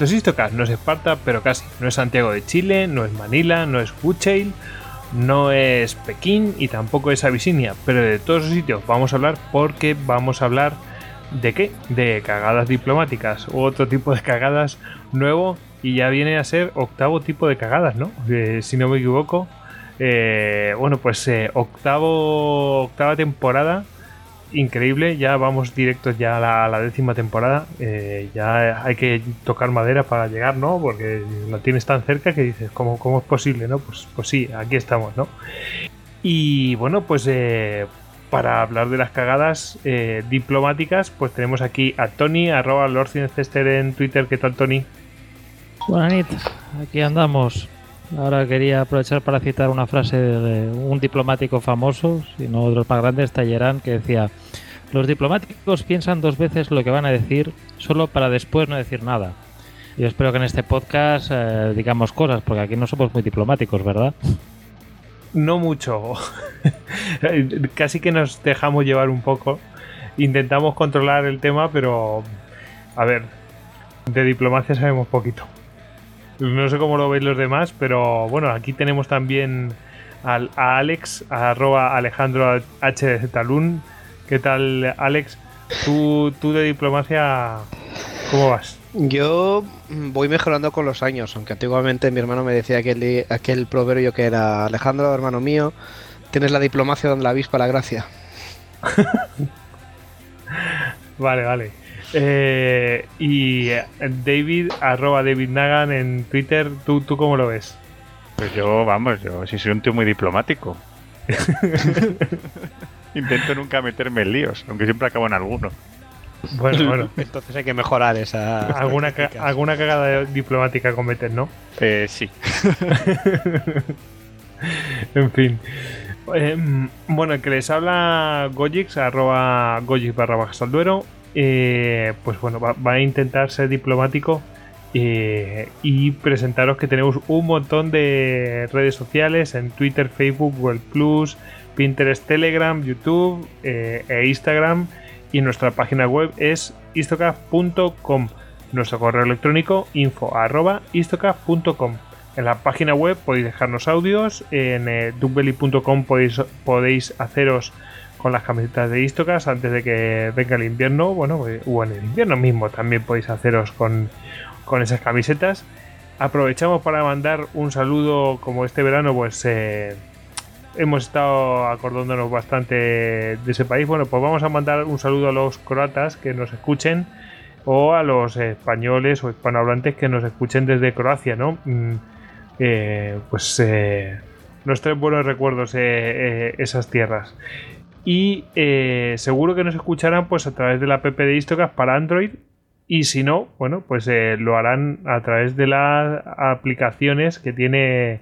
Esto es Istocast, no es Esparta, pero casi. No es Santiago de Chile, no es Manila, no es Wucheil, no es Pekín y tampoco es Abisinia. Pero de todos esos sitios vamos a hablar porque vamos a hablar de qué? De cagadas diplomáticas u otro tipo de cagadas nuevo y ya viene a ser octavo tipo de cagadas, ¿no? Eh, si no me equivoco. Eh, bueno, pues eh, octavo, octava temporada increíble. Ya vamos directos ya a la, décima temporada. Eh, ya hay que tocar madera para llegar, ¿no? Porque lo tienes tan cerca que dices, ¿cómo, cómo es posible, no? Pues, pues sí, aquí estamos, ¿no? Y bueno, pues eh, para hablar de las cagadas eh, diplomáticas, pues tenemos aquí a Tony, arroba Lord en Twitter. ¿Qué tal, Tony? Buenas aquí andamos. Ahora quería aprovechar para citar una frase de un diplomático famoso, si no otros más grandes, Tallerán, que decía, los diplomáticos piensan dos veces lo que van a decir solo para después no decir nada. Yo espero que en este podcast eh, digamos cosas, porque aquí no somos muy diplomáticos, ¿verdad? No mucho. Casi que nos dejamos llevar un poco. Intentamos controlar el tema, pero... A ver, de diplomacia sabemos poquito. No sé cómo lo veis los demás, pero bueno, aquí tenemos también al, a Alex, a arroba Alejandro Talún. ¿Qué tal, Alex? ¿Tú, tú de diplomacia, ¿cómo vas? Yo voy mejorando con los años, aunque antiguamente mi hermano me decía aquel, aquel proverbio que era Alejandro, hermano mío, tienes la diplomacia donde la avispa la gracia. vale, vale. Eh, y eh, David, arroba David Nagan en Twitter, ¿tú, ¿tú cómo lo ves? Pues yo, vamos, yo sí soy un tío muy diplomático. Intento nunca meterme en líos, aunque siempre acabo en alguno. Bueno, bueno. Entonces hay que mejorar esa. Alguna, alguna cagada diplomática cometer, ¿no? Eh, sí. en fin. Em, bueno, el que les habla Gojix, arroba Gojix barra bajas al duero. Eh, pues bueno, va, a intentar ser diplomático eh, y presentaros que tenemos un montón de redes sociales en Twitter, Facebook, Google Plus, Pinterest, Telegram, YouTube eh, e Instagram. Y nuestra página web es istocaf.com. Nuestro correo electrónico info En la página web podéis dejarnos audios. En eh, podéis, podéis haceros con las camisetas de Istocas antes de que venga el invierno. Bueno, pues, o en el invierno mismo también podéis haceros con, esas camisetas. Aprovechamos para mandar un saludo, como este verano, pues eh, hemos estado acordándonos bastante de ese país. Bueno, pues vamos a mandar un saludo a los croatas que nos escuchen o a los españoles o hispanohablantes que nos escuchen desde Croacia, ¿no? Mm, eh, pues eh, nos traen buenos recuerdos esas tierras y eh, seguro que nos escucharán pues a través de la app de Istocast para Android y si no, bueno, pues eh, lo harán a través de las aplicaciones que tiene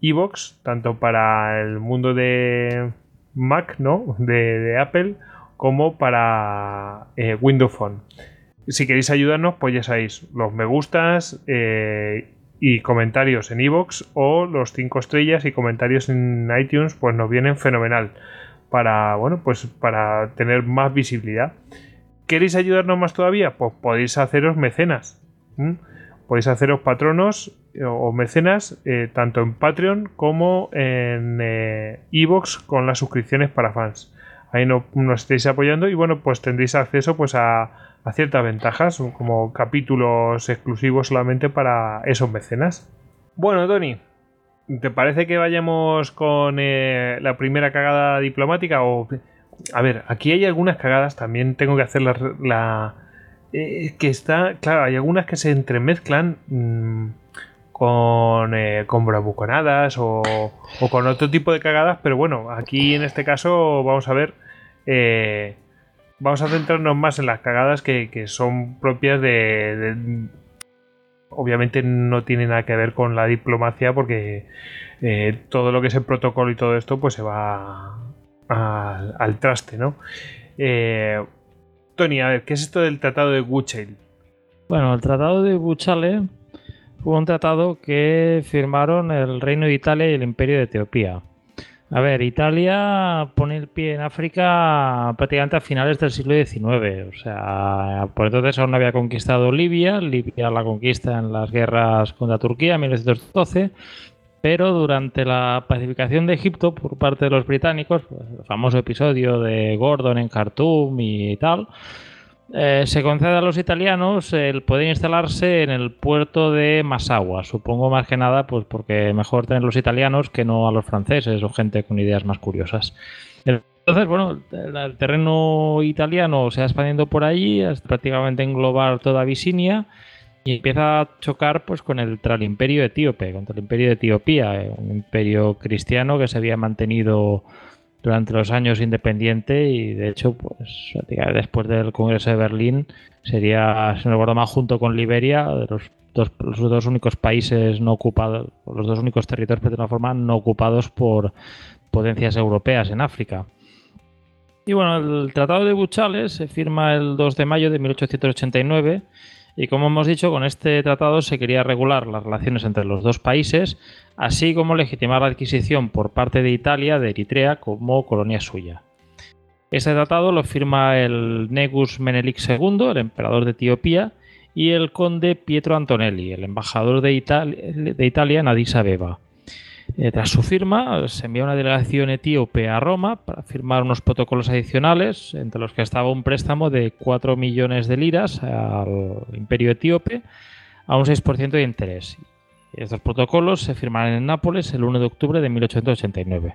Evox, tanto para el mundo de Mac, ¿no? De, Apple, como para eh, Windows Phone. Si queréis ayudarnos, pues ya sabéis, los me gustas y comentarios en Evox o los 5 estrellas y comentarios en iTunes, pues nos vienen fenomenal para, bueno, pues para tener más visibilidad. ¿Queréis ayudarnos más todavía? Pues podéis haceros mecenas. Podéis haceros patronos eh, o mecenas eh, tanto en Patreon como en Evox con las suscripciones para fans. Ahí no, nos estáis apoyando y bueno, pues tendréis acceso pues a, a ciertas ventajas, como capítulos exclusivos solamente para esos mecenas. Bueno, Tony, ¿te parece que vayamos con eh, la primera cagada diplomática? O, a ver, aquí hay algunas cagadas, también tengo que hacer la... la eh, que está, claro, hay algunas que se entremezclan mm, con, eh, con bravuconadas o, o con otro tipo de cagadas, pero bueno, aquí en este caso vamos a ver... vamos a centrarnos más en las cagadas que, que son propias de- Obviamente no tiene nada que ver con la diplomacia porque eh, todo lo que es el protocolo y todo esto pues se va al, traste, ¿no? Eh, Tony, a ver, ¿qué es esto del Tratado de Gucheil? Bueno, el Tratado de Buchale fue un tratado que firmaron el Reino de Italia y el Imperio de Etiopía. A ver, Italia pone el pie en África prácticamente a finales del siglo XIX. O sea, por entonces aún no había conquistado Libia. Libia la conquista en las guerras contra Turquía en 1912. Pero durante la pacificación de Egipto por parte de los británicos, pues, el famoso episodio de Gordon en Khartoum y tal, eh, se concede a los italianos el poder instalarse en el puerto de Massaua. Supongo más que nada, pues porque mejor tener los italianos que no a los franceses o gente con ideas más curiosas. Entonces, bueno, el, terreno italiano se va expandiendo por allí, hasta prácticamente englobar toda Abisinia y empieza a chocar pues con el, el imperio etíope, contra el imperio de Etiopía, eh, un imperio cristiano que se había mantenido durante los años independiente y de hecho pues después del Congreso de Berlín sería, si no recuerdo mal, junto con Liberia, de los dos, los dos únicos países no ocupados, los dos únicos territorios de alguna forma no ocupados por potencias europeas en África. Y bueno, el Tratado de Buchales se firma el 2 de mayo de 1889 y como hemos dicho, con este tratado se quería regular las relaciones entre los dos países, así como legitimar la adquisición por parte de Italia de Eritrea como colonia suya. Este tratado lo firma el Negus Menelik II, el emperador de Etiopía, y el conde Pietro Antonelli, el embajador de, de Italia en Addis Abeba. Eh, tras su firma, se envía una delegación etíope a Roma para firmar unos protocolos adicionales, entre los que estaba un préstamo de 4 millones de liras al imperio etíope a un 6% de interés. Estos protocolos se firmarán en Nápoles el 1 de octubre de 1889.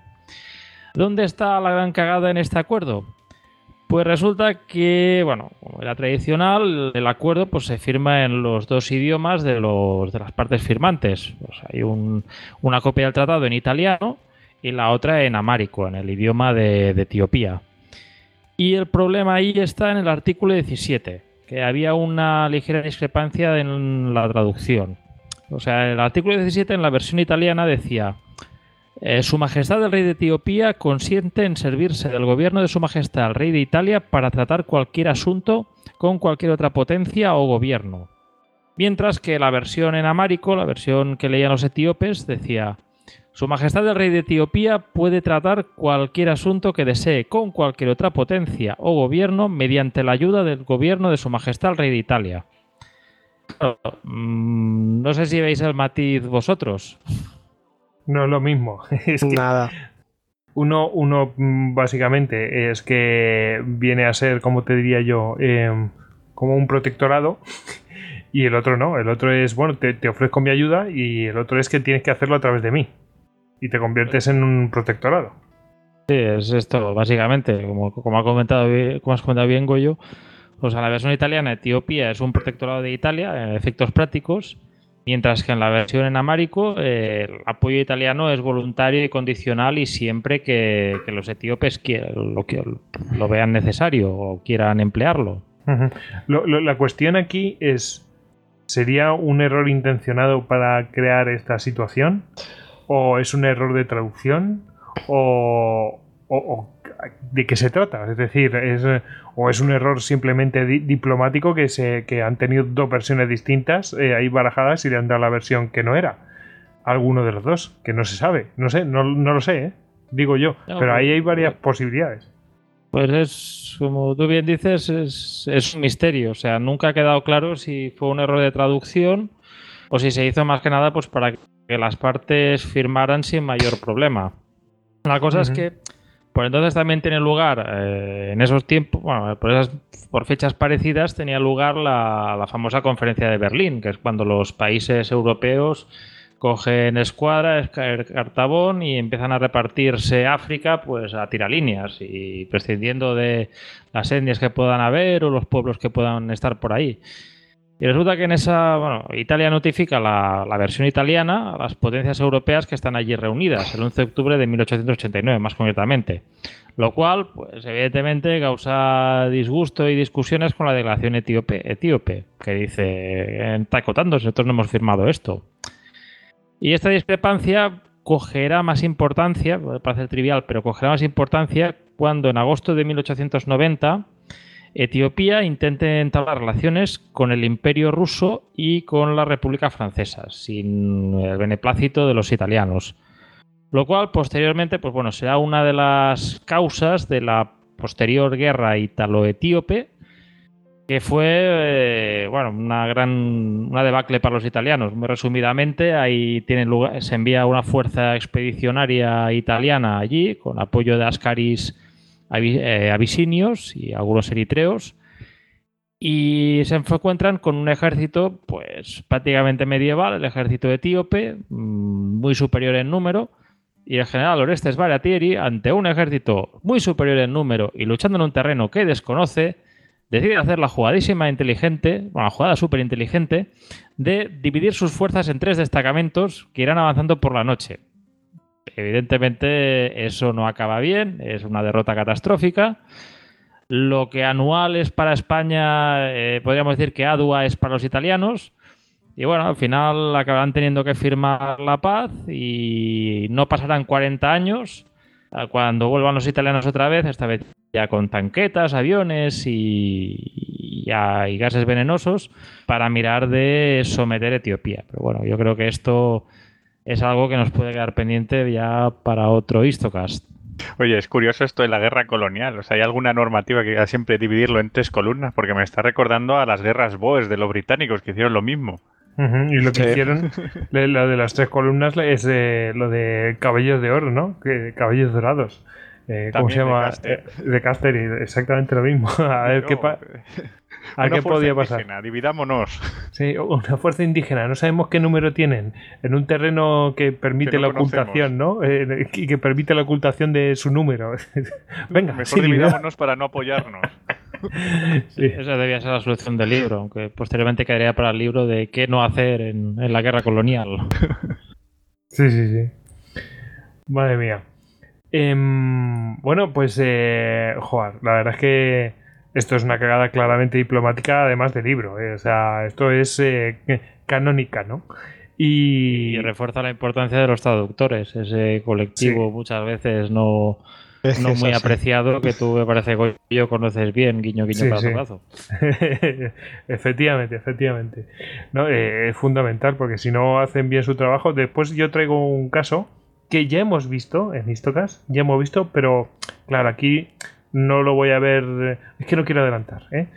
¿Dónde está la gran cagada en este acuerdo? Pues resulta que, bueno, como era tradicional, el acuerdo pues, se firma en los dos idiomas de, los, de las partes firmantes. Pues hay un, una copia del tratado en italiano y la otra en amárico, en el idioma de, Etiopía. Y el problema ahí está en el artículo 17, que había una ligera discrepancia en la traducción. O sea, el artículo 17 en la versión italiana decía... Eh, su Majestad el Rey de Etiopía consiente en servirse del gobierno de Su Majestad el Rey de Italia para tratar cualquier asunto con cualquier otra potencia o gobierno. Mientras que la versión en amárico, la versión que leían los etíopes, decía Su Majestad el Rey de Etiopía puede tratar cualquier asunto que desee con cualquier otra potencia o gobierno mediante la ayuda del gobierno de Su Majestad el Rey de Italia. Mm, No sé si veis el matiz vosotros. No es lo mismo. Es que Nada. Uno, uno mm, básicamente es que viene a ser, como te diría yo, eh, como un protectorado. Y el otro no. El otro es, bueno, te, te, ofrezco mi ayuda y el otro es que tienes que hacerlo a través de mí. Y te conviertes en un protectorado. Sí, es esto, básicamente. Como, como, ha comentado, como has comentado bien, Goyo. O sea, la versión italiana, Etiopía es un protectorado de Italia en efectos prácticos. Mientras que en la versión en amárico eh, el apoyo italiano es voluntario y condicional y siempre que, los etíopes quieran, lo, vean necesario o quieran emplearlo. La cuestión aquí es, ¿sería un error intencionado para crear esta situación? ¿O es un error de traducción? ¿O, o, o de qué se trata? Es decir, es, o es un error simplemente di diplomático que, se, que han tenido dos versiones distintas eh, ahí barajadas y le han dado la versión que no era. Alguno de los dos, que no se sabe. No sé, no, no lo sé, ¿eh? digo yo. No, pero ahí hay varias posibilidades. Pues es, como tú bien dices, es, es, un misterio. O sea, nunca ha quedado claro si fue un error de traducción o si se hizo más que nada pues para que las partes firmaran sin mayor problema. La cosa uh -huh. es que por entonces también tiene lugar, eh, en esos tiempos, bueno, por, esas, fechas parecidas, tenía lugar la, la, famosa conferencia de Berlín, que es cuando los países europeos cogen escuadra, cartabón y empiezan a repartirse África pues a tiralíneas y prescindiendo de las etnias que puedan haber o los pueblos que puedan estar por ahí. Y resulta que en esa, bueno, Italia notifica la, versión italiana a las potencias europeas que están allí reunidas, el 11 de octubre de 1889, más concretamente. Lo cual, pues evidentemente, causa disgusto y discusiones con la declaración etíope, que dice, en Tacotando, nosotros no hemos firmado esto. Y esta discrepancia cogerá más importancia, puede parecer trivial, pero cogerá más importancia cuando en agosto de 1890 Etiopía intente entablar relaciones con el Imperio ruso y con la República Francesa, sin el beneplácito de los italianos. Lo cual posteriormente, pues bueno, será una de las causas de la posterior guerra italo-etíope, que fue eh, bueno, una gran una debacle para los italianos. Muy resumidamente, ahí lugar, se envía una fuerza expedicionaria italiana allí, con apoyo de Ascaris abisinios y algunos eritreos y se encuentran con un ejército pues prácticamente medieval, el ejército etíope, mm, muy superior en número, y el general Orestes Baratieri, ante un ejército muy superior en número y luchando en un terreno que desconoce, decide hacer la jugadísima inteligente, bueno, la jugada súper inteligente, de dividir sus fuerzas en tres destacamentos que irán avanzando por la noche. Evidentemente eso no acaba bien, es una derrota catastrófica. Lo que anual es para España, eh, podríamos decir que Adua es para los italianos. Y bueno, al final acabarán teniendo que firmar la paz y no pasarán 40 años cuando vuelvan los italianos otra vez, esta vez ya con tanquetas, aviones y, y gases venenosos, para mirar de someter Etiopía. Pero bueno, yo creo que esto es algo que nos puede quedar pendiente ya para otro Histocast. Oye, es curioso esto de la guerra colonial. O sea, ¿hay alguna normativa que siempre dividirlo en tres columnas? Porque me está recordando a las guerras Boes de los británicos que hicieron lo mismo. y lo que hicieron, lo de las tres columnas es lo de cabellos de oro, ¿no? Que, cabellos dorados. Eh, ¿Cómo se llama? De Caster, y exactamente lo mismo. A ver qué pasa. ¿A qué podía pasar? dividámonos. Sí, una fuerza indígena. No sabemos qué número tienen. En un terreno que permite la ocultación, ¿no? Eh, y que permite la ocultación de su número. Venga, Mejor dividámonos para no apoyarnos. Esa debía ser la solución del libro, aunque posteriormente quedaría para el libro de qué no hacer en, la guerra colonial. Sí, sí, sí. Madre mía. Em, bueno, pues, eh, joder, la verdad es que esto es una cagada claramente diplomática, además del libro. ¿eh? O sea, esto es eh, canónica, ¿no? Y... refuerza la importancia de los traductores, ese colectivo muchas veces no, no muy apreciado que tú me parece que yo conoces bien, guiño, guiño, para tu brazo. efectivamente, efectivamente. No, eh, es fundamental porque si no hacen bien su trabajo, después yo traigo un caso que ya hemos visto en Histocas, ya hemos visto, pero claro, aquí no lo voy a ver. Es que no quiero adelantar, ¿eh?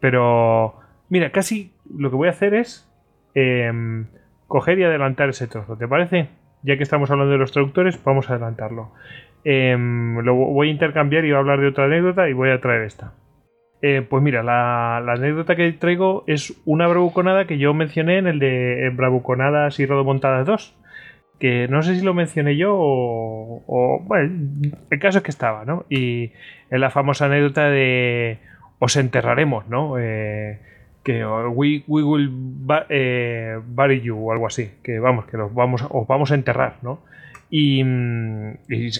Pero. Mira, casi lo que voy a hacer es. Em, coger y adelantar ese trozo. ¿Te parece? Ya que estamos hablando de los traductores, vamos a adelantarlo. Em, lo voy a intercambiar y voy a hablar de otra anécdota y voy a traer esta. Eh, pues mira, la, anécdota que traigo es una bravuconada que yo mencioné en el de Bravuconadas y Rodomontadas 2 que no sé si lo mencioné yo o, bueno, el caso es que estaba, ¿no? Y en la famosa anécdota de os enterraremos, ¿no? Eh, que we, will eh, bury you o algo así, que vamos, que los vamos, os vamos a enterrar, ¿no? Y, mm,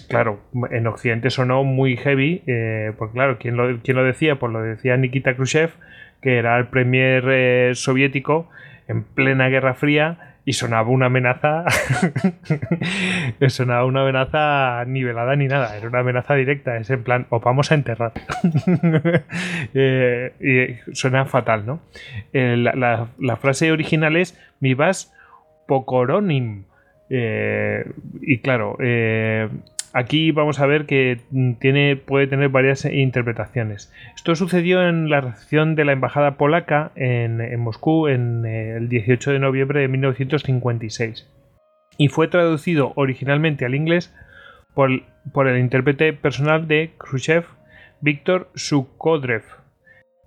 claro, en Occidente sonó muy heavy, eh, porque claro, ¿quién lo, ¿quién lo decía? Pues lo decía Nikita Khrushchev, que era el premier soviético en plena Guerra Fría y sonaba una amenaza sonaba una amenaza nivelada ni nada era una amenaza directa es en plan os vamos a enterrar eh, y suena fatal no eh, la, frase original es mi vas pocoronim eh, y claro Aquí vamos a ver que tiene, puede tener varias interpretaciones. Esto sucedió en la recepción de la embajada polaca en, Moscú en eh, el 18 de noviembre de 1956 y fue traducido originalmente al inglés por, el intérprete personal de Khrushchev, Víctor Sukodrev.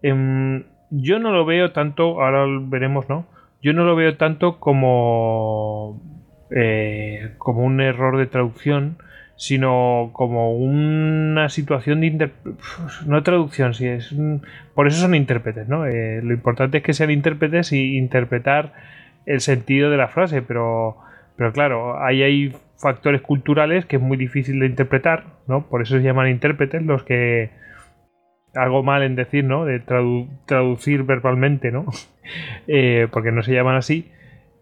Em, yo no lo veo tanto, ahora veremos, ¿no? Yo no lo veo tanto como eh, como un error de traducción, sino como una situación de no traducción, si es por eso son intérpretes, ¿no? Eh, lo importante es que sean intérpretes y interpretar el sentido de la frase, pero pero claro, ahí hay factores culturales que es muy difícil de interpretar, ¿no? Por eso se llaman intérpretes los que algo mal en decir, ¿no? De traducir verbalmente, ¿no? Eh, porque no se llaman así.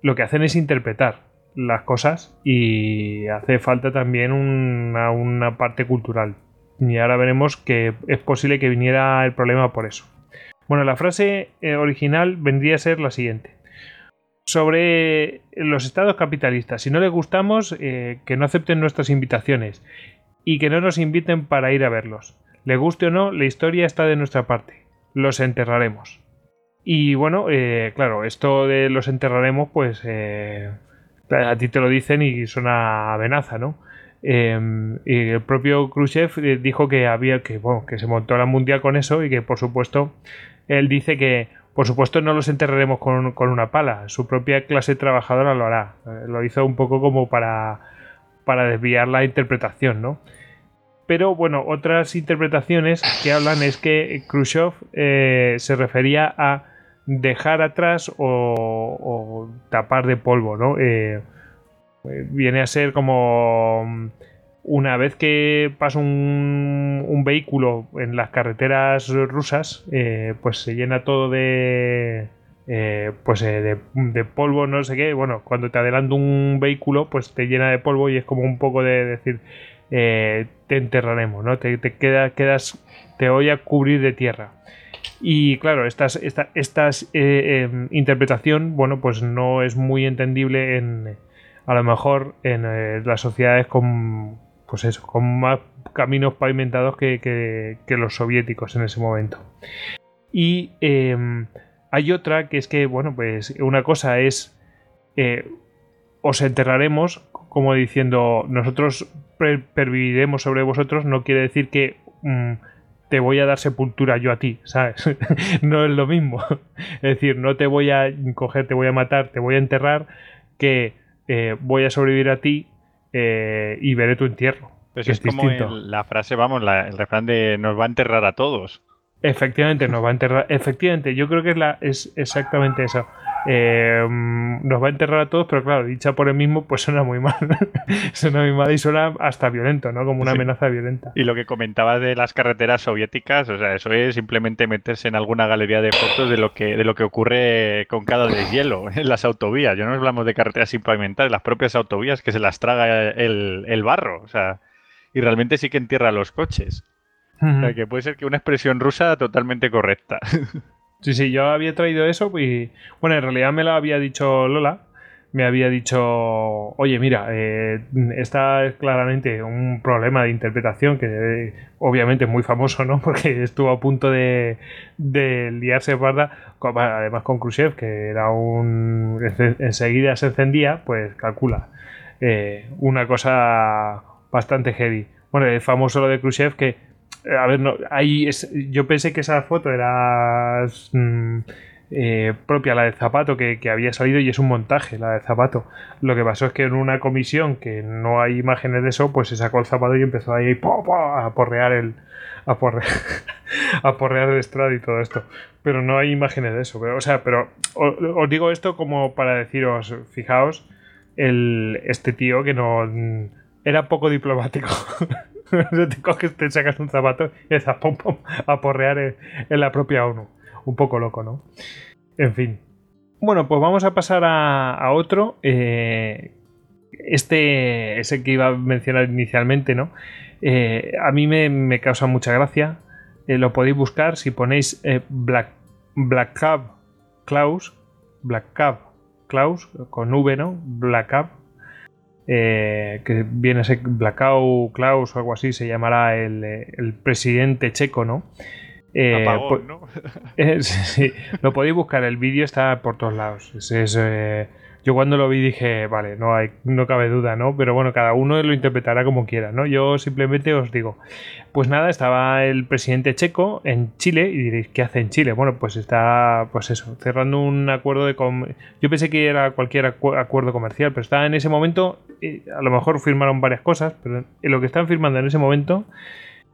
Lo que hacen es interpretar las cosas y hace falta también una, parte cultural. Y ahora veremos que es posible que viniera el problema por eso. Bueno, la frase eh, original vendría a ser la siguiente. Sobre los estados capitalistas, si no les gustamos, eh, que no acepten nuestras invitaciones y que no nos inviten para ir a verlos. Le guste o no, la historia está de nuestra parte. Los enterraremos. Y bueno, eh, claro, esto de los enterraremos, pues a ti te lo dicen y suena amenaza, ¿no? Em, y el propio Khrushchev eh, dijo que había que, bueno, que se montó la mundial con eso y que por supuesto él dice que por supuesto no los enterraremos con, una pala, su propia clase trabajadora lo hará. Eh, lo hizo un poco como para, para desviar la interpretación, ¿no? Pero bueno, otras interpretaciones que hablan es que Khrushchev eh, se refería a dejar atrás o, tapar de polvo, ¿no? Eh, viene a ser como mm, una vez que pasa un, vehículo en las carreteras rusas, eh, pues se llena todo de, eh, pues de, polvo, no sé qué. Bueno, cuando te adelanta un vehículo, pues te llena de polvo y es como un poco de decir, te enterraremos, ¿no? Te, te quedas, te voy a cubrir de tierra. Y claro, estas, esta, estas eh, em, interpretación, bueno, pues no es muy entendible en, a lo mejor en eh, las sociedades con, pues eso, con más caminos pavimentados que, los soviéticos en ese momento. Y em, hay otra que es que, bueno, pues una cosa es eh, os enterraremos, como diciendo nosotros perviviremos sobre vosotros, no quiere decir que mm, te voy a dar sepultura yo a ti, ¿sabes? no es lo mismo. es decir, no te voy a coger, te voy a matar, te voy a enterrar, que eh, voy a sobrevivir a ti eh, y veré tu entierro. Pues es, como la frase, vamos, el refrán de nos va a enterrar a todos. Efectivamente, nos va a enterrar. Efectivamente, yo creo que es, la, es exactamente eso. Eh, nos va a enterrar a todos, pero claro, dicha por él mismo, pues suena muy mal. suena muy mal y suena hasta violento, ¿no? Como una amenaza violenta. Y lo que comentaba de las carreteras soviéticas, o sea, eso es simplemente meterse en alguna galería de fotos de lo que, de lo que ocurre con cada deshielo en las autovías. Yo no hablamos de carreteras sin pavimentar, las propias autovías que se las traga el, el barro, o sea, y realmente sí que entierra los coches. O sea, que puede ser que una expresión rusa totalmente correcta. Sí, sí, yo había traído eso y bueno, en realidad me lo había dicho Lola. Me había dicho, oye, mira, eh, esta es claramente un problema de interpretación que obviamente es muy famoso, ¿no? Porque estuvo a punto de, de liarse parda, además con Khrushchev, que era un... enseguida se encendía, pues calcula. Eh, una cosa bastante heavy. Bueno, es famoso lo de Khrushchev que a ver, no, ahí yo pensé que esa foto era mm, eh, propia, la de Zapato, que, había salido y es un montaje, la de Zapato. Lo que pasó es que en una comisión que no hay imágenes de eso, pues se sacó el zapato y empezó ahí a porrear el. A porrear, el estrado y todo esto. Pero no hay imágenes de eso. Pero, o sea, pero os, digo esto como para deciros, fijaos, el, este tío que no. Era poco diplomático. te coges, te sacas un zapato y estás pom, a porrear en, la propia ONU. Un poco loco, ¿no? En fin. Bueno, pues vamos a pasar a, otro. Eh, este es el que iba a mencionar inicialmente, ¿no? Eh, a mí me, causa mucha gracia. Eh, lo podéis buscar si ponéis Black, Black Cab Klaus. Black Cab Klaus con V, ¿no? Black Cab eh, que viene a ser Blackout Klaus o algo así, se llamará el, presidente checo, ¿no? Eh, ¿no? Eh, sí, lo podéis buscar, el vídeo está por todos lados. Es, yo cuando lo vi dije, vale, no hay, no cabe duda, ¿no? Pero bueno, cada uno lo interpretará como quiera, ¿no? Yo simplemente os digo, pues nada, estaba el presidente checo en Chile y diréis, ¿qué hace en Chile? Bueno, pues está, pues eso, cerrando un acuerdo de... Yo pensé que era cualquier acuerdo comercial, pero está en ese momento, eh, a lo mejor firmaron varias cosas, pero lo que están firmando en ese momento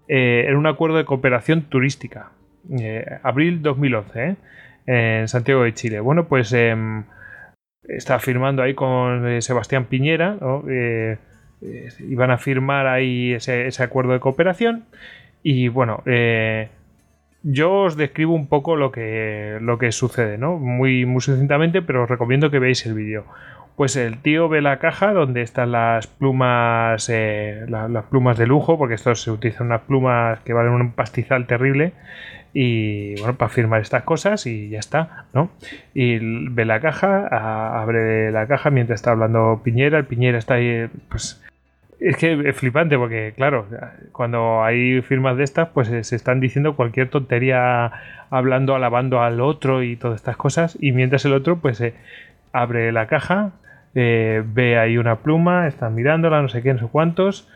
eh, era un acuerdo de cooperación turística. Eh, abril 2011, en Santiago de Chile. Bueno, pues em, está firmando ahí con eh, Sebastián Piñera, eh, eh, iban a firmar ahí ese, acuerdo de cooperación y bueno, yo os describo un poco lo que, lo que sucede, ¿no? Muy, muy sucintamente, pero os recomiendo que veáis el vídeo. Pues el tío ve la caja donde están las plumas, las plumas de lujo, porque estos se utilizan unas plumas que valen un pastizal terrible y bueno, para firmar estas cosas y ya está, ¿no? Y ve la caja, abre la caja mientras está hablando Piñera, el Piñera está ahí, pues es que es flipante porque, claro, cuando hay firmas de estas, pues se están diciendo cualquier tontería hablando, alabando al otro y todas estas cosas. Y mientras el otro, pues se abre la caja, eh, ve ahí una pluma, está mirándola, no sé qué, no sé cuántos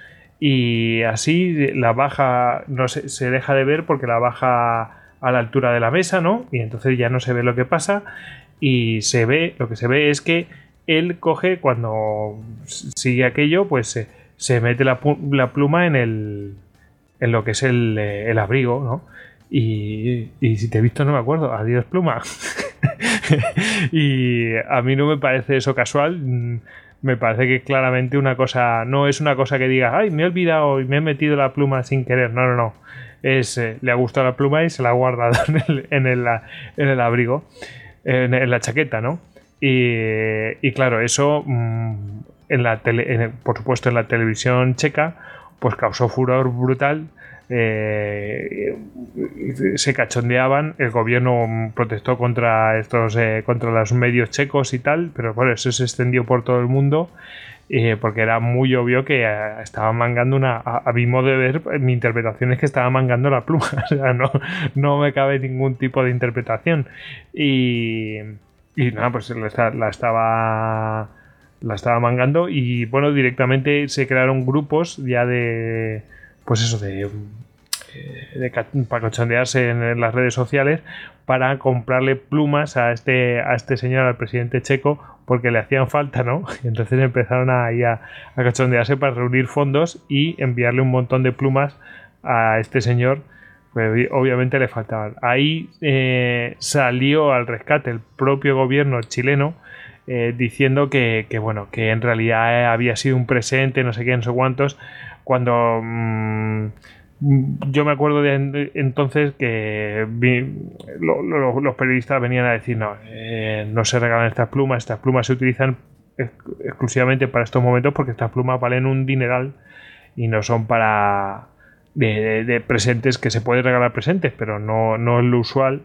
y así la baja no se, deja de ver porque la baja a la altura de la mesa, ¿no? Y entonces ya no se ve lo que pasa y se ve, lo que se ve es que él coge cuando sigue aquello, pues se, mete la, pluma en el en lo que es el, el abrigo, ¿no? Y, y, si te he visto no me acuerdo, adiós pluma. y a mí no me parece eso casual me parece que claramente una cosa, no es una cosa que diga ay, me he olvidado y me he metido la pluma sin querer, no, no, no. Es, eh, le ha gustado la pluma y se la ha guardado en el, en el, en el abrigo, en, la chaqueta, ¿no? Y, claro, eso, mm, en la tele, por supuesto, en la televisión checa, pues causó furor brutal eh, se cachondeaban, el gobierno protestó contra estos, eh, contra los medios checos y tal, pero bueno, eso se extendió por todo el mundo eh, porque era muy obvio que estaba mangando una, a, mi modo de ver, mi interpretación es que estaba mangando la pluma, o sea, no, me cabe ningún tipo de interpretación. Y, y nada, pues la estaba la estaba mangando y bueno, directamente se crearon grupos ya de pues eso de de, para cochondearse en, las redes sociales para comprarle plumas a este, a este señor, al presidente checo, porque le hacían falta, ¿no? Y entonces empezaron a, a, a cachondearse para reunir fondos y enviarle un montón de plumas a este señor. Pues obviamente le faltaban. Ahí eh, salió al rescate el propio gobierno chileno eh, diciendo que, bueno, que en realidad había sido un presente, no sé qué, no sé cuántos, cuando mm, yo me acuerdo de entonces que los periodistas venían a decir, no, eh, no se regalan estas plumas, estas plumas se utilizan exclusivamente para estos momentos porque estas plumas valen un dineral y no son para de, presentes que se puede regalar presentes, pero no, no es lo usual.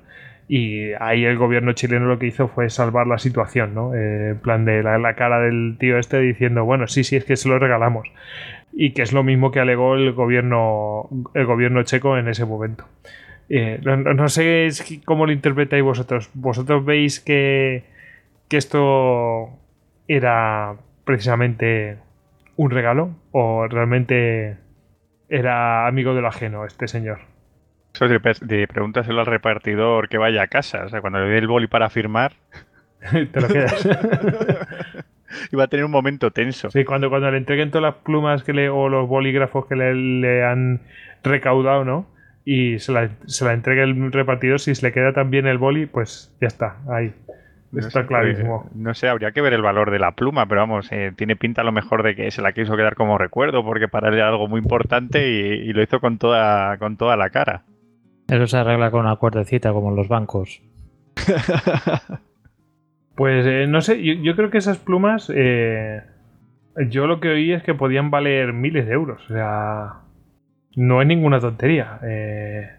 Y ahí el gobierno chileno lo que hizo fue salvar la situación, ¿no? Eh, en plan de la, la, cara del tío este diciendo, bueno, sí, sí, es que se lo regalamos y que es lo mismo que alegó el gobierno, el gobierno checo en ese momento. Eh, no, sé cómo lo interpretáis vosotros. ¿Vosotros veis que, que esto era precisamente un regalo o realmente era amigo de lo ajeno este señor? Eso de, de pregúntaselo al repartidor que vaya a casa. O sea, cuando le dé el boli para firmar... Te lo quedas. Iba a tener un momento tenso. Sí, cuando, cuando le entreguen todas las plumas que le, o los bolígrafos que le, han recaudado, ¿no? Y se la, se la entregue el repartidor, si se le queda también el boli, pues ya está, ahí. está clarísimo. No sé, habría que ver el valor de la pluma, pero vamos, eh, tiene pinta a lo mejor de que se la quiso quedar como recuerdo, porque para él era algo muy importante y, lo hizo con toda, con toda la cara. Eso se arregla con una cuerdecita, como en los bancos. Pues eh, no sé, yo, creo que esas plumas, eh, yo lo que oí es que podían valer miles de euros. O sea, no es ninguna tontería. Eh,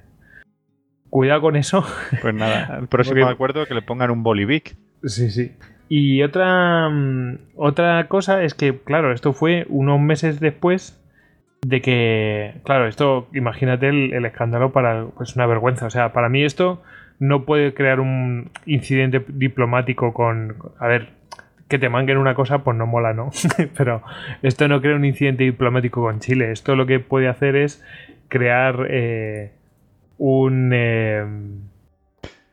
cuidado con eso. Pues nada, el próximo acuerdo que le pongan un bolivic. Sí, sí. Y otra, mm, otra cosa es que, claro, esto fue unos meses después de que, claro, esto, imagínate el, el escándalo para, pues una vergüenza. O sea, para mí esto no puede crear un incidente diplomático con... A ver, que te manguen una cosa, pues no mola, ¿no? Pero esto no crea un incidente diplomático con Chile. Esto lo que puede hacer es crear eh, un... Eh,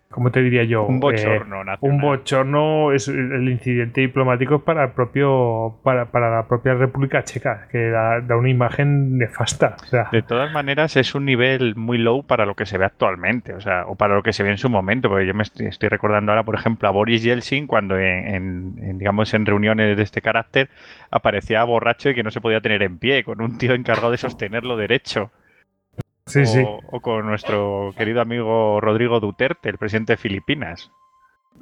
¿Cómo te diría yo? Un bochorno eh, Un bochorno, es, el incidente diplomático para el propio para, para la propia República Checa, que da, una imagen nefasta. De todas maneras, es un nivel muy low para lo que se ve actualmente, o sea, o para lo que se ve en su momento, porque yo me estoy, recordando ahora, por ejemplo, a Boris Yeltsin cuando en, digamos en reuniones de este carácter aparecía borracho y que no se podía tener en pie, con un tío encargado de sostenerlo derecho o, con nuestro querido amigo Rodrigo Duterte, el presidente de Filipinas.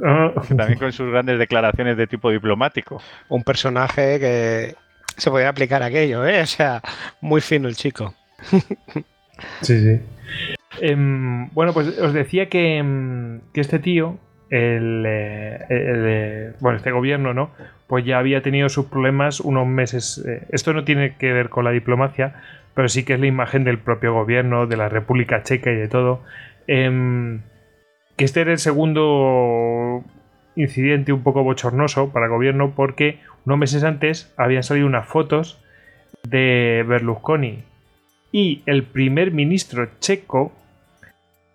Ah. También con sus grandes declaraciones de tipo diplomático. Un personaje que se podía aplicar aquello, ¿eh? O sea, muy fino el chico. sí, sí. Em, bueno, pues os decía que, em, este tío, el, eh, eh, bueno, este gobierno, ¿no? Pues ya había tenido sus problemas unos meses. Eh, esto no tiene que ver con la diplomacia, pero sí que es la imagen del propio gobierno, de la República Checa y de todo. Em, que este era el segundo incidente un poco bochornoso para el gobierno porque unos meses antes habían salido unas fotos de Berlusconi y el primer ministro checo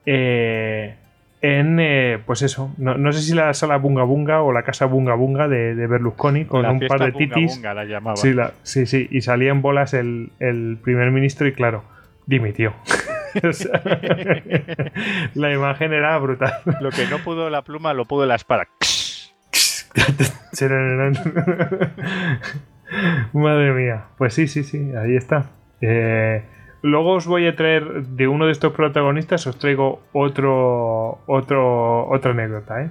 eh, en, eh, pues eso, no, sé si la sala Bunga Bunga o la casa Bunga Bunga de, Berlusconi con un par de titis. Sí, sí, sí, y salía en bolas el, primer ministro y claro, dimitió. la imagen era brutal. Lo que no pudo la pluma lo pudo la espada. Madre mía. Pues sí, sí, sí, ahí está. Eh, Luego os voy a traer de uno de estos protagonistas, os traigo otro, otro, otra anécdota, ¿eh?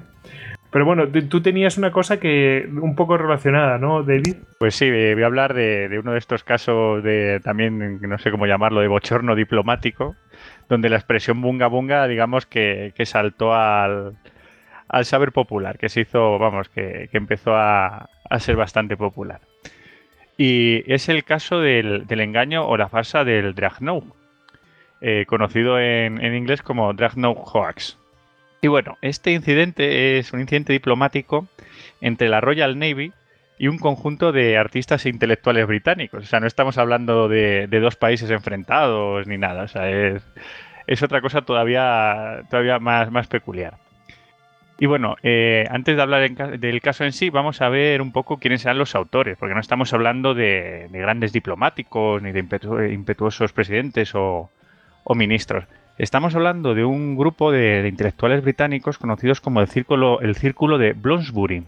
Pero bueno, tú tenías una cosa que un poco relacionada, ¿no, David? Pues sí, voy a hablar de, uno de estos casos de también, no sé cómo llamarlo, de bochorno diplomático, donde la expresión bunga bunga, digamos que, saltó al, saber popular, que se hizo, vamos, que, empezó a, a ser bastante popular. Y es el caso del, engaño o la farsa del Dragnow, eh, conocido en, inglés como Dragnow Hoax. Y bueno, este incidente es un incidente diplomático entre la Royal Navy y un conjunto de artistas e intelectuales británicos. O sea, no estamos hablando de, dos países enfrentados ni nada. O sea, es, otra cosa todavía, todavía más peculiar. Y bueno, eh, antes de hablar del caso en sí, vamos a ver un poco quiénes eran los autores, porque no estamos hablando de, grandes diplomáticos ni de impetuosos presidentes o, ministros. Estamos hablando de un grupo de, intelectuales británicos conocidos como el Círculo, el círculo de Bloomsbury.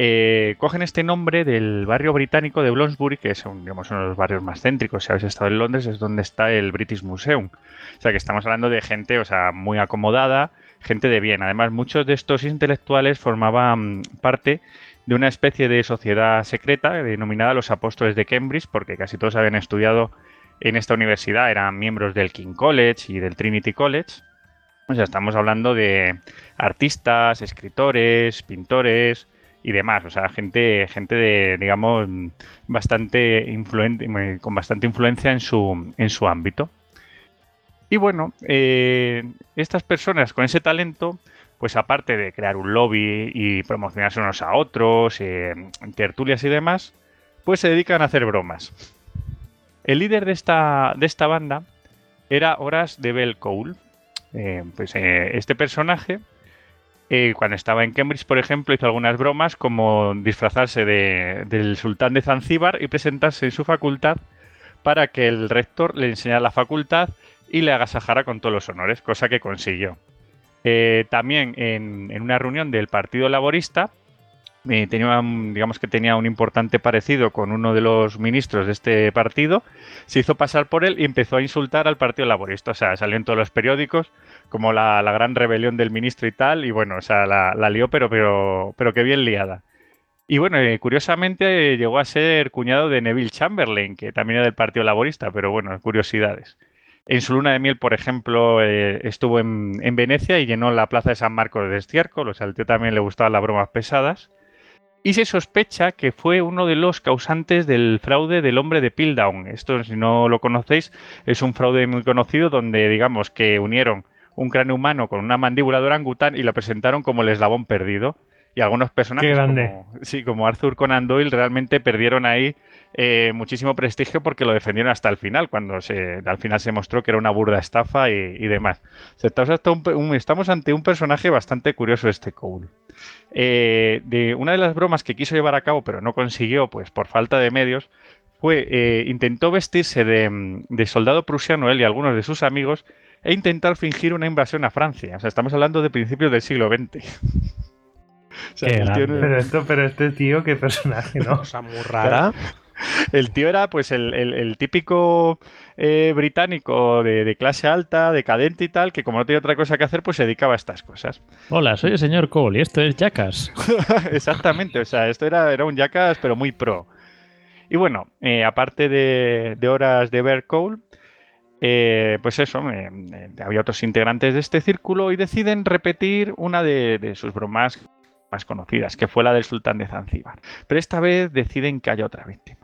Eh, cogen este nombre del barrio británico de Bloomsbury, que es digamos, uno de los barrios más céntricos. Si habéis estado en Londres, es donde está el British Museum. O sea que estamos hablando de gente o sea, muy acomodada gente de bien. Además, muchos de estos intelectuales formaban parte de una especie de sociedad secreta denominada los Apóstoles de Cambridge, porque casi todos habían estudiado en esta universidad, eran miembros del King College y del Trinity College. O sea, estamos hablando de artistas, escritores, pintores y demás. O sea, gente, gente de, digamos, bastante influente, con bastante influencia en su, en su ámbito. Y bueno, eh, estas personas con ese talento, pues aparte de crear un lobby y promocionarse unos a otros, eh, tertulias y demás, pues se dedican a hacer bromas. El líder de esta, de esta banda era Horace de Bell Cole. Eh, pues este personaje, cuando estaba en Cambridge, por ejemplo, hizo algunas bromas como disfrazarse del sultán de Zanzíbar y presentarse en su facultad para que el rector le enseñara la facultad y le agasajara con todos los honores, cosa que consiguió. Eh, también en, una reunión del Partido Laborista, eh, tenía, digamos que tenía un importante parecido con uno de los ministros de este partido, se hizo pasar por él y empezó a insultar al Partido Laborista. O sea, salió en todos los periódicos como la, gran rebelión del ministro y tal, y bueno, o sea, la, lió, pero, pero, pero que bien liada. Y bueno, eh, curiosamente llegó a ser cuñado de Neville Chamberlain, que también era del Partido Laborista, pero bueno, curiosidades. En su luna de miel, por ejemplo, eh, estuvo en, Venecia y llenó la plaza de San Marcos de estiércol. O sea, al tío también le gustaban las bromas pesadas. Y se sospecha que fue uno de los causantes del fraude del hombre de Piltdown. Esto, si no lo conocéis, es un fraude muy conocido donde, digamos, que unieron un cráneo humano con una mandíbula de orangután y lo presentaron como el eslabón perdido. Y algunos personajes, Qué grande. Como, sí, como Arthur Conan Doyle, realmente perdieron ahí eh, muchísimo prestigio porque lo defendieron hasta el final, cuando se, al final se mostró que era una burda estafa y, y demás. O sea, estamos, hasta un pe- un- estamos ante un personaje bastante curioso este Cole. Eh, de una de las bromas que quiso llevar a cabo, pero no consiguió, pues por falta de medios, fue eh, intentó vestirse de, de soldado prusiano él y algunos de sus amigos e intentar fingir una invasión a Francia. O sea, estamos hablando de principios del siglo XX. O sea, esto, pero este tío, qué personaje, ¿no? Cosa muy rara. El tío era pues el, el- el típico eh, británico de, de clase alta, decadente y tal, que como no tenía otra cosa que hacer, pues se dedicaba a estas cosas. Hola, soy el señor Cole y esto es Jackass. Exactamente, o sea, esto era, era un Jackass, pero muy pro. Y bueno, eh, aparte de, de horas de ver Cole, eh, pues eso, eh, había otros integrantes de este círculo y deciden repetir una de, de sus bromas más conocidas, que fue la del sultán de Zanzíbar. Pero esta vez deciden que haya otra víctima.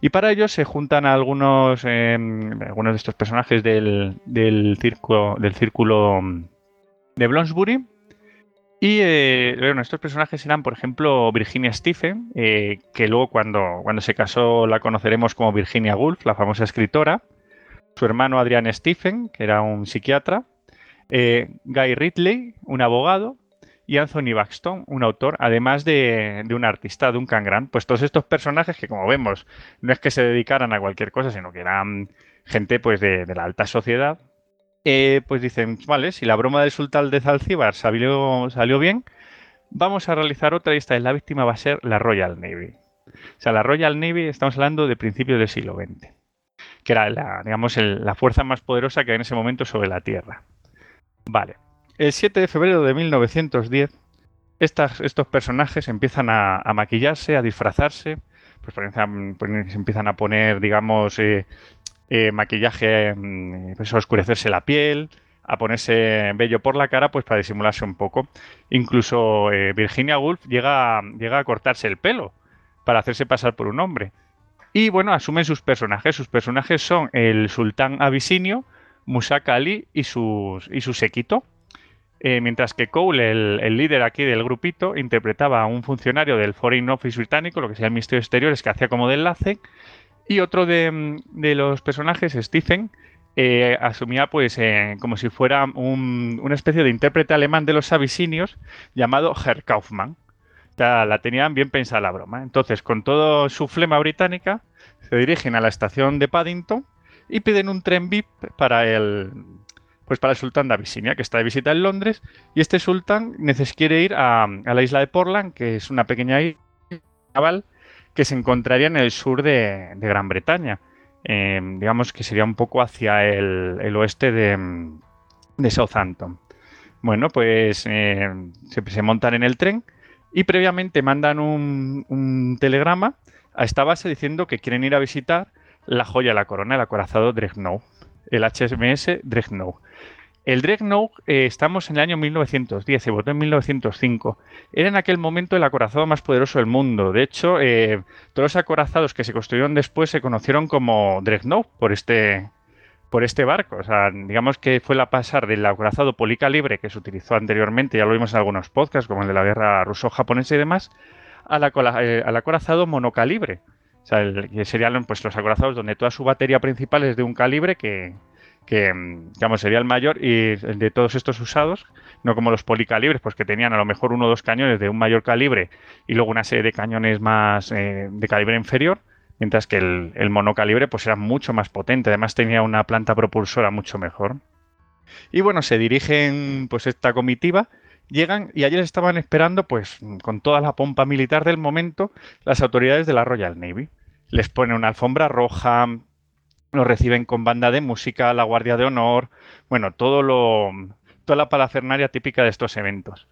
Y para ello se juntan algunos, eh, algunos de estos personajes del, del círculo, del círculo mm, de Bloomsbury, y eh, bueno, estos personajes eran, por ejemplo, Virginia Stephen, eh, que luego cuando, cuando se casó la conoceremos como Virginia Woolf, la famosa escritora. Su hermano Adrian Stephen, que era un psiquiatra. Guy Ridley, un abogado. Y Anthony Baxton, un autor, además de, de un artista, Duncan Grant. Pues todos estos personajes que, como vemos, no es que se dedicaran a cualquier cosa, sino que eran gente pues de, de la alta sociedad eh, pues dicen, vale, si la broma del sultán de Zanzíbar salió, salió bien, vamos a realizar otra y esta la víctima va a ser la Royal Navy. O sea, la Royal Navy estamos hablando de principios del siglo XX, que era la, digamos, la fuerza más poderosa que había en ese momento sobre la Tierra. Vale. El 7 de febrero de 1910, estas- estos personajes empiezan a, maquillarse, a disfrazarse, pues pues, empiezan a poner, digamos, eh, eh, maquillaje, mm, pues, a oscurecerse la piel, a ponerse vello por la cara, pues para disimularse un poco. Incluso eh, Virginia Woolf llega, a cortarse el pelo para hacerse pasar por un hombre. Y bueno, asumen sus personajes. Sus personajes son el sultán abisinio, Musaka Ali y, sus, y su séquito. Eh, mientras que Cole, el, líder aquí del grupito, interpretaba a un funcionario del Foreign Office británico, lo que sea el Ministerio de Exteriores, que hacía como de enlace. Y otro de, mm, los personajes, Stephen, eh, asumía pues eh, como si fuera un- una especie de intérprete alemán de los abisinios llamado Herr Kaufmann. Sea, la tenían bien pensada la broma. Entonces, con todo su flema británica, se dirigen a la estación de Paddington y piden un tren VIP para el pues para el sultán de Abisinia, que está de visita en Londres, y este sultán quiere ir a, la isla de Portland, que es una pequeña isla naval que se encontraría en el sur de, Gran Bretaña. Eh, digamos que sería un poco hacia el, oeste de, Southampton. Bueno, pues eh, se, montan en el tren y previamente mandan un, un telegrama a esta base diciendo que quieren ir a visitar la joya de la corona, el acorazado Dreadnought, el HMS Dreadnought. El Dreadnought, eh, estamos en el año 1910, se votó en 1905. Era en aquel momento el acorazado más poderoso del mundo. De hecho, eh, todos los acorazados que se construyeron después se conocieron como Dreadnought por este, por este barco. O sea, digamos que fue la pasar del acorazado policalibre que se utilizó anteriormente, ya lo vimos en algunos podcasts, como el de la guerra ruso-japonesa y demás, eh, al acorazado monocalibre. O sea, el- que serían pues, los acorazados donde toda su batería principal es de un calibre que, que digamos, sería el mayor y de todos estos usados, no como los policalibres, pues que tenían a lo mejor uno o dos cañones de un mayor calibre y luego una serie de cañones más eh, de calibre inferior, mientras que el, el monocalibre pues era mucho más potente, además tenía una planta propulsora mucho mejor. Y bueno, se dirigen pues esta comitiva, llegan y ayer estaban esperando pues con toda la pompa militar del momento las autoridades de la Royal Navy. Les ponen una alfombra roja, los reciben con banda de música, la guardia de honor, bueno, todo lo toda la parafernalia típica de estos eventos.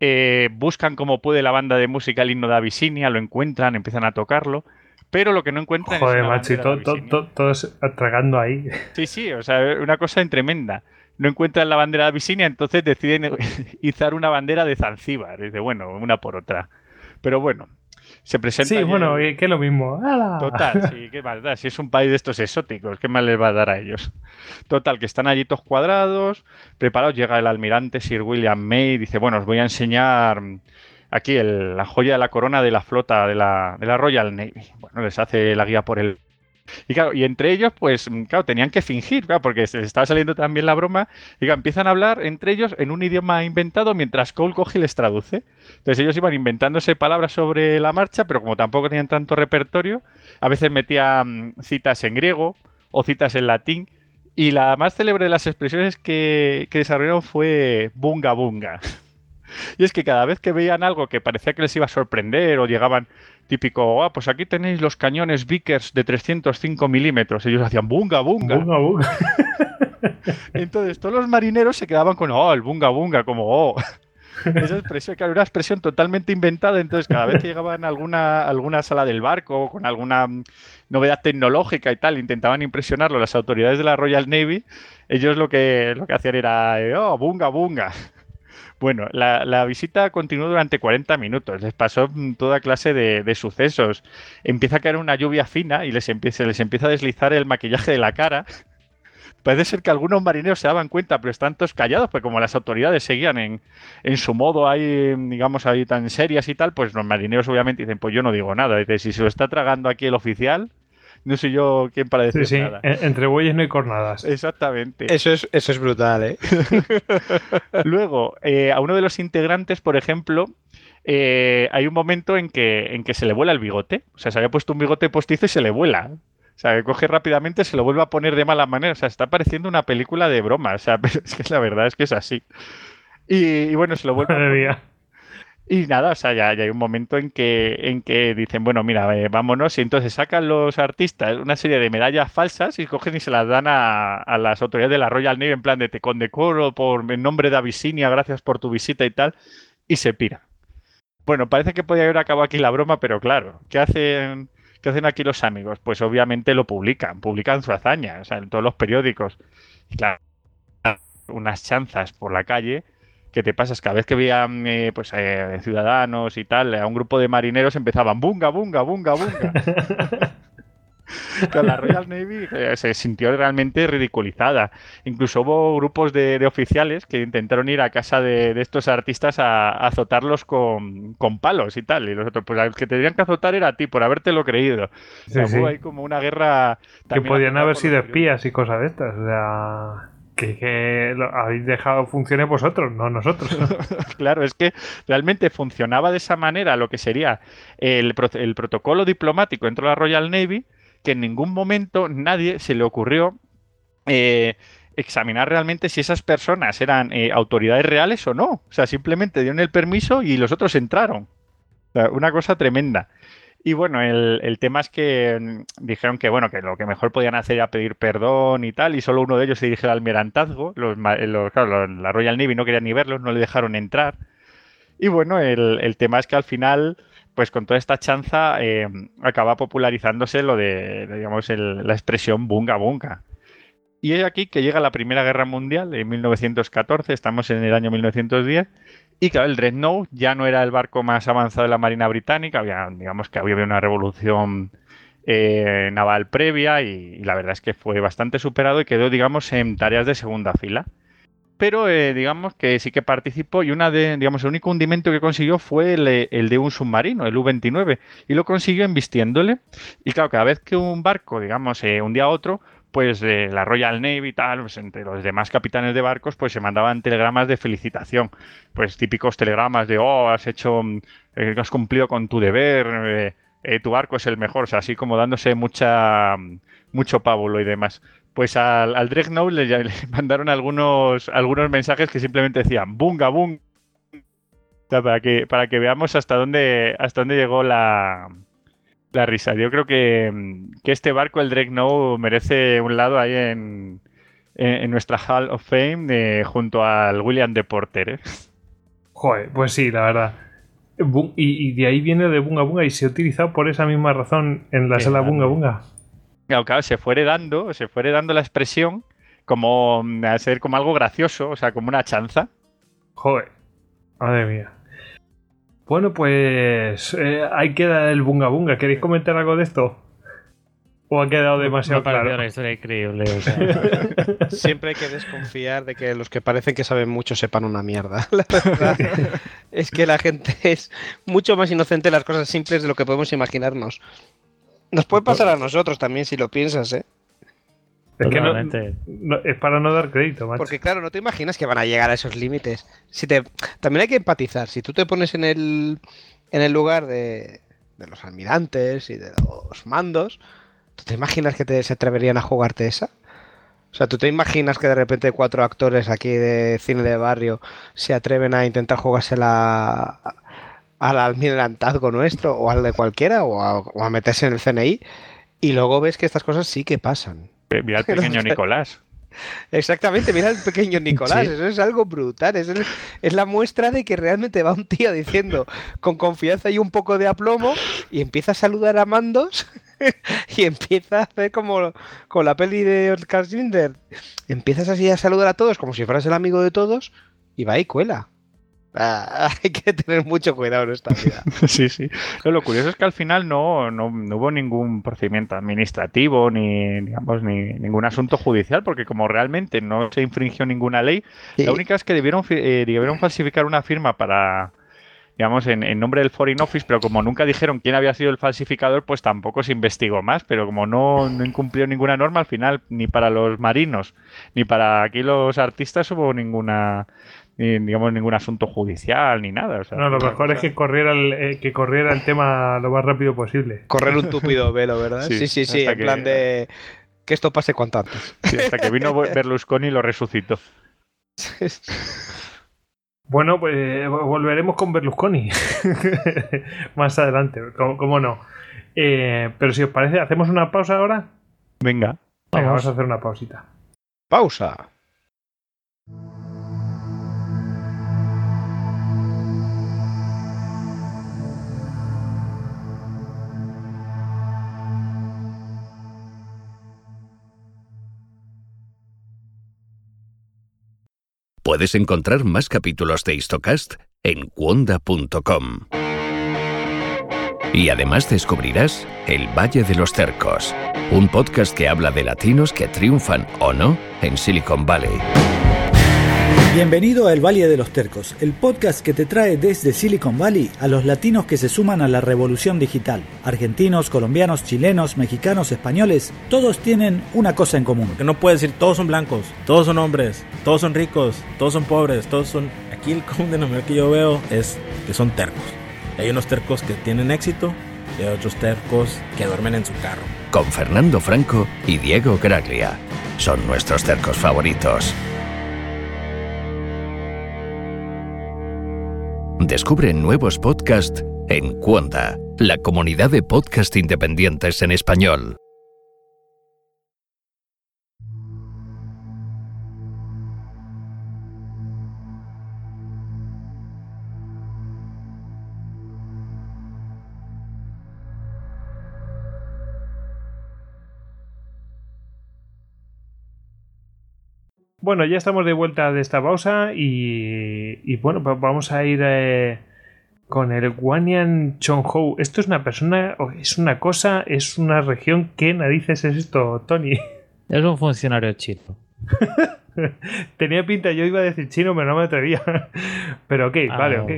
Eh, buscan como puede la banda de música el himno de Abisinia, lo encuentran, empiezan a tocarlo, pero lo que no encuentran Joder, es macho, y bandera de to- to- Abisinia. to- todos tragando ahí. Sí, sí, o sea, una cosa tremenda. No encuentran la bandera de Abisinia, entonces deciden izar una bandera de Zanzíbar. Dice, bueno, una por otra. Pero bueno, se presenta. Sí, bueno, el- que es lo mismo. ¡Hala! Total, sí, qué más da. Si es un país de estos exóticos, ¿qué más les va a dar a ellos? Total, que están allí todos cuadrados, preparados. Llega el almirante Sir William May y dice: Bueno, os voy a enseñar aquí la joya de la corona de la flota de la, de la Royal Navy. Bueno, les hace la guía por el y claro, y entre ellos, pues, claro, tenían que fingir, claro, porque se les estaba saliendo también la broma. Y empiezan a hablar entre ellos en un idioma inventado mientras Cole coge y les traduce. Entonces ellos iban inventándose palabras sobre la marcha, pero como tampoco tenían tanto repertorio, a veces metían citas en griego o citas en latín. Y la más célebre de las expresiones que, que desarrollaron fue bunga bunga. Y es que cada vez que veían algo que parecía que les iba a sorprender o llegaban típico, ah, pues aquí tenéis los cañones Vickers de 305 milímetros, ellos hacían bunga bunga. Bunga bunga. Entonces todos los marineros se quedaban con, oh, el bunga bunga, como, oh. Esa expresión, era una expresión totalmente inventada, entonces cada vez que llegaban a alguna, alguna sala del barco con alguna novedad tecnológica y tal, intentaban impresionarlo las autoridades de la Royal Navy, ellos lo que, lo que hacían era, oh, bunga bunga. Bueno, la, visita continuó durante 40 minutos. Les pasó toda clase de, sucesos. Empieza a caer una lluvia fina y les empieza, les empieza a deslizar el maquillaje de la cara. Parece ser que algunos marineros se daban cuenta, pero están todos callados, porque como las autoridades seguían en, su modo ahí, digamos, ahí tan serias y tal, pues los marineros obviamente dicen, pues yo no digo nada. Dice, si se lo está tragando aquí el oficial, no sé yo quién para decir sí, sí. nada. Entre bueyes no hay cornadas. Exactamente. Eso es, eso es brutal, ¿eh? Luego, eh, a uno de los integrantes, por ejemplo, eh, hay un momento en que, en que se le vuela el bigote. O sea, se había puesto un bigote postizo y se le vuela. O sea, que coge rápidamente, se lo vuelve a poner de mala manera. O sea, está pareciendo una película de broma. O sea, es que la verdad es que es así. Y, bueno, se lo vuelve a poner. Y nada, o sea, ya, hay un momento en que, en que dicen, bueno, mira, eh, vámonos, y entonces sacan los artistas una serie de medallas falsas y cogen y se las dan a, las autoridades de la Royal Navy en plan de te condecoro por en nombre de Abisinia, gracias por tu visita y tal, y se pira. Bueno, parece que podía haber acabado aquí la broma, pero claro, ¿qué hacen, qué hacen aquí los amigos? Pues obviamente lo publican, publican su hazaña, o sea, en todos los periódicos. Claro, unas chanzas por la calle ¿Qué te pasa? Es cada vez que veían eh, pues, eh, ciudadanos y tal, a un grupo de marineros empezaban bunga, bunga, bunga, bunga. la Royal Navy eh, se sintió realmente ridiculizada. Incluso hubo grupos de, oficiales que intentaron ir a casa de, estos artistas a, azotarlos con, palos y tal. Y los otros, pues al que tendrían que azotar era a ti por habértelo creído. Hubo ahí como una guerra. Que podían haber sido espías y cosas de estas. O sea que, lo habéis dejado funcionar vosotros, no nosotros. claro, es que realmente funcionaba de esa manera lo que sería el, protocolo diplomático dentro de la Royal Navy, que en ningún momento nadie se le ocurrió eh, examinar realmente si esas personas eran eh, autoridades reales o no. O sea, simplemente dieron el permiso y los otros entraron. una cosa tremenda. Y bueno, el, tema es que mm, dijeron que bueno, que lo que mejor podían hacer era pedir perdón y tal, y solo uno de ellos se dirigió al almirantazgo. Los, la Royal Navy no querían ni verlos, no le dejaron entrar. Y bueno, el, tema es que al final, pues con toda esta chanza, eh, acaba popularizándose lo de, digamos, la expresión bunga bunga. Y es aquí que llega la Primera Guerra Mundial en 1914, estamos en el año 1910 y claro, el Dreadnought ya no era el barco más avanzado de la Marina Británica, había, digamos que había una revolución eh, naval previa y, la verdad es que fue bastante superado y quedó, digamos, en tareas de segunda fila. Pero eh, digamos que sí que participó y una de, digamos, el único hundimiento que consiguió fue el, de un submarino, el U-29, y lo consiguió embistiéndole. Y claro, cada vez que un barco, digamos, eh, hundía a otro, pues de la Royal Navy y tal, pues entre los demás capitanes de barcos, pues se mandaban telegramas de felicitación, pues típicos telegramas de, oh, has hecho, eh, has cumplido con tu deber, eh, eh, tu barco es el mejor, o sea, así como dándose mucha, mucho pábulo y demás. Pues al, al Dreadnought le, le, mandaron algunos, algunos mensajes que simplemente decían, bunga, bunga, para que, para que veamos hasta dónde, hasta dónde llegó la, la risa. Yo creo que, este barco, el Dreadnought, merece un lado ahí en, en, nuestra Hall of Fame junto al William de Porter. ¿eh? Joder, pues sí, la verdad. Y, de ahí viene de Bunga Bunga y se ha utilizado por esa misma razón en la sala Bunga Bunga. Claro, claro, se fue dando, se fue dando la expresión como a ser como algo gracioso, o sea, como una chanza. Joder, madre mía. Bueno, pues eh, ahí queda el bunga bunga. ¿Queréis comentar algo de esto? ¿O ha quedado demasiado claro? la historia increíble. o sea. Siempre hay que desconfiar de que los que parecen que saben mucho sepan una mierda. La verdad es que la gente es mucho más inocente en las cosas simples de lo que podemos imaginarnos. Nos puede pasar a nosotros también si lo piensas, ¿eh? Es que no, es para no dar crédito, macho. Porque claro, no te imaginas que van a llegar a esos límites. Si te, también hay que empatizar. Si tú te pones en el, en el lugar de, de los almirantes y de los mandos, ¿tú te imaginas que te, se atreverían a jugarte esa? O sea, ¿tú te imaginas que de repente cuatro actores aquí de cine de barrio se atreven a intentar jugársela al almirantazgo nuestro o al de cualquiera o a, o a meterse en el CNI? Y luego ves que estas cosas sí que pasan. Mira al pequeño Nicolás. Exactamente, mira el pequeño Nicolás, Sí. eso es algo brutal, es, el- es la muestra de que realmente va un tío diciendo con confianza y un poco de aplomo y empieza a saludar a mandos y empieza a hacer como con la peli de Oscar Schindler, empiezas así a saludar a todos como si fueras el amigo de todos y va y cuela. Ah, hay que tener mucho cuidado en esta vida. Sí, sí. Pero lo curioso es que al final no, no, no hubo ningún procedimiento administrativo ni, digamos, ni ningún asunto judicial, porque como realmente no se infringió ninguna ley, la única es que debieron, eh, debieron falsificar una firma para, digamos, en, en nombre del Foreign Office, pero como nunca dijeron quién había sido el falsificador, pues tampoco se investigó más. Pero como no, no incumplió ninguna norma, al final, ni para los marinos, ni para aquí los artistas hubo ninguna, ni, digamos, ningún asunto judicial, ni nada. o sea, No, lo mejor es que corriera, el, eh, que corriera el tema lo más rápido posible. Correr un túpido velo, ¿verdad? Sí, Sí, sí, sí, en que- plan de que esto pase cuanto antes. Sí, hasta que vino Berlusconi y lo resucitó. Bueno, pues volveremos con Berlusconi más adelante, ¿cómo, cómo no? Eh, pero si os parece, ¿hacemos una pausa ahora? Venga. Venga, Vamos. vamos a hacer una pausita. Pausa. Puedes encontrar más capítulos de Histocast en cuonda.com. Y además descubrirás El Valle de los Cercos, un podcast que habla de latinos que triunfan o no en Silicon Valley. Bienvenido a El Valle de los Tercos, el podcast que te trae desde Silicon Valley a los latinos que se suman a la revolución digital. Argentinos, colombianos, chilenos, mexicanos, españoles, todos tienen una cosa en común. Que no puedes decir todos son blancos, todos son hombres, todos son ricos, todos son pobres, todos son... Aquí el común denominador que yo veo es que son tercos. Hay unos tercos que tienen éxito y hay otros tercos que duermen en su carro. Con Fernando Franco y Diego Graglia. Son nuestros cercos favoritos. Descubre nuevos podcasts en Cuonda, la comunidad de podcast independientes en español. Bueno, ya estamos de vuelta de esta pausa y, y bueno, pues vamos a ir eh, con el Wanyan Chonghou. ¿Esto es una persona, o es una cosa, es una región? ¿Qué narices es esto, Tony? Es un funcionario chino. Tenía pinta, yo iba a decir chino, pero no me atrevía. Pero ok, Ah, vale, no. ok.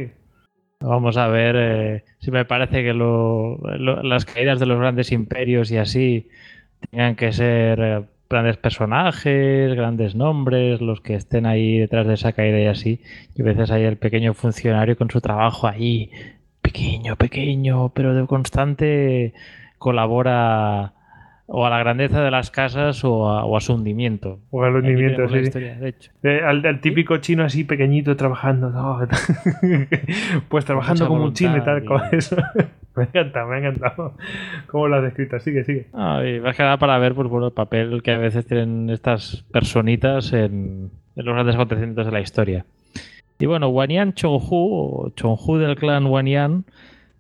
Vamos a ver eh, si me parece que lo- lo- las caídas de los grandes imperios y así tengan que ser eh, grandes personajes, grandes nombres, los que estén ahí detrás de esa caída y así. Y a veces hay el pequeño funcionario con su trabajo ahí, pequeño, pequeño, pero de constante colabora o a la grandeza de las casas o a, o a su hundimiento. O al hundimiento, sí. historia, de hecho. Eh, al, al típico chino así pequeñito trabajando. no, pues trabajando como un chino y tal. voluntad como eso. Me ha encantado, me ha encantado. ¿Cómo lo has descrito? Sigue, sigue. Ah, y más para ver pues, bueno, el papel que a veces tienen estas personitas en, en los grandes acontecimientos de la historia. Y bueno, Wanyan Chonghu, o Chonghu del clan Wanyan,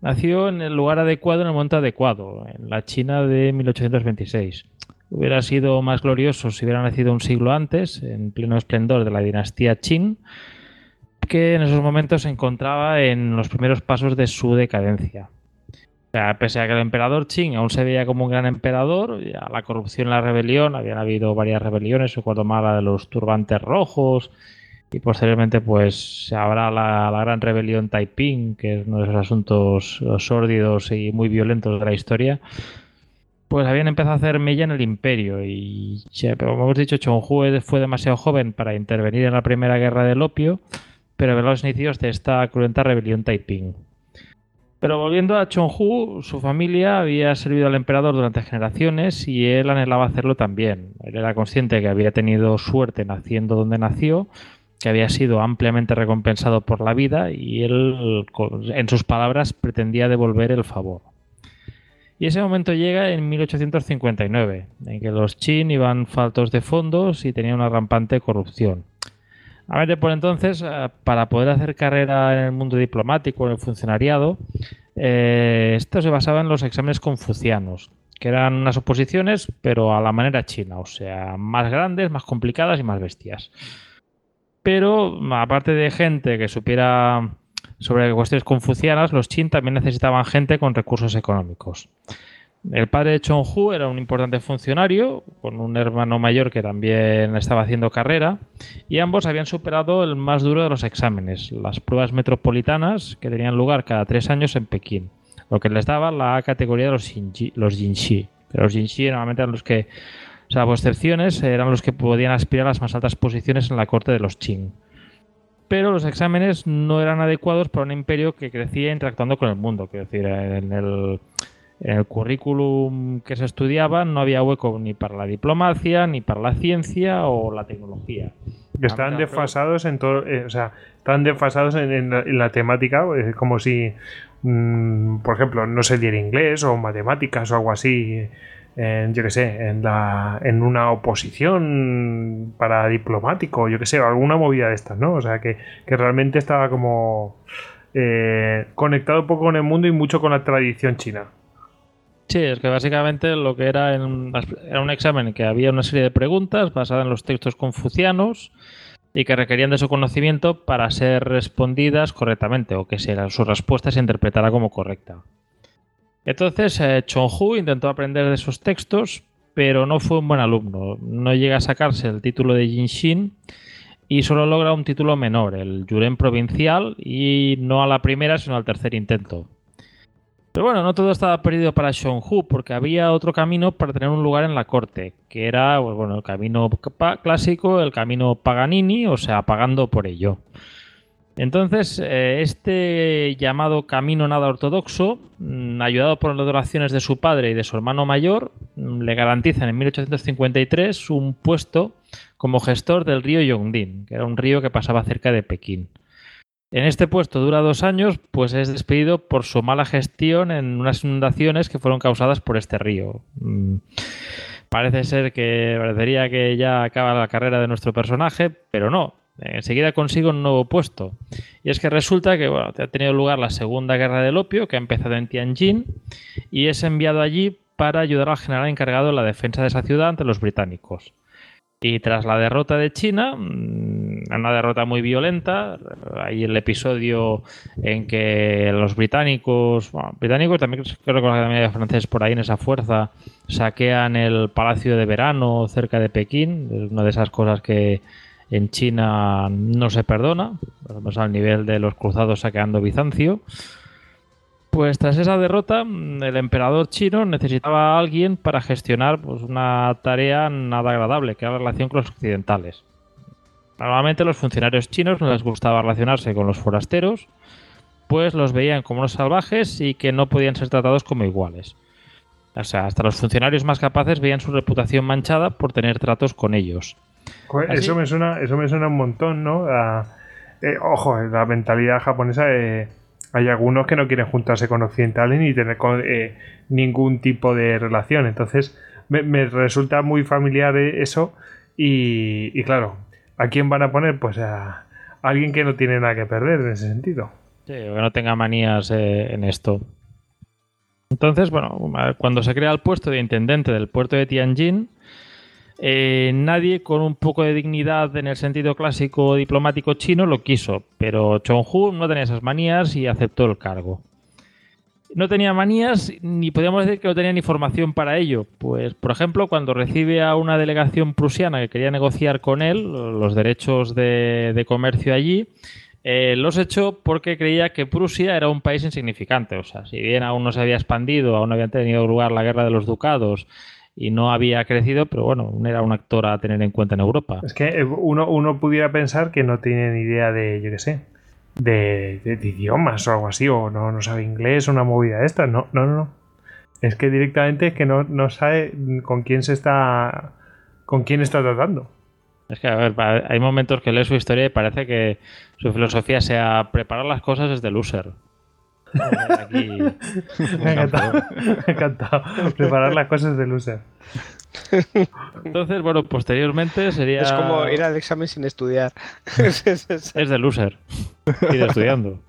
nació en el lugar adecuado en el momento adecuado, en la China de 1826. Hubiera sido más glorioso si hubiera nacido un siglo antes, en pleno esplendor de la dinastía Qin, que en esos momentos se encontraba en los primeros pasos de su decadencia. Pese a que el emperador Qing aún se veía como un gran emperador, ya la corrupción la rebelión, habían habido varias rebeliones, recuerdo más la de los turbantes rojos, y posteriormente pues se habrá la, gran rebelión Taiping, que es uno de esos asuntos sórdidos y muy violentos de la historia, pues habían empezado a hacer mella en el imperio y, como hemos dicho, Chonghu fue demasiado joven para intervenir en la primera guerra del opio, pero ver los inicios de esta cruenta rebelión Taiping. Pero volviendo a Chonghu, su familia había servido al emperador durante generaciones y él anhelaba hacerlo también. Él era consciente que había tenido suerte naciendo donde nació, que había sido ampliamente recompensado por la vida y él, en sus palabras, pretendía devolver el favor. Y ese momento llega en 1859, en que los Qin iban faltos de fondos y tenían una rampante corrupción. A ver, por entonces, eh, para poder hacer carrera en el mundo diplomático, en el funcionariado, eh, esto se basaba en los exámenes confucianos, que eran unas oposiciones, pero a la manera china, o sea, más grandes, más complicadas y más bestias. Pero, aparte de gente que supiera sobre cuestiones confucianas, los Qin también necesitaban gente con recursos económicos. El padre de Chonghu era un importante funcionario, con un hermano mayor que también estaba haciendo carrera, y ambos habían superado el más duro de los exámenes, las pruebas metropolitanas que tenían lugar cada tres años en Pekín, lo que les daba la categoría de los, los Jinshi. Que Los Jinshi normalmente eran los que, salvo excepciones, eran los que podían aspirar a las más altas posiciones en la corte de los Qing. Pero los exámenes no eran adecuados para un imperio que crecía interactuando con el mundo. Quiero decir, en el, en el currículum que se estudiaba no había hueco ni para la diplomacia, ni para la ciencia o la tecnología. Están desfasados en todo, eh, o sea, están desfasados en, en la, en la temática, es como si, mm, por ejemplo, no se diera inglés o matemáticas o algo así, en, yo que sé, en, la, en una oposición para diplomático, yo que sé, o alguna movida de estas, ¿no? O sea, que, que realmente estaba como eh, conectado un poco con el mundo y mucho con la tradición china. Sí, es que básicamente lo que era, en- era un examen que había una serie de preguntas basadas en los textos confucianos y que requerían de su conocimiento para ser respondidas correctamente o que su respuesta se interpretara como correcta. Entonces, eh, Chonghu intentó aprender de esos textos, pero no fue un buen alumno. No llega a sacarse el título de Jinshin y solo logra un título menor, el Yuren provincial, y no a la primera, sino al tercer intento. Pero bueno, no todo estaba perdido para Shonhu, porque había otro camino para tener un lugar en la corte, que era pues, bueno, el camino clásico, el camino Paganini, o sea, pagando por ello. Entonces, eh, este llamado camino nada ortodoxo, mm, ayudado por las donaciones de su padre y de su hermano mayor, mm, le garantizan en 1853 un puesto como gestor del río Yongdin, que era un río que pasaba cerca de Pekín. En este puesto dura dos años, pues es despedido por su mala gestión en unas inundaciones que fueron causadas por este río. Mm, Parece ser que parecería que ya acaba la carrera de nuestro personaje, pero no. Enseguida consigue un nuevo puesto. Y es que resulta que bueno, ha tenido lugar la Segunda Guerra del Opio, que ha empezado en Tianjin, y es enviado allí para ayudar al general encargado en la defensa de esa ciudad ante los británicos. Y tras la derrota de China, mm, una derrota muy violenta, hay el episodio en que los británicos, bueno, británicos también creo que también hay franceses por ahí en esa fuerza, saquean el Palacio de Verano cerca de Pekín, es una de esas cosas que en China no se perdona, al nivel de los cruzados saqueando Bizancio. Pues tras esa derrota, mm, el emperador chino necesitaba a alguien para gestionar pues, una tarea nada agradable, que era la relación con los occidentales. Normalmente los funcionarios chinos no les gustaba relacionarse con los forasteros, pues los veían como unos salvajes y que no podían ser tratados como iguales. O sea, hasta los funcionarios más capaces veían su reputación manchada por tener tratos con ellos. Joder, ¿Ah, eso, me suena, eso me suena un montón, ¿no? A- eh, ojo, la mentalidad japonesa eh, hay algunos que no quieren juntarse con occidentales ni tener eh, ningún tipo de relación. Entonces, me, me resulta muy familiar eh, eso. Y, y claro, ¿a quién van a poner? Pues a alguien que no tiene nada que perder en ese sentido. Sí, o que no tenga manías eh, en esto. Entonces, bueno, cuando se crea el puesto de intendente del puerto de Tianjin, eh, nadie con un poco de dignidad en el sentido clásico diplomático chino lo quiso, pero Chonghu no tenía esas manías y aceptó el cargo. no tenía manías ni podíamos decir que no tenía ni formación para ello. Pues, por ejemplo, cuando recibe a una delegación prusiana que quería negociar con él los derechos de, de comercio allí, eh, los echó porque creía que Prusia era un país insignificante. O sea, si bien aún no se había expandido, aún no había tenido lugar la guerra de los ducados y no había crecido, pero bueno, era un actor a tener en cuenta en Europa. Es que uno, uno pudiera pensar que no tiene ni idea de, yo qué sé, de, de, de, idiomas o algo así, o no, no sabe inglés, una movida esta. No, no, no. Es que directamente es que no, no sabe con quién se está. con quién está tratando. Es que, a ver, hay momentos que lee su historia y parece que su filosofía sea preparar las cosas desde loser. Aquí... me ha encantado. Me ha encantado. Preparar las cosas de loser. Entonces, bueno, posteriormente sería. Es como ir al examen sin estudiar. es de loser. Y de estudiando.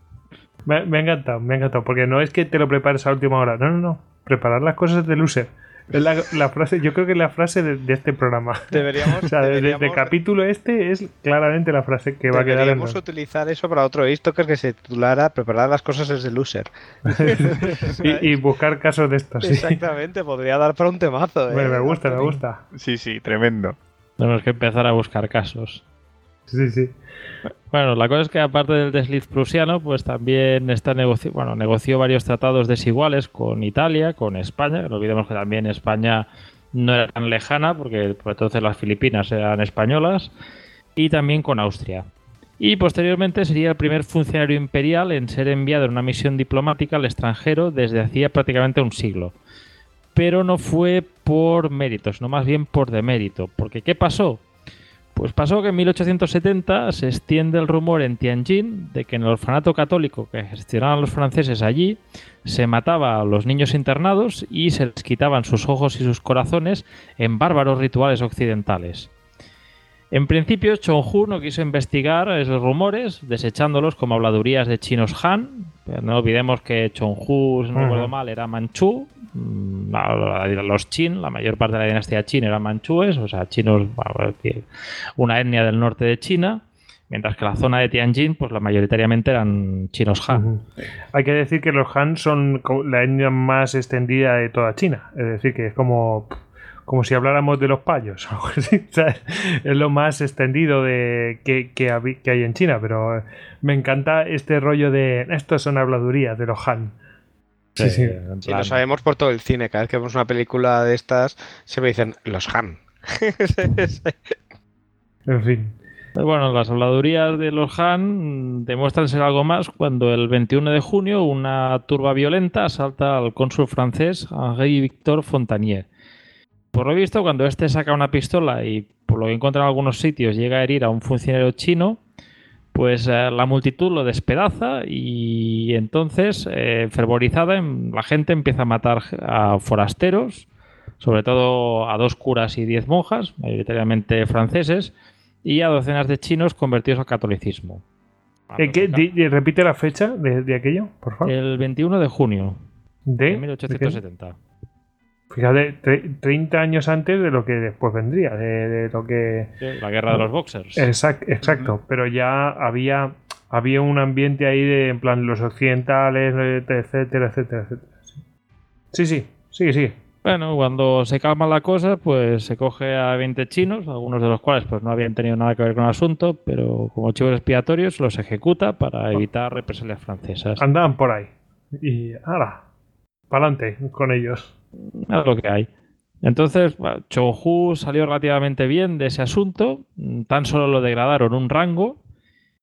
Me, me, ha encantado, me ha encantado. Porque no es que te lo prepares a última hora. No, no, no. Preparar las cosas de loser. Es la, la, frase, yo creo que es la frase de, de este programa. Deberíamos. o sea, deberíamos, de, de, capítulo este es claramente la frase que va a quedar en. Deberíamos utilizar eso para otro Eastoker que se titulara Preparar las cosas desde loser. y, y, buscar casos de estos. ¿sí? Exactamente, podría dar para un temazo. ¿eh? Bueno, me gusta, me gusta. Sí, sí, tremendo. Tenemos que empezar a buscar casos. Sí, sí. Bueno, la cosa es que aparte del desliz prusiano, pues también está negocio, bueno, negoció varios tratados desiguales con Italia, con España. No olvidemos que también España no era tan lejana, porque por entonces las Filipinas eran españolas, y también con Austria. Y posteriormente sería el primer funcionario imperial en ser enviado en una misión diplomática al extranjero desde hacía prácticamente un siglo. Pero no fue por méritos, no más bien por demérito. Porque ¿qué pasó? Pues pasó que en 1870 se extiende el rumor en Tianjin de que en el orfanato católico que gestionaban los franceses allí se mataba a los niños internados y se les quitaban sus ojos y sus corazones en bárbaros rituales occidentales. En principio, Chonghu no quiso investigar esos rumores, desechándolos como habladurías de chinos Han. Pero no olvidemos que Chonghu, si no recuerdo mal, era manchú. Los Qin, la mayor parte de la dinastía Qin eran manchúes, o sea, chinos, una etnia del norte de China. Mientras que la zona de Tianjin, pues la mayoritariamente eran chinos Han. Uh -huh. Hay que decir que los Han son la etnia más extendida de toda China. Es decir, que es como como si habláramos de los payos. ¿sabes? Es lo más extendido de que, que, que, hay en China, pero me encanta este rollo de estas son habladurías de los Han. Sí, sí. sí lo sabemos por todo el cine. Cada vez que vemos una película de estas, se me dicen los Han. en fin. Bueno, las habladurías de los Han demuestran ser algo más cuando el 21 de junio una turba violenta asalta al cónsul francés Henri Victor Fontanier por lo visto, cuando este saca una pistola y por lo que encuentra en algunos sitios llega a herir a un funcionario chino, pues eh, la multitud lo despedaza y entonces, eh, fervorizada, la gente empieza a matar a forasteros, sobre todo a dos curas y diez monjas, mayoritariamente franceses, y a docenas de chinos convertidos al catolicismo. ¿Eh, ¿qué, di, repite la fecha de, de, aquello, por favor. El 21 de junio de, de 1870. ¿De Fíjate, 30 años antes de lo que después vendría, de, de lo que... Sí, la guerra de los boxers. Exacto, exacto. Uh -huh. pero ya había, había un ambiente ahí de, en plan, los occidentales, etcétera, etcétera, etcétera. Sí, sí, sí, sí. Bueno, cuando se calma la cosa, pues se coge a 20 chinos, algunos de los cuales pues no habían tenido nada que ver con el asunto, pero como chivos expiatorios los ejecuta para evitar represalias francesas. Andaban por ahí. Y ahora, para adelante con ellos es lo que hay. Entonces, Chonghu salió relativamente bien de ese asunto, tan solo lo degradaron un rango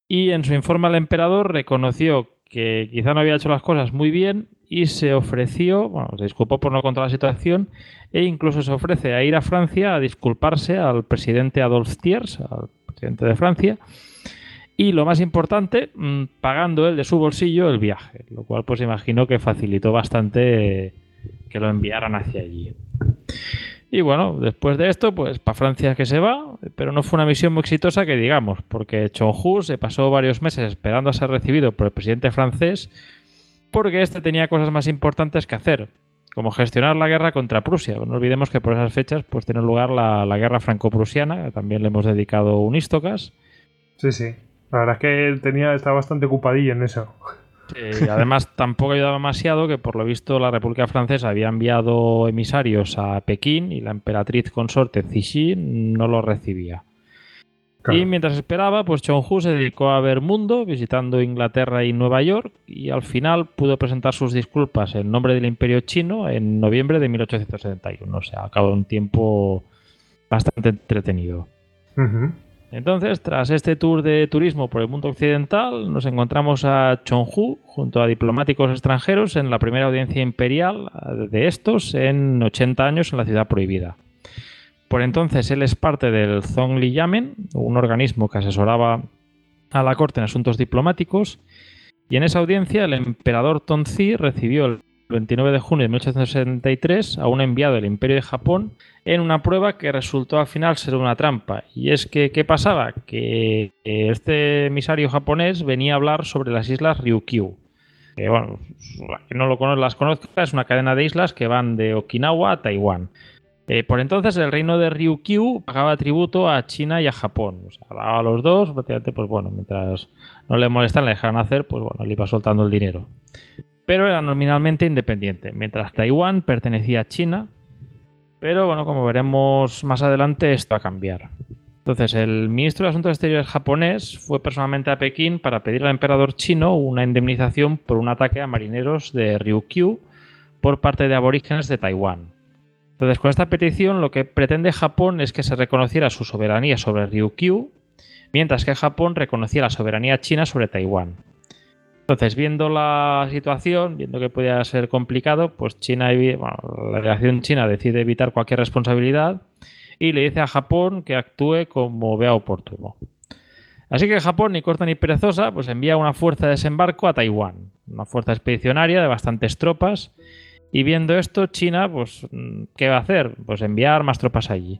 y en su informe al emperador reconoció que quizá no había hecho las cosas muy bien y se ofreció, bueno, se disculpó por no controlar la situación e incluso se ofrece a ir a Francia a disculparse al presidente Adolphe Thiers, al presidente de Francia, y lo más importante, pagando él de su bolsillo el viaje, lo cual pues imagino que facilitó bastante que lo enviaran hacia allí. Y bueno, después de esto, pues para Francia que se va, pero no fue una misión muy exitosa que digamos, porque Chonhu se pasó varios meses esperando a ser recibido por el presidente francés, porque este tenía cosas más importantes que hacer, como gestionar la guerra contra Prusia. No olvidemos que por esas fechas pues tiene lugar la, la guerra franco-prusiana, también le hemos dedicado un Istocas. Sí, sí. La verdad es que él tenía, estaba bastante ocupadillo en eso. Y además tampoco ayudaba demasiado que por lo visto la República Francesa había enviado emisarios a Pekín y la emperatriz consorte Cixi no lo recibía. Claro. Y mientras esperaba, pues Chong-Hu se dedicó a ver mundo, visitando Inglaterra y Nueva York, y al final pudo presentar sus disculpas en nombre del Imperio Chino en noviembre de 1871. O sea, a cabo de un tiempo bastante entretenido. Ujú. Entonces, tras este tour de turismo por el mundo occidental, nos encontramos a Chong-Hu junto a diplomáticos extranjeros en la primera audiencia imperial de estos en 80 años en la ciudad prohibida. Por entonces, él es parte del Zhongli Yamen, un organismo que asesoraba a la corte en asuntos diplomáticos, y en esa audiencia el emperador Tonzi recibió el 29 de junio de 1873 a un enviado del Imperio de Japón en una prueba que resultó al final ser una trampa. Y es que, ¿qué pasaba? Que este emisario japonés venía a hablar sobre las islas Ryukyu. Que, bueno, que no lo las conozca, es una cadena de islas que van de Okinawa a Taiwán. Eh, por entonces el reino de Ryukyu pagaba tributo a China y a Japón. O sea, a los dos, prácticamente, pues bueno, mientras no le molestan, le dejaran hacer, pues bueno, le iba soltando el dinero. Pero era nominalmente independiente, mientras Taiwán pertenecía a China. Pero bueno, como veremos más adelante, esto va a cambiar. Entonces, el ministro de Asuntos Exteriores japonés fue personalmente a Pekín para pedir al emperador chino una indemnización por un ataque a marineros de Ryukyu por parte de aborígenes de Taiwán. Entonces, con esta petición, lo que pretende Japón es que se reconociera su soberanía sobre Ryukyu, mientras que Japón reconocía la soberanía china sobre Taiwán. Entonces, viendo la situación, viendo que podía ser complicado, pues China, bueno, la delegación china decide evitar cualquier responsabilidad y le dice a Japón que actúe como vea oportuno. Así que Japón, ni corta ni perezosa, pues envía una fuerza de desembarco a Taiwán, una fuerza expedicionaria de bastantes tropas. Y viendo esto, China, pues, ¿qué va a hacer? Pues enviar más tropas allí.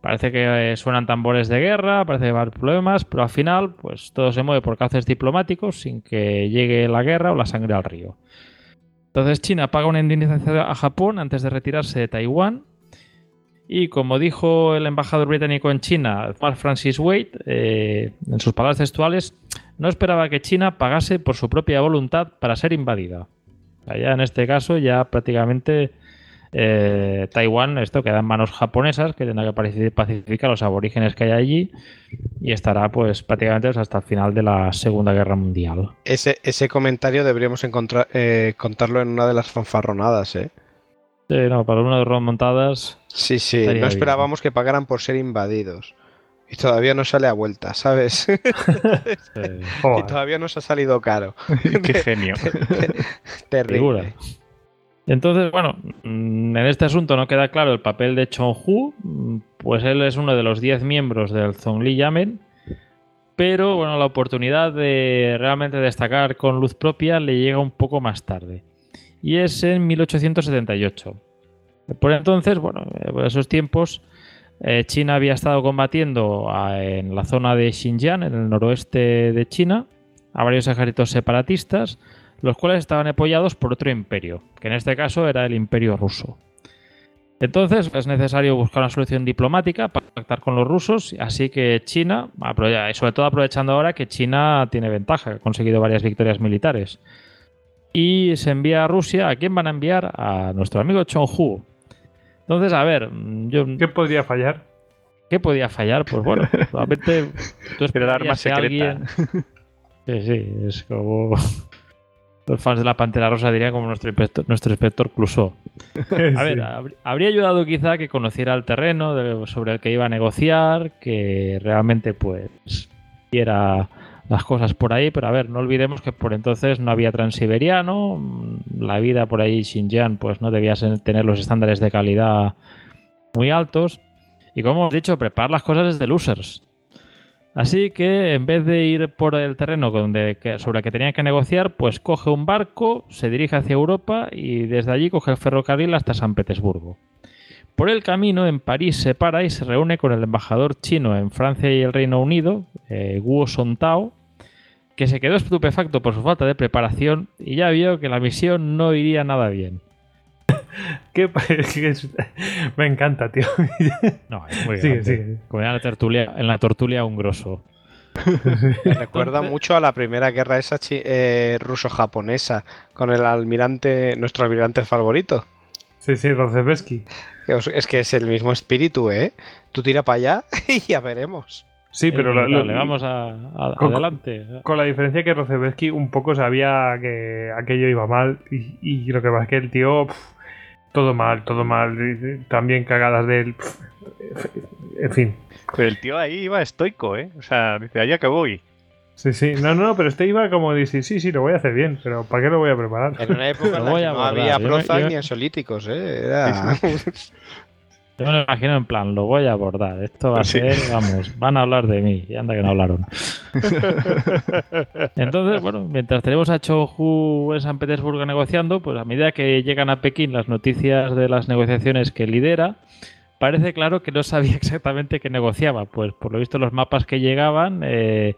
Parece que eh, suenan tambores de guerra, parece que va a haber problemas, pero al final, pues todo se mueve por cauces diplomáticos sin que llegue la guerra o la sangre al río. Entonces China paga una indemnización a Japón antes de retirarse de Taiwán. Y como dijo el embajador británico en China, Mark Francis Wade, eh, en sus palabras textuales, no esperaba que China pagase por su propia voluntad para ser invadida. O sea, ya en este caso, ya prácticamente eh, Taiwán, esto queda en manos japonesas, que tendrá que paci- pacificar a los aborígenes que hay allí y estará pues prácticamente hasta el final de la Segunda Guerra Mundial. Ese, ese comentario deberíamos encontrar, eh, contarlo en una de las fanfarronadas, ¿eh? Sí, no, para una de remontadas, Sí, sí, Estaría no bien. esperábamos que pagaran por ser invadidos. Y todavía no sale a vuelta, ¿sabes? eh, y todavía nos ha salido caro. Qué genio. Terrible. Entonces, bueno, mm, en este asunto no queda claro el papel de Chong-Hu, mm, pues él es uno de los 10 miembros del Zhongli Yamen, pero bueno, la oportunidad de realmente destacar con luz propia le llega un poco más tarde, y es en 1878. Por entonces, bueno, eh, por esos tiempos, eh, China había estado combatiendo a- en la zona de Xinjiang, en el noroeste de China, a varios ejércitos separatistas, los cuales estaban apoyados por otro imperio, que en este caso era el imperio ruso. Entonces es necesario buscar una solución diplomática para pactar con los rusos, así que China, sobre todo aprovechando ahora que China tiene ventaja, ha conseguido varias victorias militares, y se envía a Rusia, ¿a quién van a enviar? A nuestro amigo Chong-Hu. Entonces, a ver, mm, yo, ¿Qué podría fallar? ¿qué podía fallar? Pues bueno, probablemente tú Pero el arma esperarías que secreta. alguien- Sí, sí, es como... Los fans de la Pantera Rosa dirían como nuestro inspector, nuestro inspector Clouseau. A ver, habr- habría ayudado quizá que conociera el terreno de- sobre el que iba a negociar, que realmente pues viera las cosas por ahí, pero a ver, no olvidemos que por entonces no había transiberiano, mm, la vida por ahí Xinjiang pues no debía tener los estándares de calidad muy altos y como hemos dicho, preparar las cosas desde losers. Así que en vez de ir por el terreno donde, sobre el que tenía que negociar, pues coge un barco, se dirige hacia Europa y desde allí coge el ferrocarril hasta San Petersburgo. Por el camino, en París se para y se reúne con el embajador chino en Francia y el Reino Unido, eh, Guo Sontao, que se quedó estupefacto por su falta de preparación y ya vio que la misión no iría nada bien. ¿Qué pa- es que es- Me encanta, tío. No, es muy Sigue, sigue. Como en la tertulia, en la tortulia un grosso. Me recuerda mucho a la primera guerra esa chi- eh, ruso-japonesa con el almirante, nuestro almirante favorito. Sí, sí, os- Es que es el mismo espíritu, ¿eh? Tú tira para allá y ya veremos. Sí, pero lo- lo- le vamos a, a- Con- adelante. con la diferencia que Rozebesky un poco sabía que aquello iba mal y, y lo que pasa es que el tío, todo mal, todo mal, también cagadas de él, en fin. Pero el tío ahí iba estoico, ¿eh? O sea, dice, allá que voy. Sí, sí, no, no, pero este iba como dice, sí, sí, lo voy a hacer bien, pero ¿para qué lo voy a preparar? En una época en la que no había yo- ni ansiolíticos, ¿eh? Era... Yo me lo imagino en plan, lo voy a abordar. Esto va a Sí. ser, vamos, van a hablar de mí. Y anda que no hablaron. Entonces, bueno, mientras tenemos a Chou en San Petersburgo negociando, pues a medida que llegan a Pekín las noticias de las negociaciones que lidera, parece claro que no sabía exactamente qué negociaba. Pues por lo visto los mapas que llegaban eh,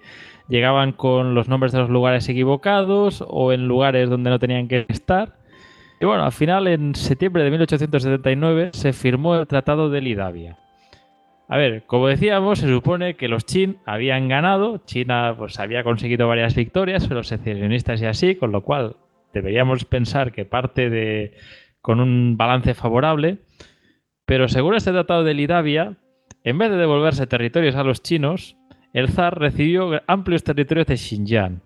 llegaban con los nombres de los lugares equivocados o en lugares donde no tenían que estar. Y bueno, al final, en septiembre de 1879, se firmó el Tratado de Lidavia. A ver, como decíamos, se supone que los Chin habían ganado, China pues había conseguido varias victorias, los secesionistas y así, con lo cual deberíamos pensar que parte de con un balance favorable, pero según este Tratado de Lidavia, en vez de devolverse territorios a los chinos, el zar recibió amplios territorios de Xinjiang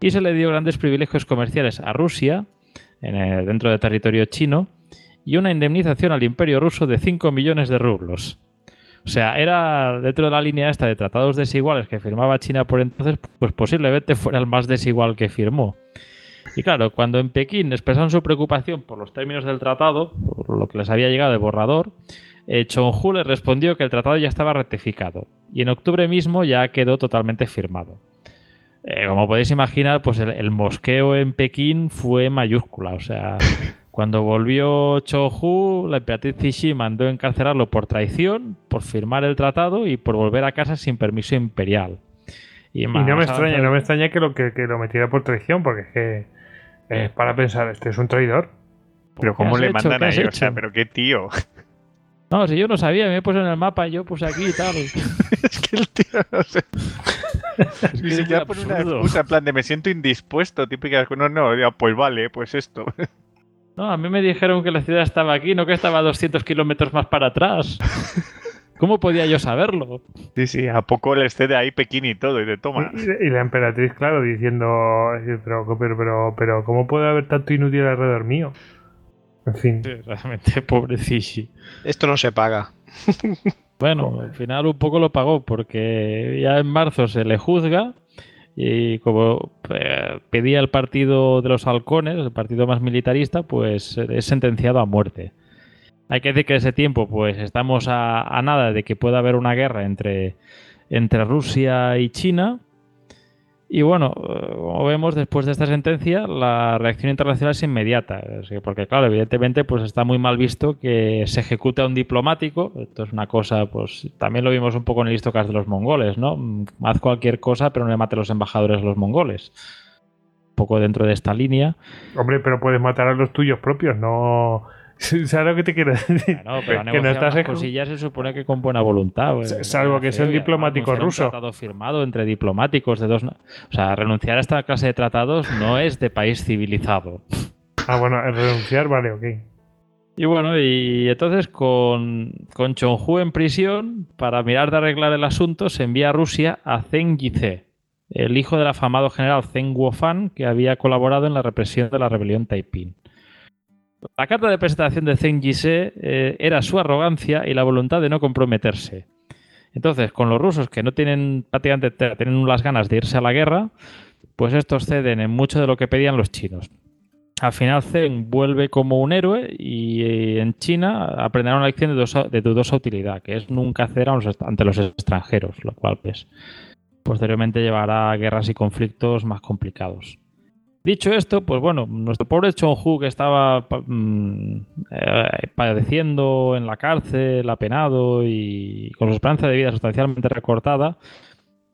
y se le dio grandes privilegios comerciales a Rusia dentro del territorio chino y una indemnización al imperio ruso de 5 millones de rublos. O sea, era dentro de la línea esta de tratados desiguales que firmaba China por entonces, pues posiblemente fuera el más desigual que firmó. Y claro, cuando en Pekín expresaron su preocupación por los términos del tratado, por lo que les había llegado de borrador, eh, Chonghu les respondió que el tratado ya estaba rectificado y en octubre mismo ya quedó totalmente firmado. Eh, como podéis imaginar, pues el, el mosqueo en Pekín fue mayúscula. O sea, cuando volvió Chou la emperatriz Cixi mandó encarcelarlo por traición, por firmar el tratado y por volver a casa sin permiso imperial. Y más no me extraña, no me extraña que lo, que, que lo metiera por traición, porque es que es para pensar, este es un traidor. Pero ¿Qué ¿cómo le hecho? mandan ¿Qué has ahí? O sea, pero qué tío. No, si yo no sabía, me he puesto en el mapa, yo puse aquí y tal. es que el tío no sé. Ni es siquiera muy pone una excusa, en plan de me siento indispuesto, típica. No, no, ya, pues vale, pues esto. No, a mí me dijeron que la ciudad estaba aquí, no que estaba a 200 kilómetros más para atrás. ¿Cómo podía yo saberlo? Sí, sí, a poco le excede ahí Pekín y todo, y te toma. Y, y la emperatriz, claro, diciendo, pero, pero, pero, pero, ¿cómo puede haber tanto inútil alrededor mío? En fin. Realmente, pobrecillo. Esto no se paga. Bueno, al final un poco lo pagó porque ya en marzo se le juzga y como eh, pedía el partido de los halcones, el partido más militarista, pues es sentenciado a muerte. Hay que decir que en ese tiempo pues estamos a, a nada de que pueda haber una guerra entre, entre Rusia y China. Y bueno, como vemos después de esta sentencia, la reacción internacional es inmediata. Porque claro, evidentemente pues está muy mal visto que se ejecute a un diplomático. Esto es una cosa, pues también lo vimos un poco en el Istocas de los mongoles, ¿no? Haz cualquier cosa, pero no le mate a los embajadores a los mongoles. Un poco dentro de esta línea. Hombre, pero puedes matar a los tuyos propios, no... ¿Sabes lo que te quiero decir? Pero que no estás cosillas se supone que con buena voluntad. pues, Salvo que sea un diplomático anunciar un ruso. tratado firmado entre diplomáticos de dos. O sea, renunciar a esta clase de tratados no es de país civilizado. Ah, bueno, renunciar, vale, ok. Y bueno, y entonces con, con Chonghu en prisión, para mirar de arreglar el asunto, se envía a Rusia a Zheng Yizhe, el hijo del afamado general Zheng Guofan, que había colaborado en la represión de la rebelión Taiping. La carta de presentación de Zheng Yizhe eh, era su arrogancia y la voluntad de no comprometerse. Entonces, con los rusos que no tienen prácticamente te- tienen las ganas de irse a la guerra, pues estos ceden en mucho de lo que pedían los chinos. Al final Zheng vuelve como un héroe y eh, en China aprenderá una lección de, dudosa- utilidad, que es nunca ceder ante los extranjeros, lo cual pues posteriormente llevará a guerras y conflictos más complicados. Dicho esto, pues bueno, nuestro pobre Chonghu que estaba mm, eh, padeciendo en la cárcel, apenado y con su esperanza de vida sustancialmente recortada,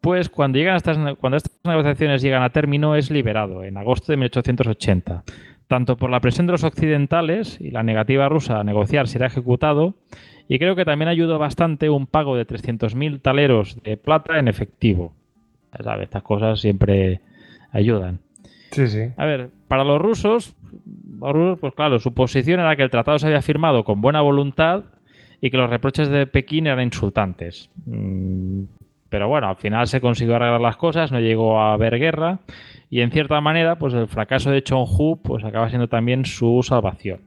pues cuando, llegan estas, cuando estas negociaciones llegan a término es liberado en agosto de 1880, tanto por la presión de los occidentales y la negativa rusa a negociar si era ejecutado, y creo que también ayudó bastante un pago de 300.000 taleros de plata en efectivo. Ya sabes, estas cosas siempre ayudan. Sí, sí. A ver, para los rusos, pues claro, su posición era que el tratado se había firmado con buena voluntad y que los reproches de Pekín eran insultantes. Mm, Pero bueno, al final se consiguió arreglar las cosas, no llegó a haber guerra y en cierta manera, pues el fracaso de Chonghu pues acaba siendo también su salvación.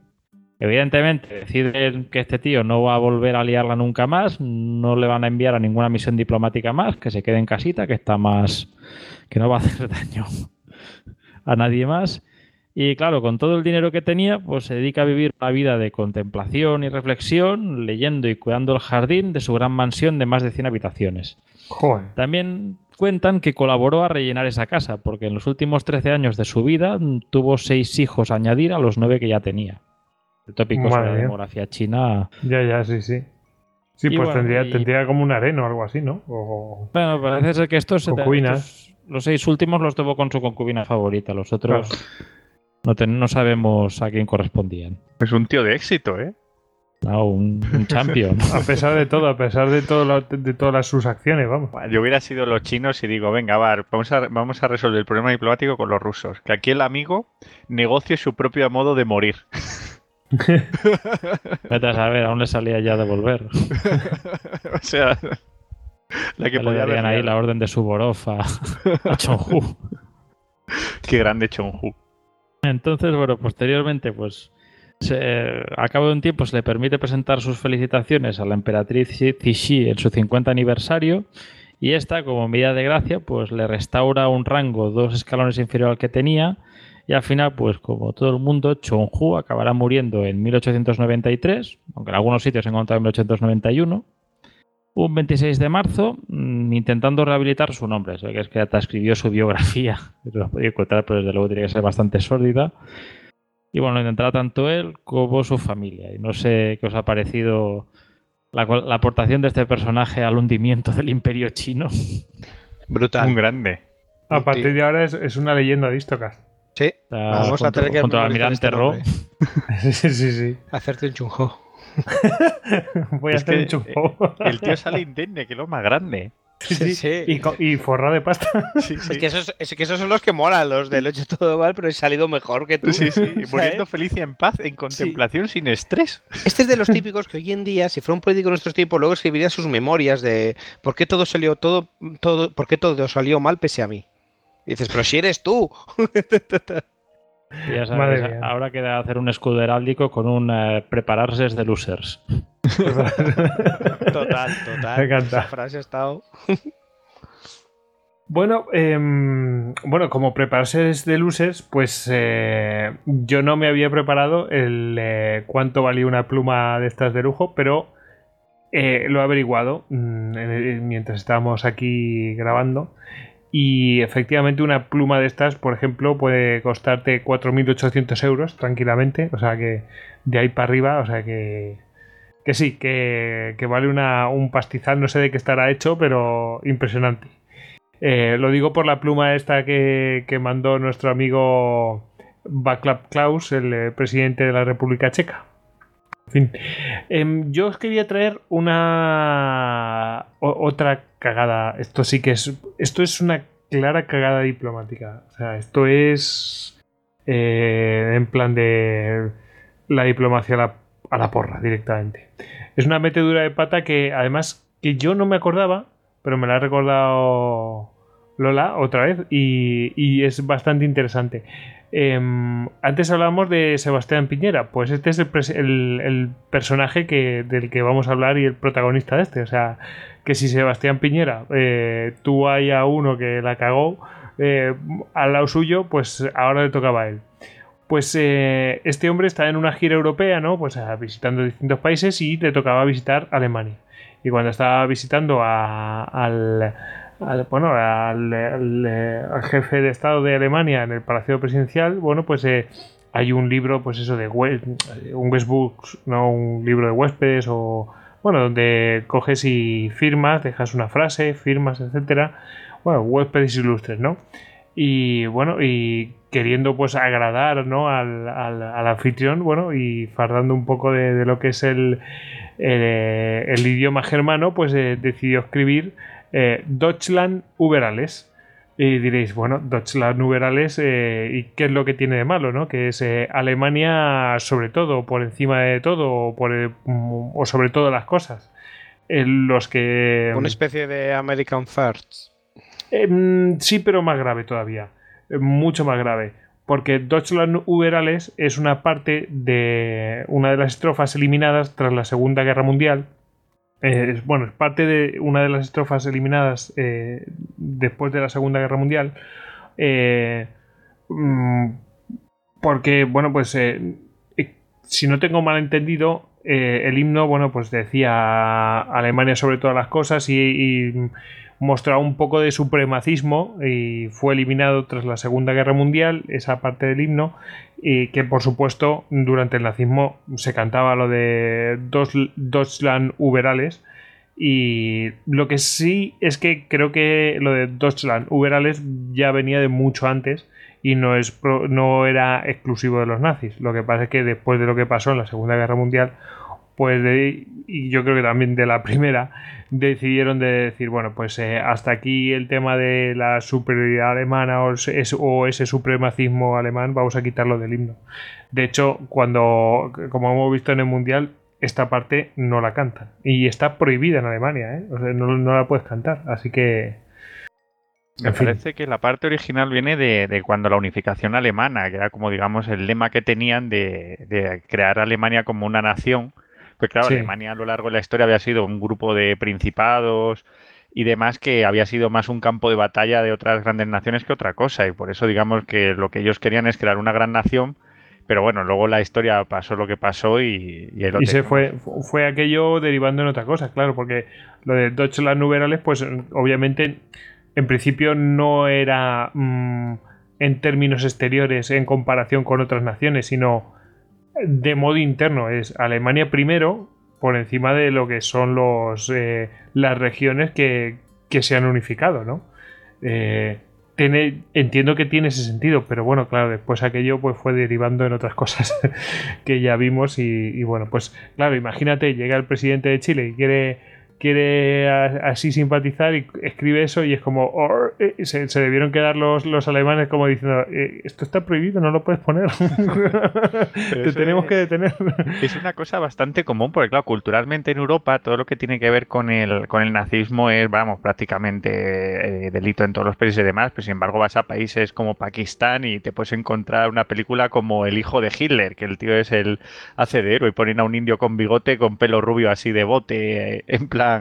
Evidentemente, deciden que este tío no va a volver a liarla nunca más, no le van a enviar a ninguna misión diplomática más, que se quede en casita, que está más. que no va a hacer daño a nadie más. Y claro, con todo el dinero que tenía, pues se dedica a vivir una vida de contemplación y reflexión, leyendo y cuidando el jardín de su gran mansión de más de 100 habitaciones. Joder. También cuentan que colaboró a rellenar esa casa, porque en los últimos 13 años de su vida tuvo seis hijos a añadir a los nueve que ya tenía. El tópico sobre Madre la mía. demografía china. Ya, ya, sí, sí. Sí, Y pues bueno, tendría, y- tendría como un areno o algo así, ¿no? O... Bueno, parece ser que estos, estos- los seis últimos los tuvo con su concubina favorita, los otros no, ten- no sabemos a quién correspondían. Es un tío de éxito, ¿eh? No, un, un champion. A pesar de todo, a pesar de, todo lo- de todas las- sus acciones, vamos. Yo hubiera sido los chinos y digo, venga, va, vamos a, vamos a resolver el problema diplomático con los rusos. Que aquí el amigo negocie su propio modo de morir. Vete a saber, aún le salía ya de volver. o sea, la que le podía ahí la orden de Suvorov a, a Chonghu. Qué grande Chonghu. Entonces, bueno, posteriormente, pues se- a cabo de un tiempo se le permite presentar sus felicitaciones a la emperatriz Xi- Cixi en su 50 aniversario y esta, como medida de gracia, pues le restaura un rango dos escalones inferior al que tenía y al final, pues como todo el mundo, Chonghu acabará muriendo en 1893, aunque en algunos sitios se encontrado en 1891. Un 26 de marzo, mm, intentando rehabilitar su nombre. Que es que hasta escribió su biografía. No he podido encontrar, pero desde luego tiene que ser bastante sórdida. Y bueno, lo intentará tanto él como su familia. Y no sé qué os ha parecido la, la aportación de este personaje al hundimiento del imperio chino. Brutal. Un grande. A partir de ahora es, es una leyenda de Istocas. Sí, O sea, vamos a tener que al memorizar almirante este Ro. sí, sí, sí. Hacerte un chunjo. Voy a Es hacer que, un chufo. El tío sale indemne, que es lo más grande. Sí, sí. sí. Y, y forrado de pasta. Sí, Es que, esos, es que esos son los que molan, los del 8 todo mal, pero he salido mejor que tú. Sí, sí, y muriendo feliz y en paz, en contemplación, sin estrés. Este es de los típicos que hoy en día, si fuera un político de nuestros tiempos, luego escribiría sus memorias de por qué todo salió todo, todo, por qué todo salió mal pese a mí. Y dices, pero si eres tú. Ya sabes, ahora queda hacer un escudo heráldico con un eh, prepararse de losers. Total, total. Me encanta. Esa frase ha estado. Bueno, em, bueno, como prepararse de luces, pues eh, yo no me había preparado el eh, cuánto valía una pluma de estas de lujo, pero eh, lo he averiguado mm, mientras estábamos aquí grabando. Y efectivamente una pluma de estas, por ejemplo, puede costarte 4.800 euros tranquilamente. O sea que de ahí para arriba, o sea que, que sí, que, que vale una, un pastizal. No sé de qué estará hecho, pero impresionante. Eh, lo digo por la pluma esta que, que mandó nuestro amigo Václav Klaus, el eh, presidente de la República Checa. Fin, Em, yo os quería traer una otra cagada. Esto sí que es esto es una clara cagada diplomática. O sea, esto es eh, en plan de la diplomacia a la, porra directamente. Es una metedura de pata que además que yo no me acordaba, pero me la ha recordado Lola otra vez y es bastante interesante. Em, antes hablábamos de Sebastián Piñera, pues este es el, personaje que, del que vamos a hablar y el protagonista de este. O sea, que si Sebastián Piñera eh, tuvo ahí a uno que la cagó eh, al lado suyo, pues ahora le tocaba a él. Pues eh, este hombre está en una gira europea, ¿no? Pues ah, visitando distintos países y le tocaba visitar Alemania. Y cuando estaba visitando a- al, al- bueno, eh, al jefe de Estado de Alemania en el Palacio Presidencial, bueno, pues eh, hay un libro, pues eso, de hue- un guestbook, no un libro de huéspedes o, bueno, donde coges y firmas, dejas una frase, firmas, etcétera. Bueno, huéspedes ilustres, ¿no? Y bueno, y queriendo pues agradar ¿no? al, al- anfitrión, bueno, y fardando un poco de, lo que es el, el, idioma germano, pues eh, decidió escribir eh, Deutschland über alles. Y diréis, bueno, Deutschland Uberales, eh, ¿y qué es lo que tiene de malo, no? Que es eh, Alemania sobre todo, por encima de todo, o, por mm, o sobre todo las cosas. Los que... Una especie de American First. Eh, mm, sí, pero más grave todavía. Mucho más grave. Porque Deutschland Uberales es una parte de una de las estrofas eliminadas tras la Segunda Guerra Mundial. Eh, es- bueno, es parte de una de las estrofas eliminadas eh, después de la Segunda Guerra Mundial. Eh, mm, porque, bueno, pues si no tengo mal entendido, el himno, bueno, pues decía Alemania sobre todas las cosas y, y mostraba un poco de supremacismo y fue eliminado tras la Segunda Guerra Mundial, esa parte del himno, y que por supuesto durante el nazismo se cantaba lo de Deutsch- Deutschland Uberales. Y lo que sí es que creo que lo de Deutschland Uberales ya venía de mucho antes y no, es no era exclusivo de los nazis. Lo que pasa es que después de lo que pasó en la Segunda Guerra Mundial, pues de- y yo creo que también de la primera, decidieron de decir, bueno, pues eh, hasta aquí el tema de la superioridad alemana o ese, o ese supremacismo alemán, vamos a quitarlo del himno. De hecho, cuando, como hemos visto en el Mundial, esta parte no la cantan. Y está prohibida en Alemania, ¿eh? O sea, no, no la puedes cantar. Así que... Me En fin. parece que la parte original viene de, de cuando la unificación alemana, que era como digamos el lema que tenían de, de crear Alemania como una nación. Pues claro, Sí. Alemania a lo largo de la historia había sido un grupo de principados y demás que había sido más un campo de batalla de otras grandes naciones que otra cosa. Y por eso digamos que lo que ellos querían es crear una gran nación. Pero bueno, luego la historia pasó lo que pasó y, y ahí lo Y se fue, fue aquello derivando en otra cosa, claro, porque lo de Deutschland Uberales, pues obviamente en principio no era mm, en términos exteriores en comparación con otras naciones, sino de modo interno. Es Alemania primero por encima de lo que son los eh, las regiones que, que se han unificado, ¿no? Eh, tiene, entiendo que tiene ese sentido, pero bueno, claro, después aquello pues fue derivando en otras cosas que ya vimos y, y bueno, pues claro, imagínate, llega el presidente de Chile y quiere quiere así simpatizar y escribe eso y es como "Or", eh, se, se debieron quedar los, los alemanes como diciendo "Eh, esto está prohibido, no lo puedes poner te tenemos es- que detener. Es una cosa bastante común porque, claro, culturalmente en Europa todo lo que tiene que ver con el, con el nazismo es, vamos, prácticamente eh, delito en todos los países y demás, pero sin embargo vas a países como Pakistán y te puedes encontrar una película como El hijo de Hitler, que el tío es el hace de héroe y ponen a un indio con bigote, con pelo rubio así de bote, eh, en plan...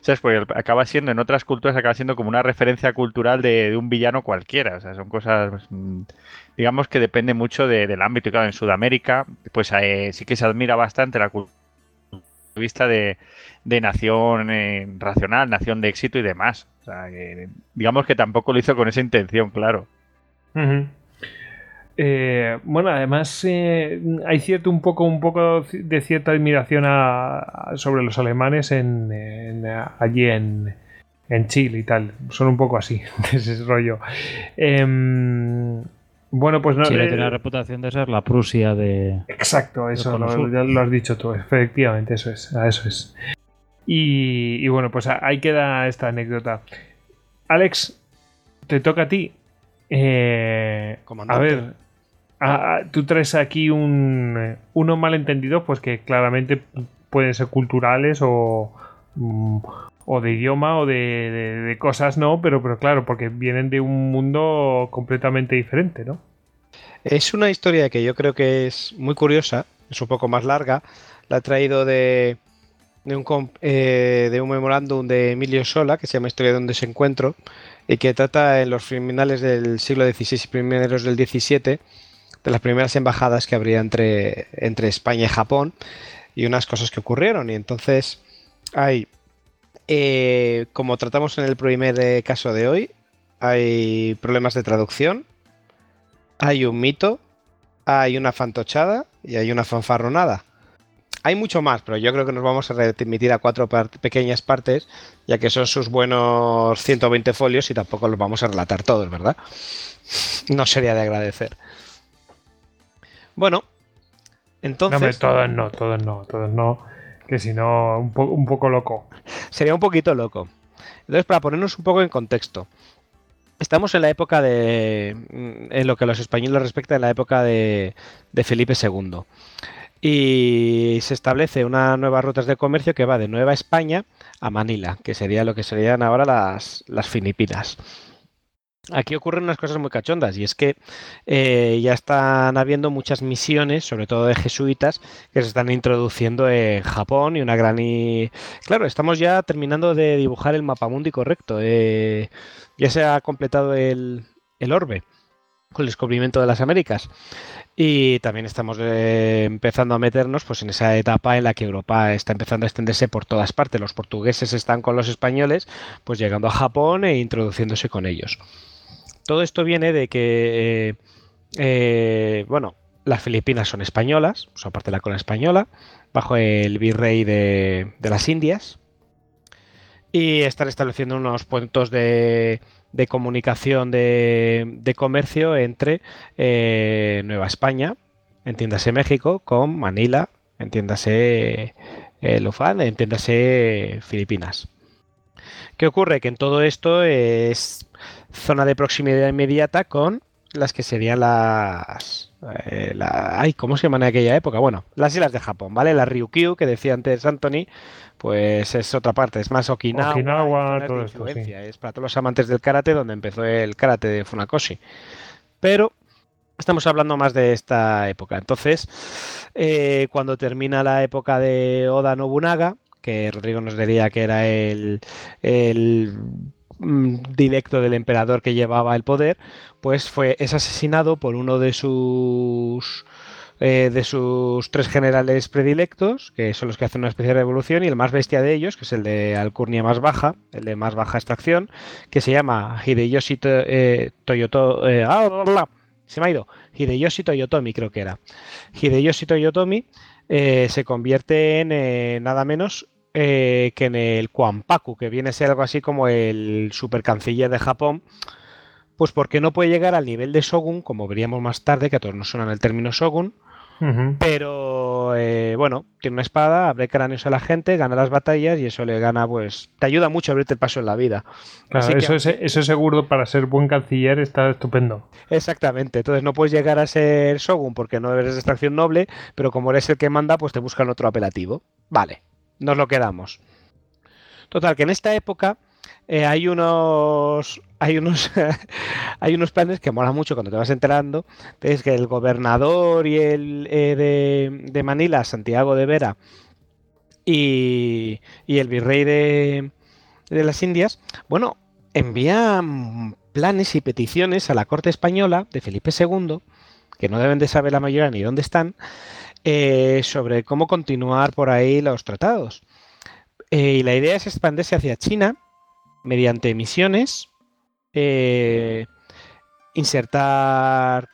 ¿Sabes? Porque acaba siendo, en otras culturas, acaba siendo como una referencia cultural de, un villano cualquiera. O sea, son cosas, mm, digamos que depende mucho de- del ámbito. Y claro, en Sudamérica, pues eh, sí que se admira bastante la cultura vista de, de nación eh, racional, nación de éxito y demás. Que, digamos que tampoco lo hizo con esa intención, claro. Ujú. Eh, bueno, además eh, hay cierto un poco, un poco de cierta admiración a- a- sobre los alemanes en, en, allí en, en Chile y tal. Son un poco así, de ese rollo. Em, bueno, pues no. Chile eh, tiene la reputación de ser la Prusia de. Exacto, eso lo, ya lo has dicho tú, efectivamente, eso es, a eso es. Y, y bueno, pues ahí queda esta anécdota. Alex, te toca a ti. Eh, a ver, a- a- tú traes aquí un, eh, unos malentendidos, pues que claramente pueden ser culturales o, mm, de idioma o de, cosas, ¿no? Pero, pero claro, porque vienen de un mundo completamente diferente, ¿no? Es una historia que yo creo que es muy curiosa, es un poco más larga. La he traído de, de, un, eh, de un memorándum de Emilio Sola, que se llama Historia de un desencuentro, y que trata en los finales del siglo XVI y primeros del XVII de las primeras embajadas que habría entre, entre España y Japón y unas cosas que ocurrieron. Y entonces hay, eh, como tratamos en el primer eh, caso de hoy, hay problemas de traducción, hay un mito, hay una fantochada y hay una fanfarronada. Hay mucho más, pero yo creo que nos vamos a remitir a cuatro pequeñas partes, ya que son sus buenos 120 folios y tampoco los vamos a relatar todos, ¿verdad? No sería de agradecer. Bueno, No, entonces todos no, todos no, todos no. Que si no, un, po- un poco loco. sería un poquito loco. Entonces, para ponernos un poco en contexto, estamos en la época de, mm, en lo que a los españoles respecta, en la época de, de Felipe II. Y se establece una nueva rutas de comercio que va de Nueva España a Manila, que sería lo que serían ahora las, las Filipinas. Aquí ocurren unas cosas muy cachondas y es que eh, ya están habiendo muchas misiones, sobre todo de jesuitas, que se están introduciendo en Japón y una gran... Claro, estamos ya terminando de dibujar el mapamundi correcto. eh, ya se ha completado el, el orbe con el descubrimiento de las Américas. Y también estamos eh, empezando a meternos pues, en esa etapa en la que Europa está empezando a extenderse por todas partes. Los portugueses están con los españoles, pues llegando a Japón e introduciéndose con ellos. Todo esto viene de que, eh, eh, bueno, las Filipinas son españolas, son parte de la corona española, bajo el virrey de, de las Indias. Y están estableciendo unos puntos de, de comunicación de, de comercio entre eh, Nueva España, entiéndase México, con Manila, entiéndase Lufán, entiéndase Filipinas. ¿Qué ocurre? Que en todo esto es zona de proximidad inmediata con las que serían las... eh, la- ay, ¿cómo se llaman en aquella época? Bueno, las islas de Japón, ¿vale? La Ryukyu, que decía antes Anthony, pues es otra parte, es más Okinawa. Okinawa, todo esto, sí. Es para todos los amantes del karate, donde empezó el karate de Funakoshi. Pero estamos hablando más de esta época. Entonces, eh, cuando termina la época de Oda Nobunaga, que Rodrigo nos diría que era el, el directo del emperador que llevaba el poder, pues fue es asesinado por uno de sus eh, de sus tres generales predilectos, que son los que hacen una especie de revolución, y el más bestia de ellos, que es el de alcurnia más baja, el de más baja extracción, que se llama Hideyoshi To-. Hideyoshi Toyotomi, creo que era. Hideyoshi Toyotomi eh, se convierte en eh, nada menos eh, que en el Kwampaku, que viene a ser algo así como el supercanciller de Japón. Pues porque no puede llegar al nivel de Shogun, como veríamos más tarde, que a todos nos suena el término Shogun, pero eh, bueno, tiene una espada, abre cráneos a la gente, gana las batallas y eso le gana, pues, te ayuda mucho a abrirte el paso en la vida. Claro, Así que- eso, es, eso es seguro para ser buen canciller, está estupendo. Exactamente, entonces no puedes llegar a ser Shogun porque no eres de extracción noble, pero como eres el que manda, pues te buscan otro apelativo. Vale, nos lo quedamos. Total, que en esta época eh, hay unos hay unos hay unos planes que mola mucho cuando te vas enterando. Es que el gobernador y el eh, de, de Manila, Santiago de Vera, y, y el virrey de, de las Indias, bueno, envían planes y peticiones a la corte española de Felipe II, que no deben de saber la mayoría ni dónde están, eh, sobre cómo continuar por ahí los tratados. Eh, y la idea es expandirse hacia China mediante misiones, eh, insertar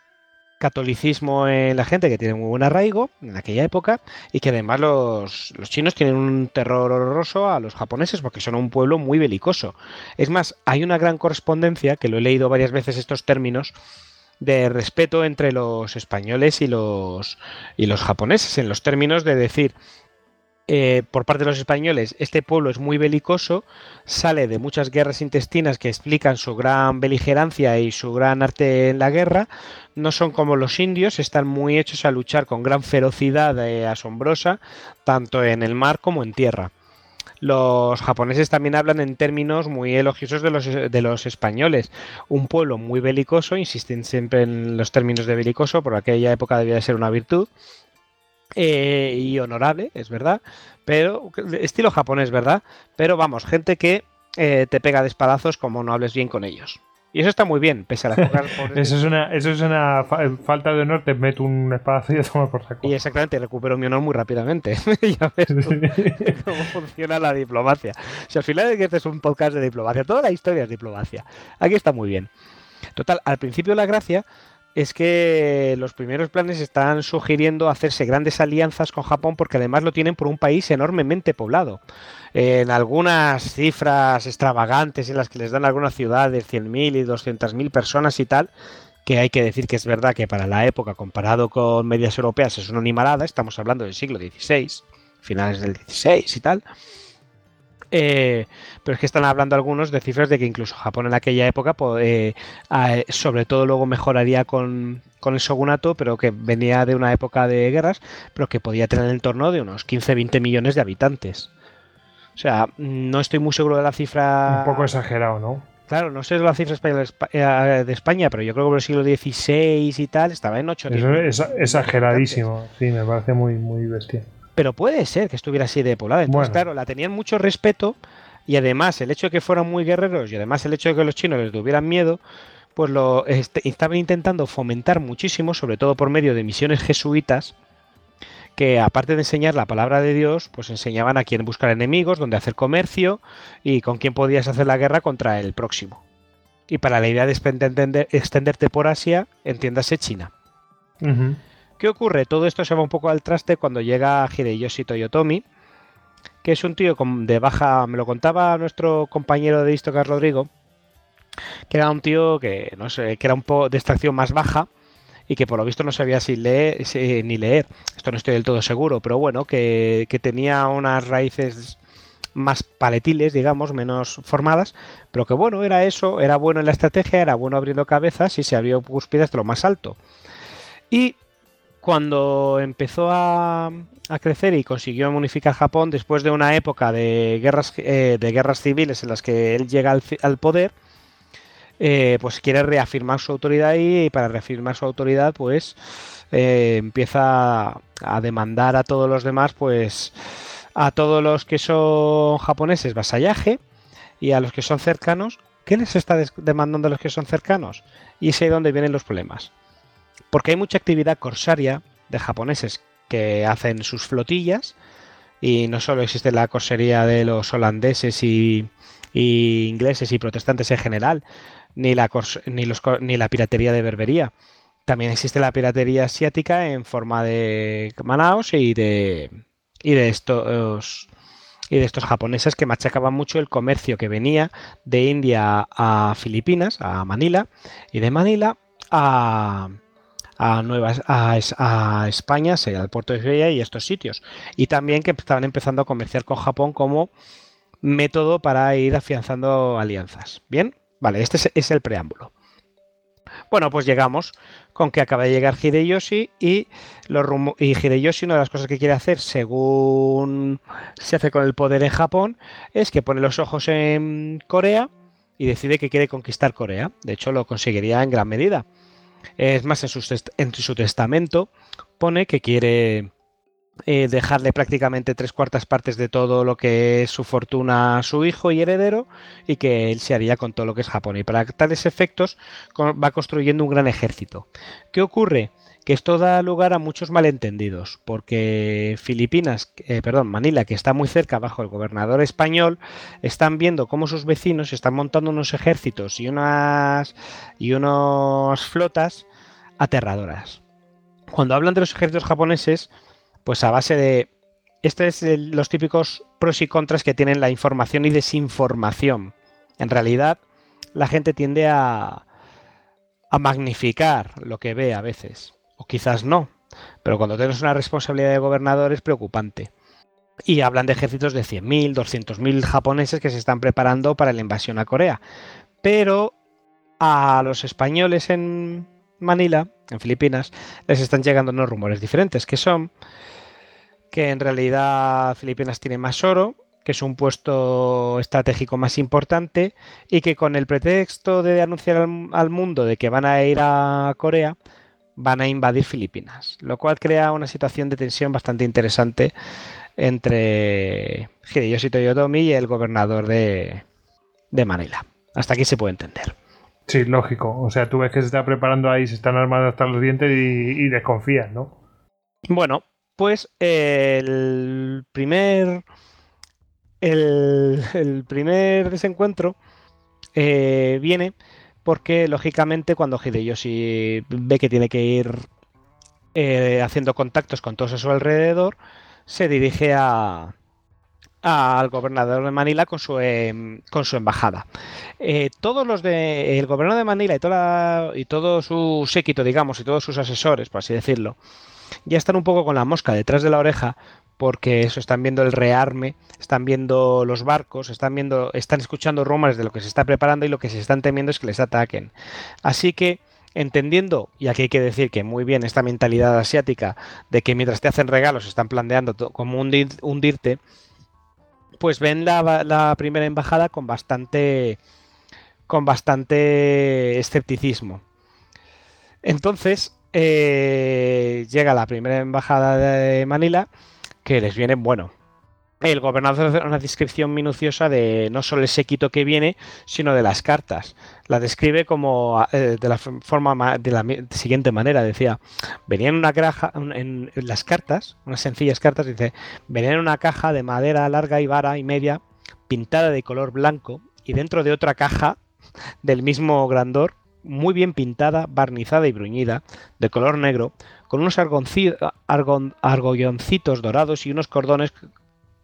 catolicismo en la gente que tiene muy buen arraigo en aquella época y que además los, los chinos tienen un terror horroroso a los japoneses porque son un pueblo muy belicoso. Es más, hay una gran correspondencia, que lo he leído varias veces estos términos, de respeto entre los españoles y los, y los japoneses, en los términos de decir, eh, por parte de los españoles, este pueblo es muy belicoso, sale de muchas guerras intestinas que explican su gran beligerancia y su gran arte en la guerra, no son como los indios, están muy hechos a luchar con gran ferocidad eh, asombrosa, tanto en el mar como en tierra. Los japoneses también hablan en términos muy elogiosos de los, de los españoles. Un pueblo muy belicoso, insisten siempre en los términos de belicoso, por aquella época debía de ser una virtud. eh, y honorable, es verdad, pero estilo japonés, ¿verdad? Pero vamos, gente que eh, te pega de espadazos como no hables bien con ellos. Y eso está muy bien, pese a las pocas Eso es una, eso es una fa- falta de honor, te meto un espadazo y te tomas por saco. Y exactamente, recupero mi honor muy rápidamente. ya ves tú cómo funciona la diplomacia. Si al final es que este es un podcast de diplomacia, toda la historia es diplomacia. Aquí está muy bien. Total, al principio la gracia es que los primeros planes están sugiriendo hacerse grandes alianzas con Japón porque además lo tienen por un país enormemente poblado. En algunas cifras extravagantes en las que les dan algunas ciudades 100.000 y 200.000 personas y tal, que hay que decir que es verdad que para la época, comparado con medias europeas, es una animalada, estamos hablando del siglo XVI, finales del XVI y tal. Eh, pero es que están hablando algunos de cifras de que incluso Japón en aquella época, pues, eh, eh, sobre todo luego mejoraría con, con, el shogunato, pero que venía de una época de guerras, pero que podía tener en torno de unos 15-20 millones de habitantes. O sea, no estoy muy seguro de la cifra. Un poco exagerado, ¿no? Claro, no sé la cifra de España, pero yo creo que en el siglo XVI y tal estaba en 8 Eso es exageradísimo, sí, me parece muy, muy bestia. Pero puede ser que estuviera así de poblada. Entonces, claro, la tenían mucho respeto y además el hecho de que fueran muy guerreros y además el hecho de que los chinos les tuvieran miedo, pues lo este, estaban intentando fomentar muchísimo, sobre todo por medio de misiones jesuitas, que aparte de enseñar la palabra de Dios, pues enseñaban a quién buscar enemigos, dónde hacer comercio y con quién podías hacer la guerra contra el próximo. Y para la idea de extenderte por Asia, entiéndase China. ¿Qué ocurre? Todo esto se va un poco al traste cuando llega Hideyoshi Toyotomi, que es un tío de baja, me lo contaba nuestro compañero de Istocar Rodrigo, que era un tío que no sé, que era un poco de extracción más baja y que por lo visto no sabía si leer, ni leer. Esto no estoy del todo seguro, pero bueno, que, que tenía unas raíces más paletiles, digamos, menos formadas, pero que bueno, era eso, era bueno en la estrategia, era bueno abriendo cabezas y se abrió cúspides de lo más alto. Y cuando empezó a, crecer y consiguió unificar Japón después de una época de guerras, eh, de guerras civiles en las que él llega al, poder, eh, pues quiere reafirmar su autoridad y, para reafirmar su autoridad pues eh, empieza a demandar a todos los demás pues a todos los que son japoneses vasallaje y a los que son cercanos ¿qué les está demandando a los que son cercanos? y es ahí donde vienen los problemas porque hay mucha actividad corsaria de japoneses que hacen sus flotillas y no solo existe la corsería de los holandeses y, ingleses y protestantes en general, ni la, piratería de Berbería. También existe la piratería asiática en forma de Manaos y de, y de estos y de estos japoneses que machacaban mucho el comercio que venía de India a Filipinas, a Manila, y de Manila a, a, nuevas, a, España, sea al puerto de Sevilla y estos sitios. Y también que estaban empezando a comerciar con Japón como método para ir afianzando alianzas. Bien, vale, este es, el preámbulo. Bueno, pues llegamos con que acaba de llegar Hideyoshi y, los y Hideyoshi una de las cosas que quiere hacer, según se hace con el poder en Japón, es que pone los ojos en Corea y decide que quiere conquistar Corea. De hecho, lo conseguiría en gran medida. Es más, en su, testamento pone que quiere eh, dejarle prácticamente tres cuartas partes de todo lo que es su fortuna a su hijo y heredero y que él se haría con todo lo que es Japón. Y para tales efectos va construyendo un gran ejército. ¿Qué ocurre? Que esto da lugar a muchos malentendidos, porque Filipinas, eh, perdón, Manila, que está muy cerca bajo el gobernador español, están viendo cómo sus vecinos están montando unos ejércitos y unas y unas flotas aterradoras. Cuando hablan de los ejércitos japoneses, pues a base de estos es los típicos pros y contras que tienen la información y desinformación. En realidad, la gente tiende a, a magnificar lo que ve a veces o quizás no, pero cuando tienes una responsabilidad de gobernador es preocupante. Y hablan de ejércitos de 100.000, 200.000 japoneses que se están preparando para la invasión a Corea. Pero a los españoles en Manila, en Filipinas, les están llegando unos rumores diferentes, que son que en realidad Filipinas tiene más oro, que es un puesto estratégico más importante y que con el pretexto de anunciar al, al mundo de que van a ir a Corea, van a invadir Filipinas, lo cual crea una situación de tensión bastante interesante entre Hideyoshi Toyotomi y el gobernador de, Manila. Hasta aquí se puede entender. Sí, lógico. O sea, tú ves que se está preparando ahí, se están armando hasta los dientes y, desconfías, ¿no? Bueno, pues el primer. El, primer desencuentro eh, viene porque lógicamente cuando Hideyoshi ve que tiene que ir eh, haciendo contactos con todos a su alrededor, se dirige a, al gobernador de Manila con su, em, con su embajada. Eh, todos los de el gobernador de Manila y, toda y todo su séquito, digamos, y todos sus asesores, por así decirlo, ya están un poco con la mosca detrás de la oreja porque eso están viendo el rearme, están viendo los barcos, están viendo, están escuchando rumores de lo que se está preparando y lo que se están temiendo es que les ataquen. Así que entendiendo, y aquí hay que decir que muy bien esta mentalidad asiática de que mientras te hacen regalos están planeando como hundirte, pues ven la, la primera embajada con bastante con bastante escepticismo. Entonces, eh, llega la primera embajada de Manila, que les viene bueno. El gobernador hace una descripción minuciosa de no solo el séquito que viene, sino de las cartas. La describe como eh, de la forma de la siguiente manera. Decía, venía en una caja, en, las cartas, unas sencillas cartas, dice, venía en una caja de madera larga y vara y media, pintada de color blanco, y dentro de otra caja del mismo grandor, muy bien pintada, barnizada y bruñida, de color negro, con unos argollancitos dorados y unos cordones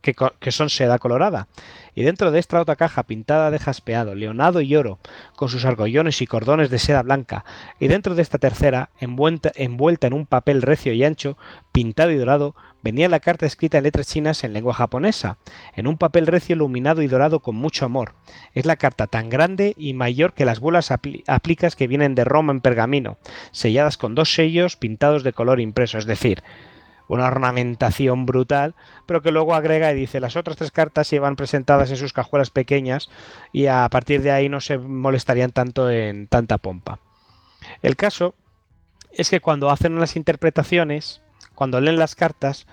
que, que, son seda colorada. Y dentro de esta otra caja pintada de jaspeado, leonado y oro, con sus argollones y cordones de seda blanca. Y dentro de esta tercera, envuelta, en un papel recio y ancho, pintado y dorado, venía la carta escrita en letras chinas en lengua japonesa, en un papel recio iluminado y dorado con mucho amor. Es la carta tan grande y mayor que las bolas aplicas que vienen de Roma en pergamino, selladas con dos sellos pintados de color impreso, es decir, una ornamentación brutal, pero que luego agrega y dice las otras tres cartas llevan presentadas en sus cajuelas pequeñas y a partir de ahí no se molestarían tanto en tanta pompa. El caso es que cuando hacen unas interpretaciones, cuando leen las cartas,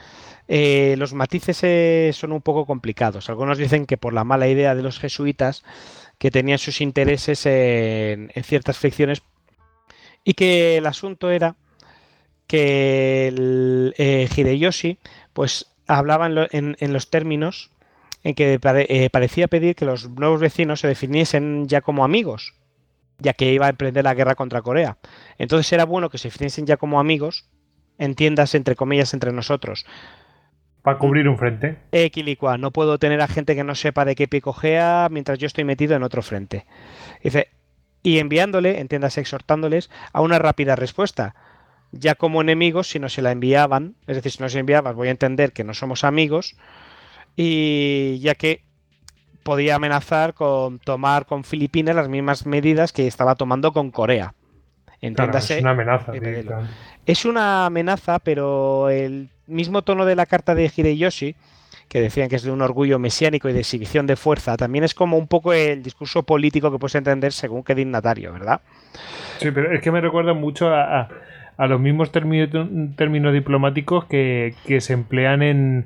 eh, los matices eh, son un poco complicados. Algunos dicen que por la mala idea de los jesuitas, que tenían sus intereses en, ciertas ficciones, y que el asunto era que el, eh, Hideyoshi pues hablaba en, los términos en que parecía pedir que los nuevos vecinos se definiesen ya como amigos, ya que iba a emprender la guerra contra Corea. Entonces era bueno que se definiesen ya como amigos entiendas entre comillas entre nosotros. Para cubrir un frente. Equilicua, no puedo tener a gente que no sepa de qué picojea mientras yo estoy metido en otro frente. Dice, y enviándole, entiendas, exhortándoles a una rápida respuesta. Ya como enemigos, si no se la enviaban, es decir, si no se enviaban, voy a entender que no somos amigos, y ya que podía amenazar con tomar con Filipinas las mismas medidas que estaba tomando con Corea. Entiéndase. es una amenaza. Es una amenaza, pero el mismo tono de la carta de Hideyoshi, que decían que es de un orgullo mesiánico y de exhibición de fuerza, también es como un poco el discurso político que puedes entender según qué dignatario, ¿verdad? Sí, pero es que me recuerda mucho a, los mismos términos, diplomáticos que, se emplean en,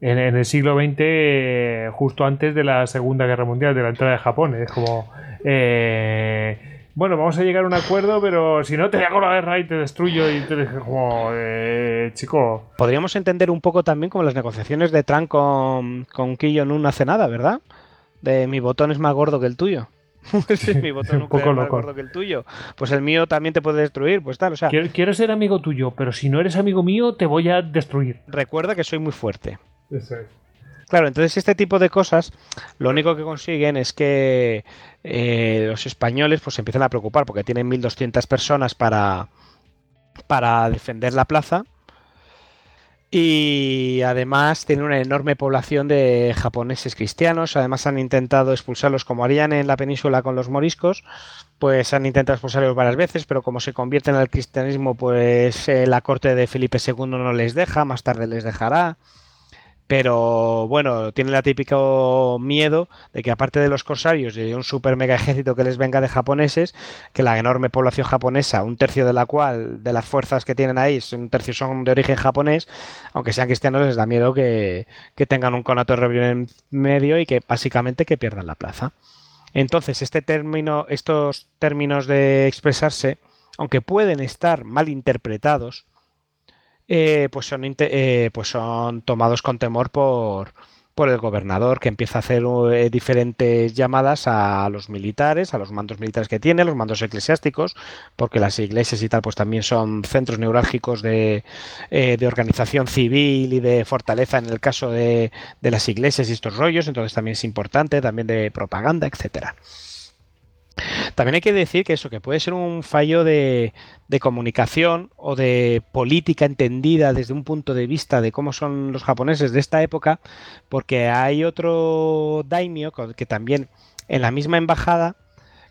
el siglo XX, justo antes de la Segunda Guerra Mundial, de la entrada de Japón. Es como. Eh, bueno, vamos a llegar a un acuerdo, pero si no te hago la guerra y te destruyo y te como, eh, chico. Podríamos entender un poco también como las negociaciones de Trump con, con Kim Jong-un hace nada, ¿verdad? De mi botón es más gordo que el tuyo. mi botón un poco es más gordo que el tuyo. Pues el mío también te puede destruir, pues tal, o sea. Quiero, ser amigo tuyo, pero si no eres amigo mío, te voy a destruir. Recuerda que soy muy fuerte. Eso es. Claro, entonces este tipo de cosas lo único que consiguen es que eh, los españoles pues se empiezan a preocupar porque tienen 1.200 personas para, para defender la plaza y además tienen una enorme población de japoneses cristianos. Además han intentado expulsarlos como harían en la península con los moriscos, pues han intentado expulsarlos varias veces, pero como se convierten al cristianismo, pues eh, la corte de Felipe II no les deja, más tarde les dejará. Pero bueno, tiene el típico miedo de que aparte de los corsarios y de un super mega ejército que les venga de japoneses, que la enorme población japonesa, un tercio de la cual, de las fuerzas que tienen ahí, un tercio son de origen japonés, aunque sean cristianos, les da miedo que, tengan un conato de en medio y que básicamente que pierdan la plaza. Entonces, este término, estos términos de expresarse, aunque pueden estar mal interpretados, eh, pues, son, eh, pues son tomados con temor por, por el gobernador, que empieza a hacer eh, diferentes llamadas a los militares, a los mandos militares que tiene, los mandos eclesiásticos, porque las iglesias y tal, pues también son centros neurálgicos de, de organización civil y de fortaleza en el caso de, de, las iglesias y estos rollos, entonces también es importante, también de propaganda, etcétera. También hay que decir que eso, que puede ser un fallo de, de, comunicación o de política entendida desde un punto de vista de cómo son los japoneses de esta época, porque hay otro daimyo que también en la misma embajada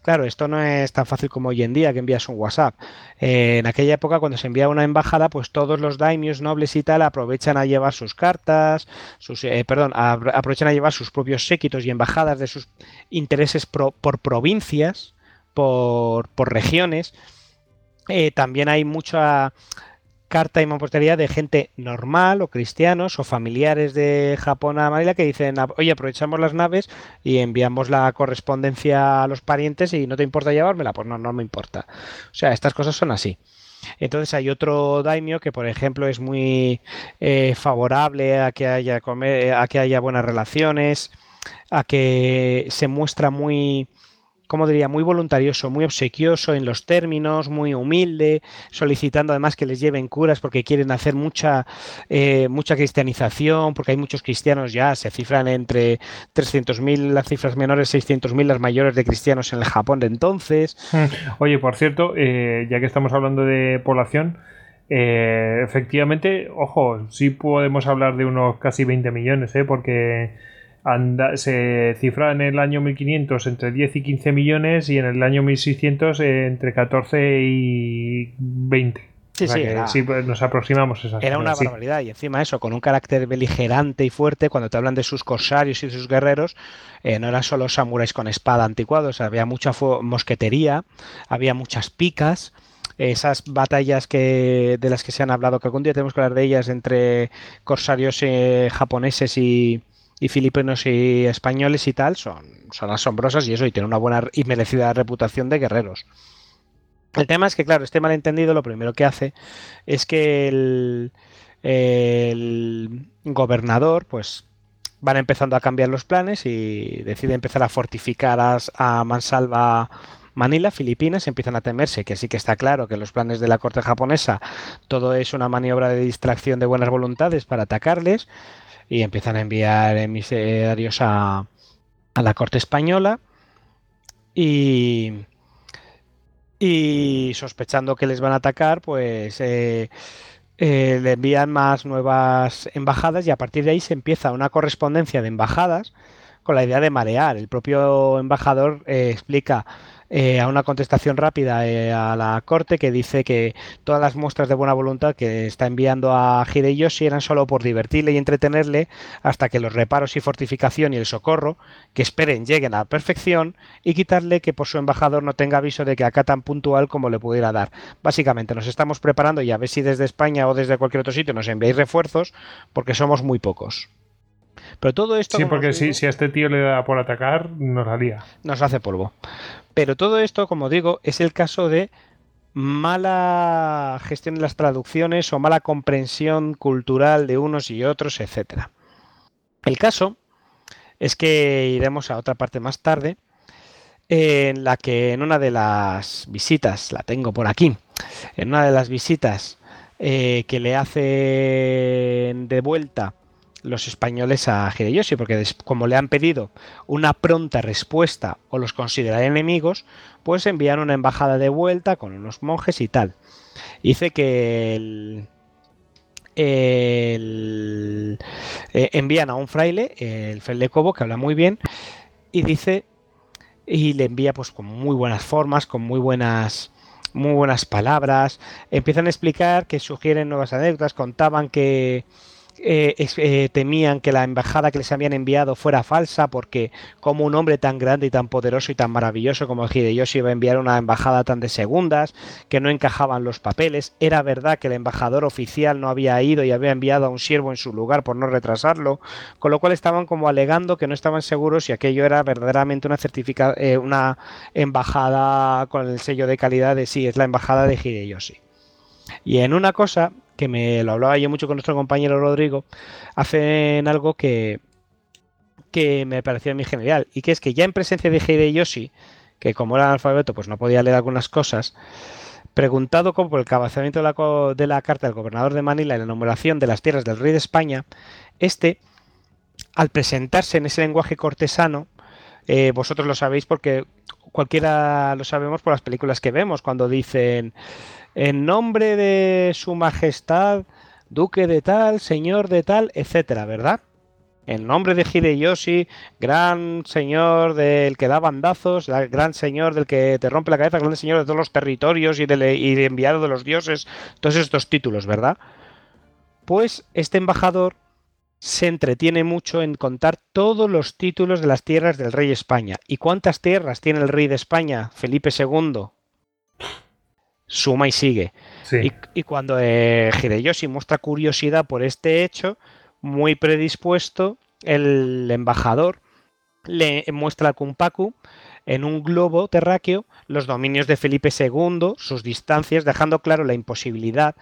Claro, esto no es tan fácil como hoy en día que envías un WhatsApp. Eh, en aquella época, cuando se envía una embajada, pues todos los daimios nobles y tal aprovechan a llevar sus cartas, sus, eh, perdón, aprovechan a llevar sus propios séquitos y embajadas de sus intereses por provincias, por, por regiones. Eh, también hay mucha carta y mampostería de gente normal o cristianos o familiares de Japón a Manila que dicen, oye, aprovechamos las naves y enviamos la correspondencia a los parientes y no te importa llevármela, pues no, no me importa. O sea, estas cosas son así. Entonces hay otro daimio que, por ejemplo, es muy eh, favorable a que haya a que haya buenas relaciones, a que se muestra muy como diría, muy voluntarioso, muy obsequioso en los términos, muy humilde, solicitando además que les lleven curas porque quieren hacer mucha, eh, mucha cristianización, porque hay muchos cristianos ya, se cifran entre 300.000 las cifras menores, 600.000 las mayores de cristianos en el Japón de entonces. Oye, por cierto, eh, ya que estamos hablando de población, eh, efectivamente, ojo, sí podemos hablar de unos casi 20 millones, ¿eh? Porque se cifra en el año 1500 entre 10 y 15 millones y en el año 1600 eh, entre 14 y 20. Sí, sí, pues, nos aproximamos a esas Era una barbaridad. Y encima eso, con un carácter beligerante y fuerte, cuando te hablan de sus corsarios y de sus guerreros, eh, no eran solo samuráis con espada anticuados, había mucha mosquetería, había muchas picas, esas batallas que de las que se han hablado, que algún día tenemos que hablar de ellas entre corsarios eh, japoneses y, y filipinos y españoles y tal son, son asombrosas y eso, y tienen una buena y merecida reputación de guerreros. El tema es que, claro, este malentendido lo primero que hace es que el, el gobernador, pues van empezando a cambiar los planes y decide empezar a fortificar a, a Mansalva Manila, Filipinas, empiezan a temerse que sí que está claro que los planes de la corte japonesa todo es una maniobra de distracción de buenas voluntades para atacarles y empiezan a enviar emisarios a, a la corte española y, y sospechando que les van a atacar, pues eh, eh, le envían más nuevas embajadas y a partir de ahí se empieza una correspondencia de embajadas con la idea de marear. El propio embajador eh, explica eh, a una contestación rápida eh, a la corte que dice que todas las muestras de buena voluntad que está enviando a Hideyoshi eran solo por divertirle y entretenerle hasta que los reparos y fortificación y el socorro que esperen lleguen a la perfección y quitarle que por su embajador no tenga aviso de que acá tan puntual como le pudiera dar. Básicamente nos estamos preparando y a ver si desde España o desde cualquier otro sitio nos enviáis refuerzos porque somos muy pocos. Pero todo esto. Sí, porque si, si, a este tío le da por atacar, nos haría. Nos hace polvo. Pero todo esto, como digo, es el caso de mala gestión de las traducciones o mala comprensión cultural de unos y otros, etcétera. El caso es que iremos a otra parte más tarde, en la que en una de las visitas, la tengo por aquí, en una de las visitas eh, que le hacen de vuelta los españoles a Hideyoshi, porque como le han pedido una pronta respuesta o los consideran enemigos, pues envían una embajada de vuelta con unos monjes y tal. Dice que el, el, eh, envían a un fraile, el fraile que habla muy bien, y dice, y le envía pues con muy buenas formas, con muy buenas muy buenas palabras, empiezan a explicar que sugieren nuevas anécdotas, contaban que eh, eh, temían que la embajada que les habían enviado fuera falsa porque como un hombre tan grande y tan poderoso y tan maravilloso como Hideyoshi iba a enviar una embajada tan de segundas, que no encajaban los papeles. Era verdad que el embajador oficial no había ido y había enviado a un siervo en su lugar por no retrasarlo, con lo cual estaban como alegando que no estaban seguros si aquello era verdaderamente una certifica eh, una embajada con el sello de calidad de sí, es la embajada de Hideyoshi. Y en una cosa que me lo hablaba yo mucho con nuestro compañero Rodrigo, hacen algo que, que me pareció a mí genial, y que es que ya en presencia de Hideyoshi, que como era analfabeto, pues no podía leer algunas cosas, preguntado como por el cabezamiento de la, de la carta del gobernador de Manila y la enumeración de las tierras del rey de España, este, al presentarse en ese lenguaje cortesano, eh, vosotros lo sabéis porque cualquiera lo sabemos por las películas que vemos, cuando dicen en nombre de su majestad, duque de tal, señor de tal, etcétera, ¿verdad? En nombre de Hideyoshi, gran señor del que da bandazos, gran señor del que te rompe la cabeza, gran señor de todos los territorios y, de enviado de los dioses, todos estos títulos, ¿verdad? Pues este embajador se entretiene mucho en contar todos los títulos de las tierras del rey España. ¿Y cuántas tierras tiene el rey de España, Felipe II? Suma y sigue. Y, cuando eh, Hideyoshi muestra curiosidad por este hecho, muy predispuesto, el embajador le muestra a Kumpaku en un globo terráqueo los dominios de Felipe II, sus distancias, dejando claro la imposibilidad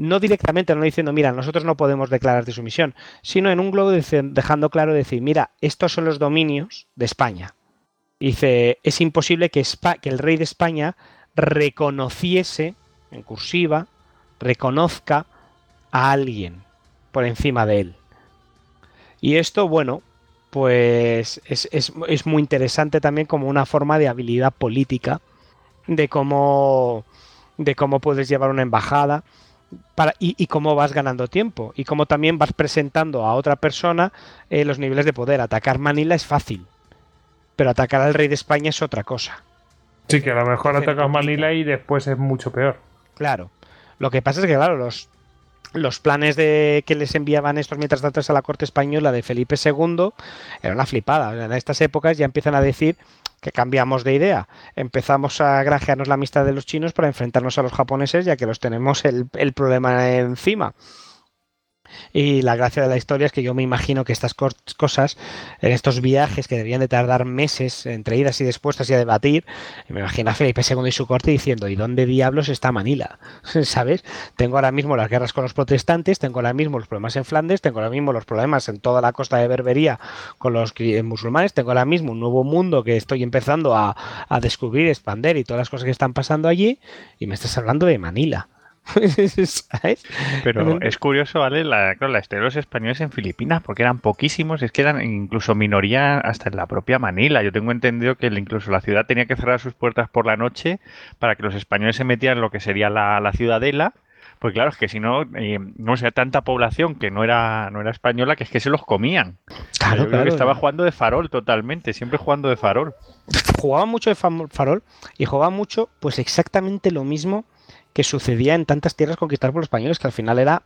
no directamente, no diciendo, mira, nosotros no podemos declarar de sumisión, sino en un globo dejando claro decir, mira, estos son los dominios de España. dice, es imposible que, que el rey de España reconociese, en cursiva, reconozca a alguien por encima de él. Y esto, bueno, pues es, es, muy interesante también como una forma de habilidad política, de cómo, de cómo puedes llevar una embajada y, cómo vas ganando tiempo y cómo también vas presentando a otra persona eh, los niveles de poder. Atacar Manila es fácil, pero atacar al rey de España es otra cosa. Sí, que a lo mejor atacas Manila y después es mucho peor. Claro. Lo que pasa es que, claro, los, los planes de que les enviaban estos mientras tanto a la corte española de Felipe II era una flipada. En estas épocas ya empiezan a decir que cambiamos de idea. Empezamos a granjearnos la amistad de los chinos para enfrentarnos a los japoneses, ya que los tenemos el, el problema encima. Y la gracia de la historia es que yo me imagino que estas cosas, en estos viajes que deberían de tardar meses entre idas y despuestas y a debatir, me imagino a Felipe II y su corte diciendo, ¿y dónde diablos está Manila? ¿Sabes? Tengo ahora mismo las guerras con los protestantes, tengo ahora mismo los problemas en Flandes, tengo ahora mismo los problemas en toda la costa de Berbería con los musulmanes, tengo ahora mismo un nuevo mundo que estoy empezando a, a descubrir, expander y todas las cosas que están pasando allí, y me estás hablando de Manila. Pero es curioso, ¿vale? La, la historia de los españoles en Filipinas, porque eran poquísimos, es que eran incluso minoría hasta en la propia Manila. Yo tengo entendido que incluso la ciudad tenía que cerrar sus puertas por la noche para que los españoles se metieran en lo que sería la, ciudadela. Pues claro, es que si no, eh, no sea tanta población que no era, no era española, que es que se los comían. Claro, claro. estaba jugando de farol totalmente, siempre jugando de farol. Jugaba mucho de farol y jugaba mucho, pues exactamente lo mismo que sucedía en tantas tierras conquistadas por los españoles, que al final era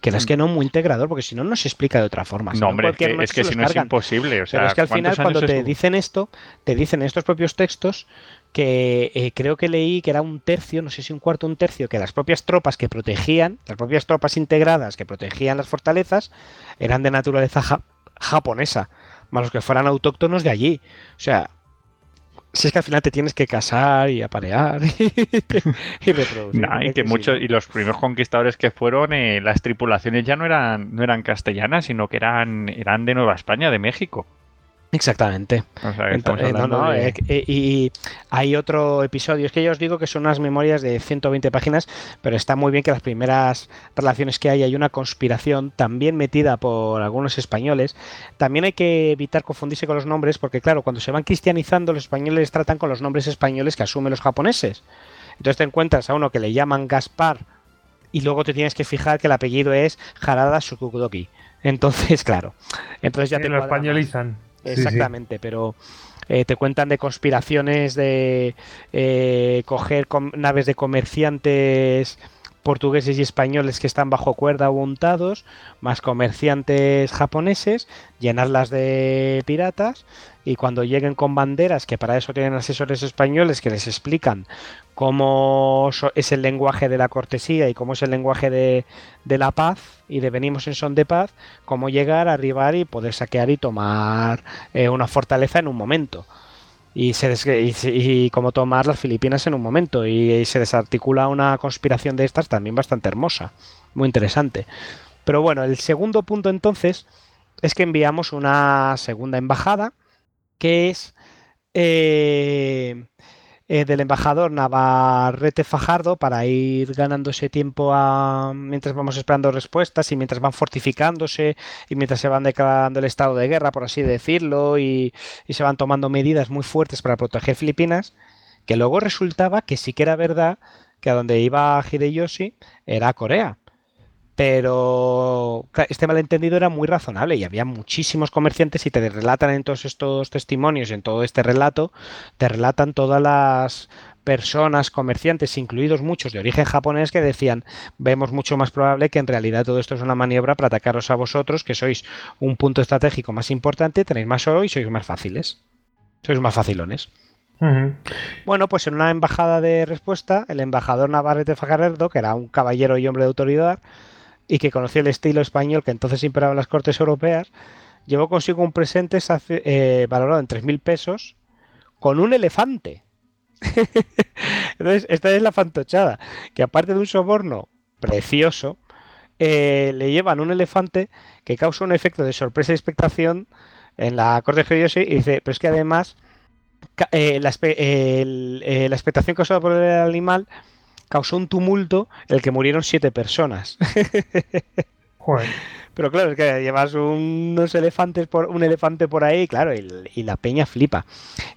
que es que no muy integrador, porque si no, no se explica de otra forma. no, hombre, es que, si no es imposible. O sea, Pero es que al final, cuando te dicen esto, te dicen en estos propios textos que eh, creo que leí que era un tercio, no sé si un cuarto, un tercio, que las propias tropas que protegían, las propias tropas integradas que protegían las fortalezas, eran de naturaleza japonesa, más los que fueran autóctonos de allí. O sea, si es que al final te tienes que casar y aparear y, reproducir. y que muchos y los primeros conquistadores que fueron, eh, las tripulaciones ya no eran no eran castellanas, sino que eran eran de Nueva España, de México. Exactamente. Eh, y hay otro episodio, es que yo os digo que son unas memorias de 120 páginas, pero está muy bien que las primeras relaciones que hay hay una conspiración también metida por algunos españoles. También hay que evitar confundirse con los nombres, porque claro, cuando se van cristianizando, los españoles tratan con los nombres españoles que asumen los japoneses. Entonces te encuentras a uno que le llaman Gaspar y luego te tienes que fijar que el apellido es Harada Sukudoki. Entonces, claro. Entonces ya te lo españolizan. Exactamente, pero eh, te cuentan de conspiraciones de eh, coger naves de comerciantes portugueses y españoles que están bajo cuerda o untados, más comerciantes japoneses, llenarlas de piratas y cuando lleguen con banderas, que para eso tienen asesores españoles que les explican cómo es el lenguaje de la cortesía y cómo es el lenguaje de, la paz y de venimos en son de paz, cómo llegar, arribar y poder saquear y tomar eh, una fortaleza en un momento y, se y, como tomar las Filipinas en un momento y, se desarticula una conspiración de estas también bastante hermosa, muy interesante. Pero bueno, el segundo punto entonces es que enviamos una segunda embajada que es... Eh, eh, del embajador Navarrete Fajardo para ir ganando ese tiempo a, mientras vamos esperando respuestas y mientras van fortificándose y mientras se van declarando el estado de guerra, por así decirlo, y, y se van tomando medidas muy fuertes para proteger Filipinas, que luego resultaba que sí que era verdad que a donde iba Hideyoshi era Corea pero este malentendido era muy razonable y había muchísimos comerciantes y te relatan en todos estos testimonios, en todo este relato, te relatan todas las personas, comerciantes, incluidos muchos de origen japonés, que decían, vemos mucho más probable que en realidad todo esto es una maniobra para atacaros a vosotros, que sois un punto estratégico más importante, tenéis más oro y sois más fáciles. Sois más facilones. Bueno, pues en una embajada de respuesta, el embajador Navarrete Fajardo, que era un caballero y hombre de autoridad, y que conocía el estilo español que entonces imperaba en las cortes europeas, llevó consigo un presente eh, valorado en 3.000 pesos con un elefante. Entonces, esta es la fantochada, que aparte de un soborno precioso, eh, le llevan un elefante que causa un efecto de sorpresa y expectación en la corte de y dice, pero es que además eh, la, la expectación causada por el animal causó un tumulto en el que murieron siete personas. Pero claro, es que llevas unos elefantes por, un elefante por ahí, claro, y, la peña flipa.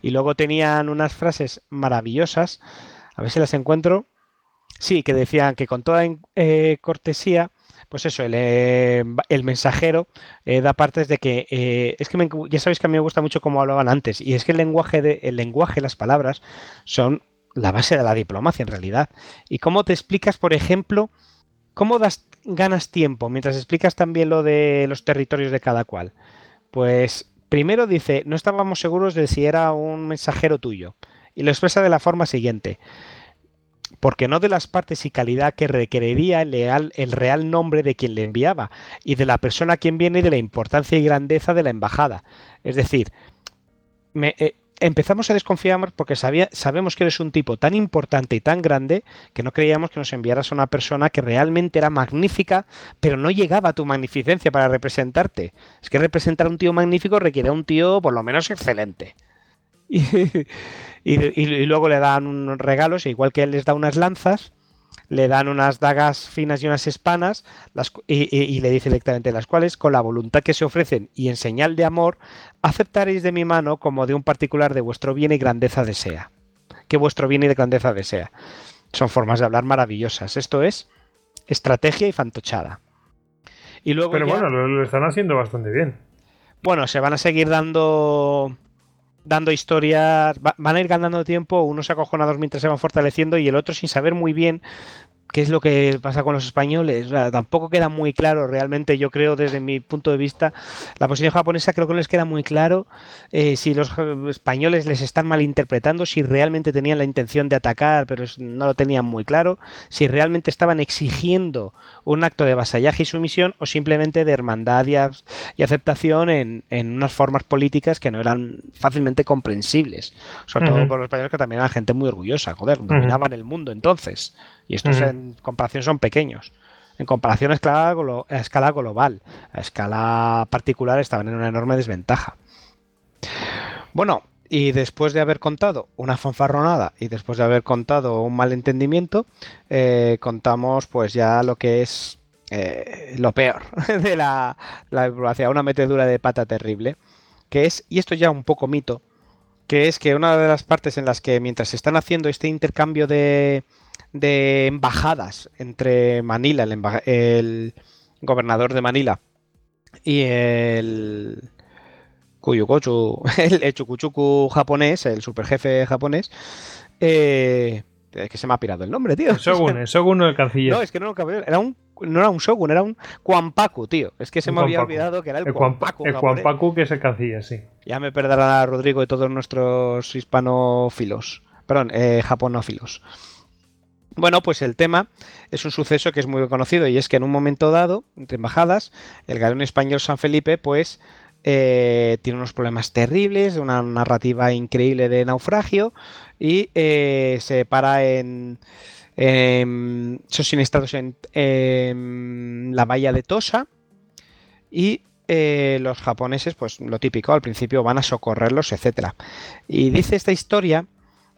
Y luego tenían unas frases maravillosas, a ver si las encuentro. Sí, que decían que con toda eh, cortesía, pues eso, el, eh, mensajero eh, da partes de que es que ya sabéis que a mí me gusta mucho cómo hablaban antes, y es que el lenguaje, de, el lenguaje, las palabras, son la base de la diplomacia en realidad. ¿Y cómo te explicas, por ejemplo, cómo das, ganas tiempo mientras explicas también lo de los territorios de cada cual? Pues primero dice, no estábamos seguros de si era un mensajero tuyo. Y lo expresa de la forma siguiente. Porque no de las partes y calidad que requeriría el, el real nombre de quien le enviaba, y de la persona a quien viene y de la importancia y grandeza de la embajada. Es decir, me, eh, empezamos a desconfiar porque sabemos que eres un tipo tan importante y tan grande que no creíamos que nos enviaras a una persona que realmente era magnífica, pero no llegaba a tu magnificencia para representarte. Es que representar a un tío magnífico requiere a un tío por lo menos excelente. Y, luego le dan unos regalos, igual que él les da unas lanzas, le dan unas dagas finas y unas espanas y, le dice directamente las cuales, con la voluntad que se ofrecen y en señal de amor, aceptaréis de mi mano como de un particular de vuestro bien y grandeza desea. Que vuestro bien y de grandeza desea. Son formas de hablar maravillosas. Esto es estrategia y fantochada. Y luego Pero bueno, lo están haciendo bastante bien. Bueno, se van a seguir dando dando historias, van a ir ganando tiempo, unos acojonados mientras se van fortaleciendo y el otro sin saber muy bien qué es lo que pasa con los españoles. tampoco queda muy claro realmente, yo creo, desde mi punto de vista, la posición japonesa creo que no les queda muy claro eh, si los españoles les están malinterpretando, si realmente tenían la intención de atacar, pero no lo tenían muy claro, si realmente estaban exigiendo un acto de vasallaje y sumisión o simplemente de hermandad y, aceptación en, unas formas políticas que no eran fácilmente comprensibles. Sobre todo por los españoles que también eran gente muy orgullosa, joder, dominaban el mundo entonces. Y estos en comparación son pequeños. En comparación a escala, a escala global, a escala particular estaban en una enorme desventaja. Bueno, y después de haber contado una fanfarronada y después de haber contado un malentendimiento, eh, contamos pues ya lo que es eh, lo peor de la, la una metedura de pata terrible, que es, y esto ya un poco mito, que es que una de las partes en las que mientras se están haciendo este intercambio de, de embajadas entre Manila, el, gobernador de Manila, y el Kuyukochu, el, Chukuchuku japonés, el superjefe japonés, eh, que se me ha pirado el nombre, tío. El Shogun, el Shogun o el canciller. No, es que no, era un, no era un Shogun, era un Kwampaku, tío. Es que se me había olvidado que era el, el Kwampaku. El Kwampaku que es el canciller, sí. Ya me perderá Rodrigo y todos nuestros hispanófilos. Perdón, eh, japonófilos. Bueno, pues el tema es un suceso que es muy conocido y es que en un momento dado, entre embajadas, el galeón español San Felipe, pues eh, tiene unos problemas terribles, una narrativa increíble de naufragio y eh, se para en, en son sinistrados en, la bahía de Tosa y eh, los japoneses, pues lo típico, al principio van a socorrerlos, etcétera. Y dice esta historia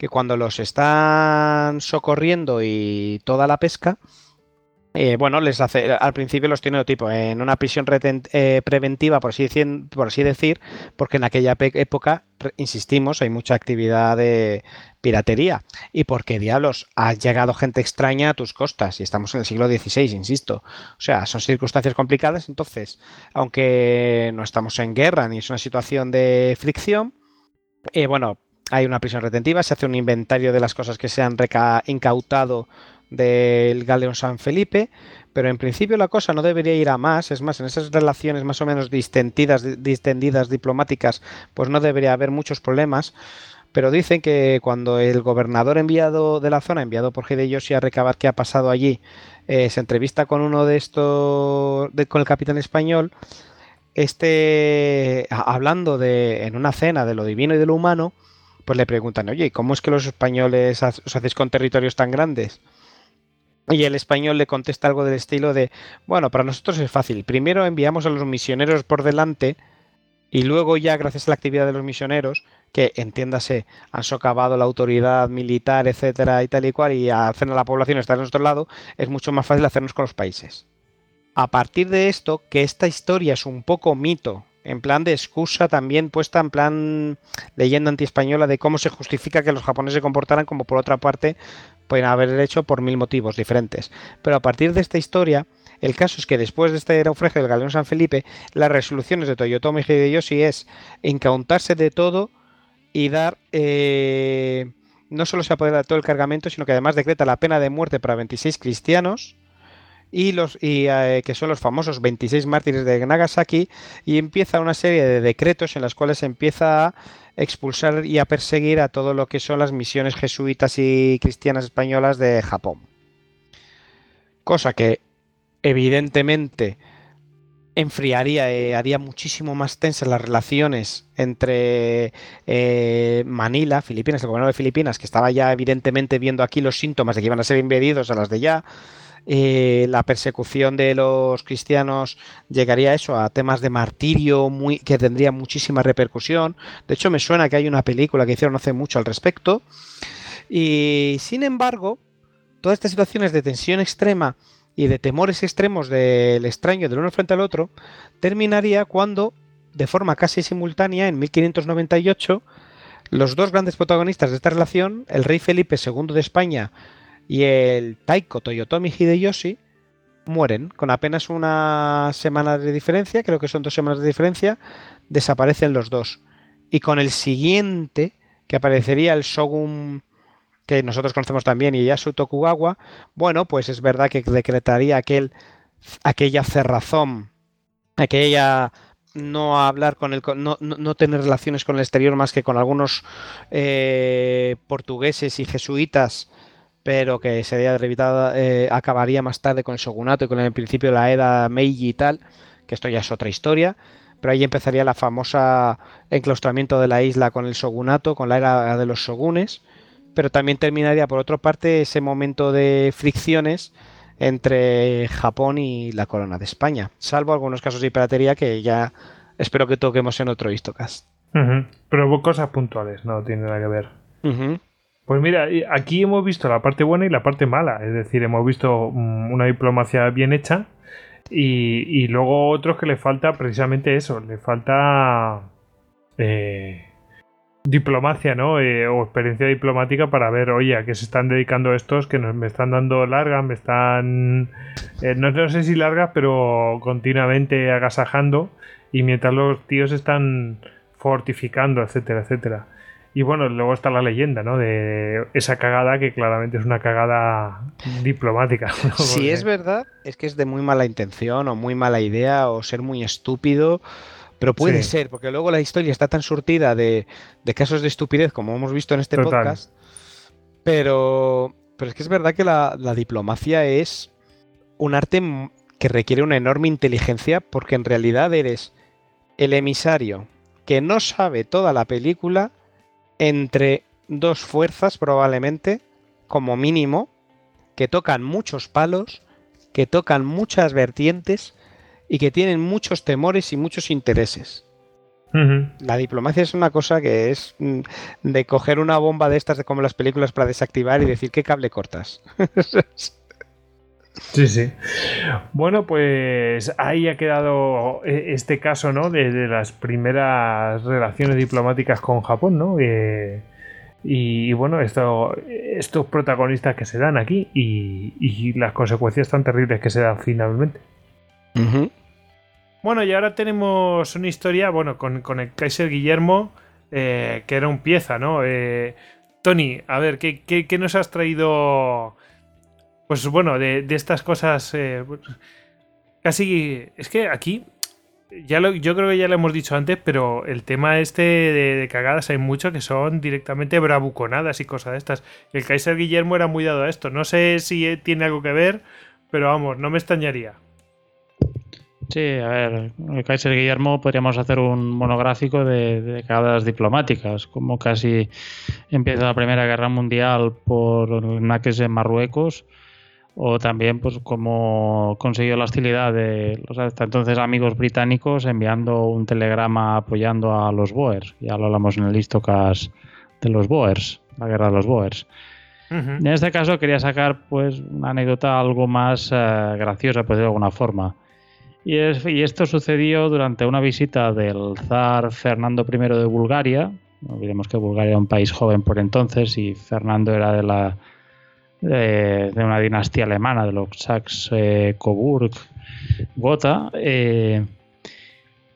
que cuando los están socorriendo y toda la pesca, eh, bueno, les hace, al principio los tiene tipo en una prisión reten- eh, preventiva, por así, decir, por así decir, porque en aquella época, insistimos, hay mucha actividad de piratería. Y porque diablos, ha llegado gente extraña a tus costas y estamos en el siglo XVI, insisto. O sea, son circunstancias complicadas, entonces, aunque no estamos en guerra ni es una situación de fricción, eh, bueno, hay una prisión retentiva, se hace un inventario de las cosas que se han incautado del galeón San Felipe, pero en principio la cosa no debería ir a más, es más, en esas relaciones más o menos distendidas, distendidas diplomáticas, pues no debería haber muchos problemas, pero dicen que cuando el gobernador enviado de la zona, enviado por Hideyoshi a recabar qué ha pasado allí, eh, se entrevista con uno de estos, con el capitán español, este, hablando de, en una cena de lo divino y de lo humano, pues le preguntan, oye, ¿y ¿cómo es que los españoles os hacéis con territorios tan grandes? Y el español le contesta algo del estilo de, bueno, para nosotros es fácil. Primero enviamos a los misioneros por delante y luego ya, gracias a la actividad de los misioneros, que entiéndase, han socavado la autoridad militar, etcétera, y tal y cual, y hacen a la población estar a nuestro lado, es mucho más fácil hacernos con los países. A partir de esto, que esta historia es un poco mito, en plan de excusa también puesta en plan leyenda antiespañola de cómo se justifica que los japoneses se comportaran como por otra parte pueden haber hecho por mil motivos diferentes. Pero a partir de esta historia, el caso es que después de este naufragio del galeón San Felipe, las resoluciones de Toyotomi Hideyoshi es incautarse de todo y dar... eh, no solo se apodera de todo el cargamento, sino que además decreta la pena de muerte para 26 cristianos y los y, eh, que son los famosos 26 mártires de Nagasaki y empieza una serie de decretos en las cuales empieza a expulsar y a perseguir a todo lo que son las misiones jesuitas y cristianas españolas de Japón. Cosa que evidentemente enfriaría, eh, haría muchísimo más tensas las relaciones entre eh, Manila, Filipinas, el gobierno de Filipinas, que estaba ya evidentemente viendo aquí los síntomas de que iban a ser invadidos a las de ya. Eh, la persecución de los cristianos llegaría a eso, a temas de martirio muy, que tendría muchísima repercusión. De hecho, me suena que hay una película que hicieron hace mucho al respecto. Y sin embargo, todas estas situaciones de tensión extrema y de temores extremos del extraño del uno frente al otro, terminaría cuando, de forma casi simultánea, en 1598, los dos grandes protagonistas de esta relación, el rey Felipe II de España y el Taiko Toyotomi Hideyoshi, mueren con apenas una semana de diferencia, creo que son dos semanas de diferencia, desaparecen los dos. Y con el siguiente, que aparecería el Shogun que nosotros conocemos también, Ieyasu Tokugawa, bueno, pues es verdad que decretaría aquel, aquella cerrazón, aquella no hablar con el no, no, tener relaciones con el exterior más que con algunos eh, portugueses y jesuitas, pero que sería revitada, eh, acabaría más tarde con el shogunato y con el principio de la era Meiji y tal, que esto ya es otra historia. Pero ahí empezaría la famosa enclaustramiento de la isla con el shogunato, con la era de los shogunes pero también terminaría por otra parte ese momento de fricciones entre Japón y la corona de España, salvo algunos casos de piratería que ya espero que toquemos en otro Histocast. Uh -huh. Pero cosas puntuales, no tiene nada que ver. Uh -huh. Pues mira, aquí hemos visto la parte buena y la parte mala, es decir, hemos visto una diplomacia bien hecha y, y luego otros que le falta precisamente eso, le falta... Eh, diplomacia, ¿no? Eh, o experiencia diplomática para ver, oye, a qué se están dedicando estos que nos, me están dando largas, me están, eh, no, no, sé si largas, pero continuamente agasajando y mientras los tíos están fortificando, etcétera, etcétera. Y bueno, luego está la leyenda, ¿no? De esa cagada que claramente es una cagada diplomática. ¿no? Si Porque... es verdad, es que es de muy mala intención o muy mala idea o ser muy estúpido. Pero puede sí. ser, porque luego la historia está tan surtida de, de, casos de estupidez como hemos visto en este Total. podcast. Pero, pero es que es verdad que la, la, diplomacia es un arte que requiere una enorme inteligencia porque en realidad eres el emisario que no sabe toda la película entre dos fuerzas probablemente, como mínimo, que tocan muchos palos, que tocan muchas vertientes y que tienen muchos temores y muchos intereses. La diplomacia es una cosa que es mm, de coger una bomba de estas de como las películas para desactivar y decir qué cable cortas. Sí, sí. Bueno, pues ahí ha quedado eh, este caso, ¿no? De, de las primeras relaciones diplomáticas con Japón, ¿no? Eh, y, bueno, esto, estos protagonistas que se dan aquí y, y las consecuencias tan terribles que se dan finalmente. Bueno, y ahora tenemos una historia, bueno, con, con el Kaiser Guillermo, eh, que era un pieza, ¿no? Eh, Tony, a ver, ¿qué, qué, qué nos has traído? Pues bueno, de, estas cosas. eh, casi. Es que aquí. Ya lo, yo creo que ya lo hemos dicho antes, pero el tema este de, cagadas hay mucho que son directamente bravuconadas y cosas de estas. El Kaiser Guillermo era muy dado a esto. No sé si eh, tiene algo que ver, pero vamos, no me extrañaría. Sí, a ver, el Kaiser Guillermo podríamos hacer un monográfico de, de cagadas diplomáticas, como casi empieza la Primera Guerra Mundial por naques en Marruecos, o también pues cómo consiguió la hostilidad de los hasta entonces amigos británicos enviando un telegrama apoyando a los Boers. Ya lo hablamos en el Istocas de los Boers, la guerra de los Boers. En este caso quería sacar pues una anécdota algo más eh, graciosa, por decirlo de alguna forma. Y, es- y esto sucedió durante una visita del zar Fernando I de Bulgaria. No olvidemos que Bulgaria era un país joven por entonces y Fernando era de la de, de una dinastía alemana, de los Saxe-Coburg, Gotha. eh,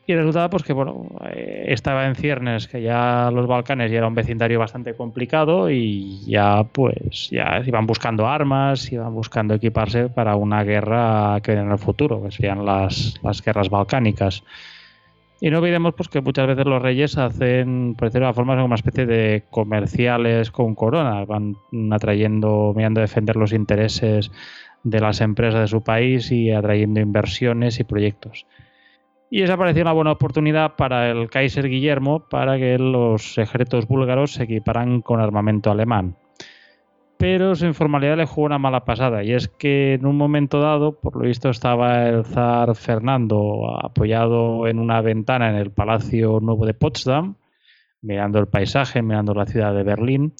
y resultaba pues que bueno, eh, estaba en ciernes, que ya los Balcanes ya era un vecindario bastante complicado y ya pues ya iban buscando armas, iban buscando equiparse para una guerra que viene en el futuro, que serían las, las guerras balcánicas. Y no olvidemos pues que muchas veces los reyes hacen, por decirlo de forma, una especie de comerciales con corona, van atrayendo, mirando a defender los intereses de las empresas de su país y atrayendo inversiones y proyectos. Y esa parecía una buena oportunidad para el Kaiser Guillermo para que los ejércitos búlgaros se equiparan con armamento alemán. Pero su informalidad le jugó una mala pasada, y es que en un momento dado, por lo visto, estaba el zar Fernando apoyado en una ventana en el Palacio Nuevo de Potsdam, mirando el paisaje, mirando la ciudad de Berlín,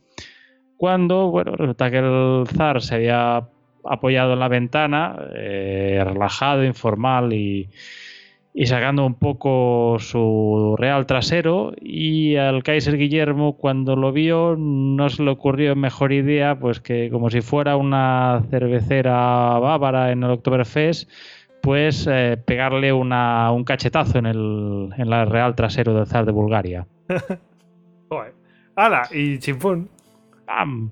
cuando, bueno, resulta que el zar se había apoyado en la ventana, eh, relajado, informal y, y sacando un poco su real trasero y al Kaiser Guillermo cuando lo vio no se le ocurrió mejor idea pues que como si fuera una cervecera bávara en el Oktoberfest pues eh, pegarle una, un cachetazo en el en la real trasero del zar de Bulgaria. ¡Hala! Y chimpún. ¡Pam!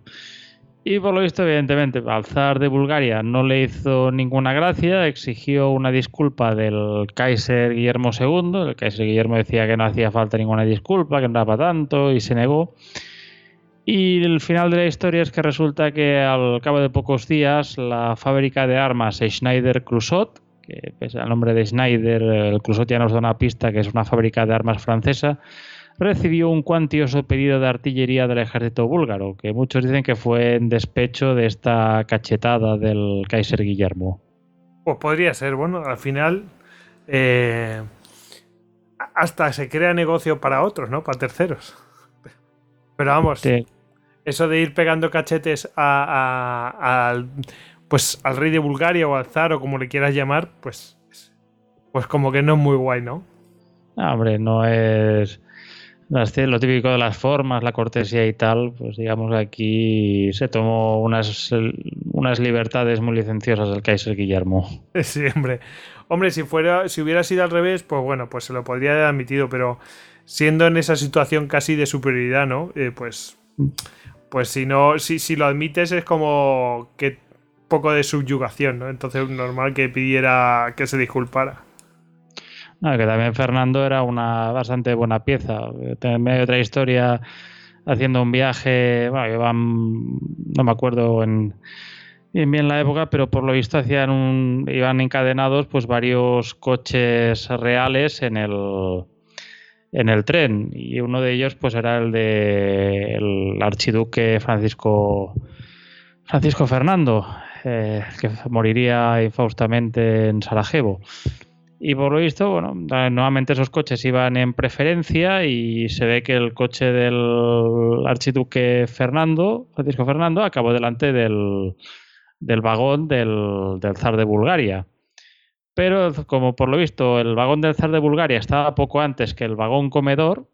Y por lo visto, evidentemente, al zar de Bulgaria no le hizo ninguna gracia, exigió una disculpa del Kaiser Guillermo II. El Kaiser Guillermo decía que no hacía falta ninguna disculpa, que no para tanto, y se negó. Y el final de la historia es que resulta que al cabo de pocos días la fábrica de armas Schneider Crusot, que pese al nombre de Schneider, el Crusot ya nos da una pista que es una fábrica de armas francesa, recibió un cuantioso pedido de artillería del ejército búlgaro, que muchos dicen que fue en despecho de esta cachetada del Kaiser Guillermo. Pues podría ser, bueno, al final. eh, hasta se crea negocio para otros, ¿no? Para terceros. Pero vamos, Sí. eso de ir pegando cachetes a, a- al, pues, al rey de Bulgaria o al zar o como le quieras llamar, pues, pues como que no es muy guay, ¿no? Hombre, no es lo típico de las formas, la cortesía y tal, pues digamos aquí se tomó unas, unas libertades muy licenciosas del Kaiser Guillermo. Sí, hombre. Hombre, si fuera, si hubiera sido al revés, pues bueno, pues se lo podría haber admitido, pero siendo en esa situación casi de superioridad, ¿no? Eh, pues, pues si no, si, si lo admites es como que poco de subyugación, ¿no? Entonces normal que pidiera que se disculpara. No, que también Fernando era una bastante buena pieza. También hay otra historia haciendo un viaje, bueno, no me acuerdo en, bien bien la época, pero por lo visto hacían un, iban encadenados pues varios coches reales en el en el tren y uno de ellos pues era el de el archiduque Francisco Francisco Fernando eh, que moriría infaustamente en Sarajevo Y por lo visto, bueno, nuevamente esos coches iban en preferencia y se ve que el coche del archiduque Fernando, Francisco Fernando, acabó delante del, del vagón del, del zar de Bulgaria. Pero como por lo visto el vagón del zar de Bulgaria estaba poco antes que el vagón comedor,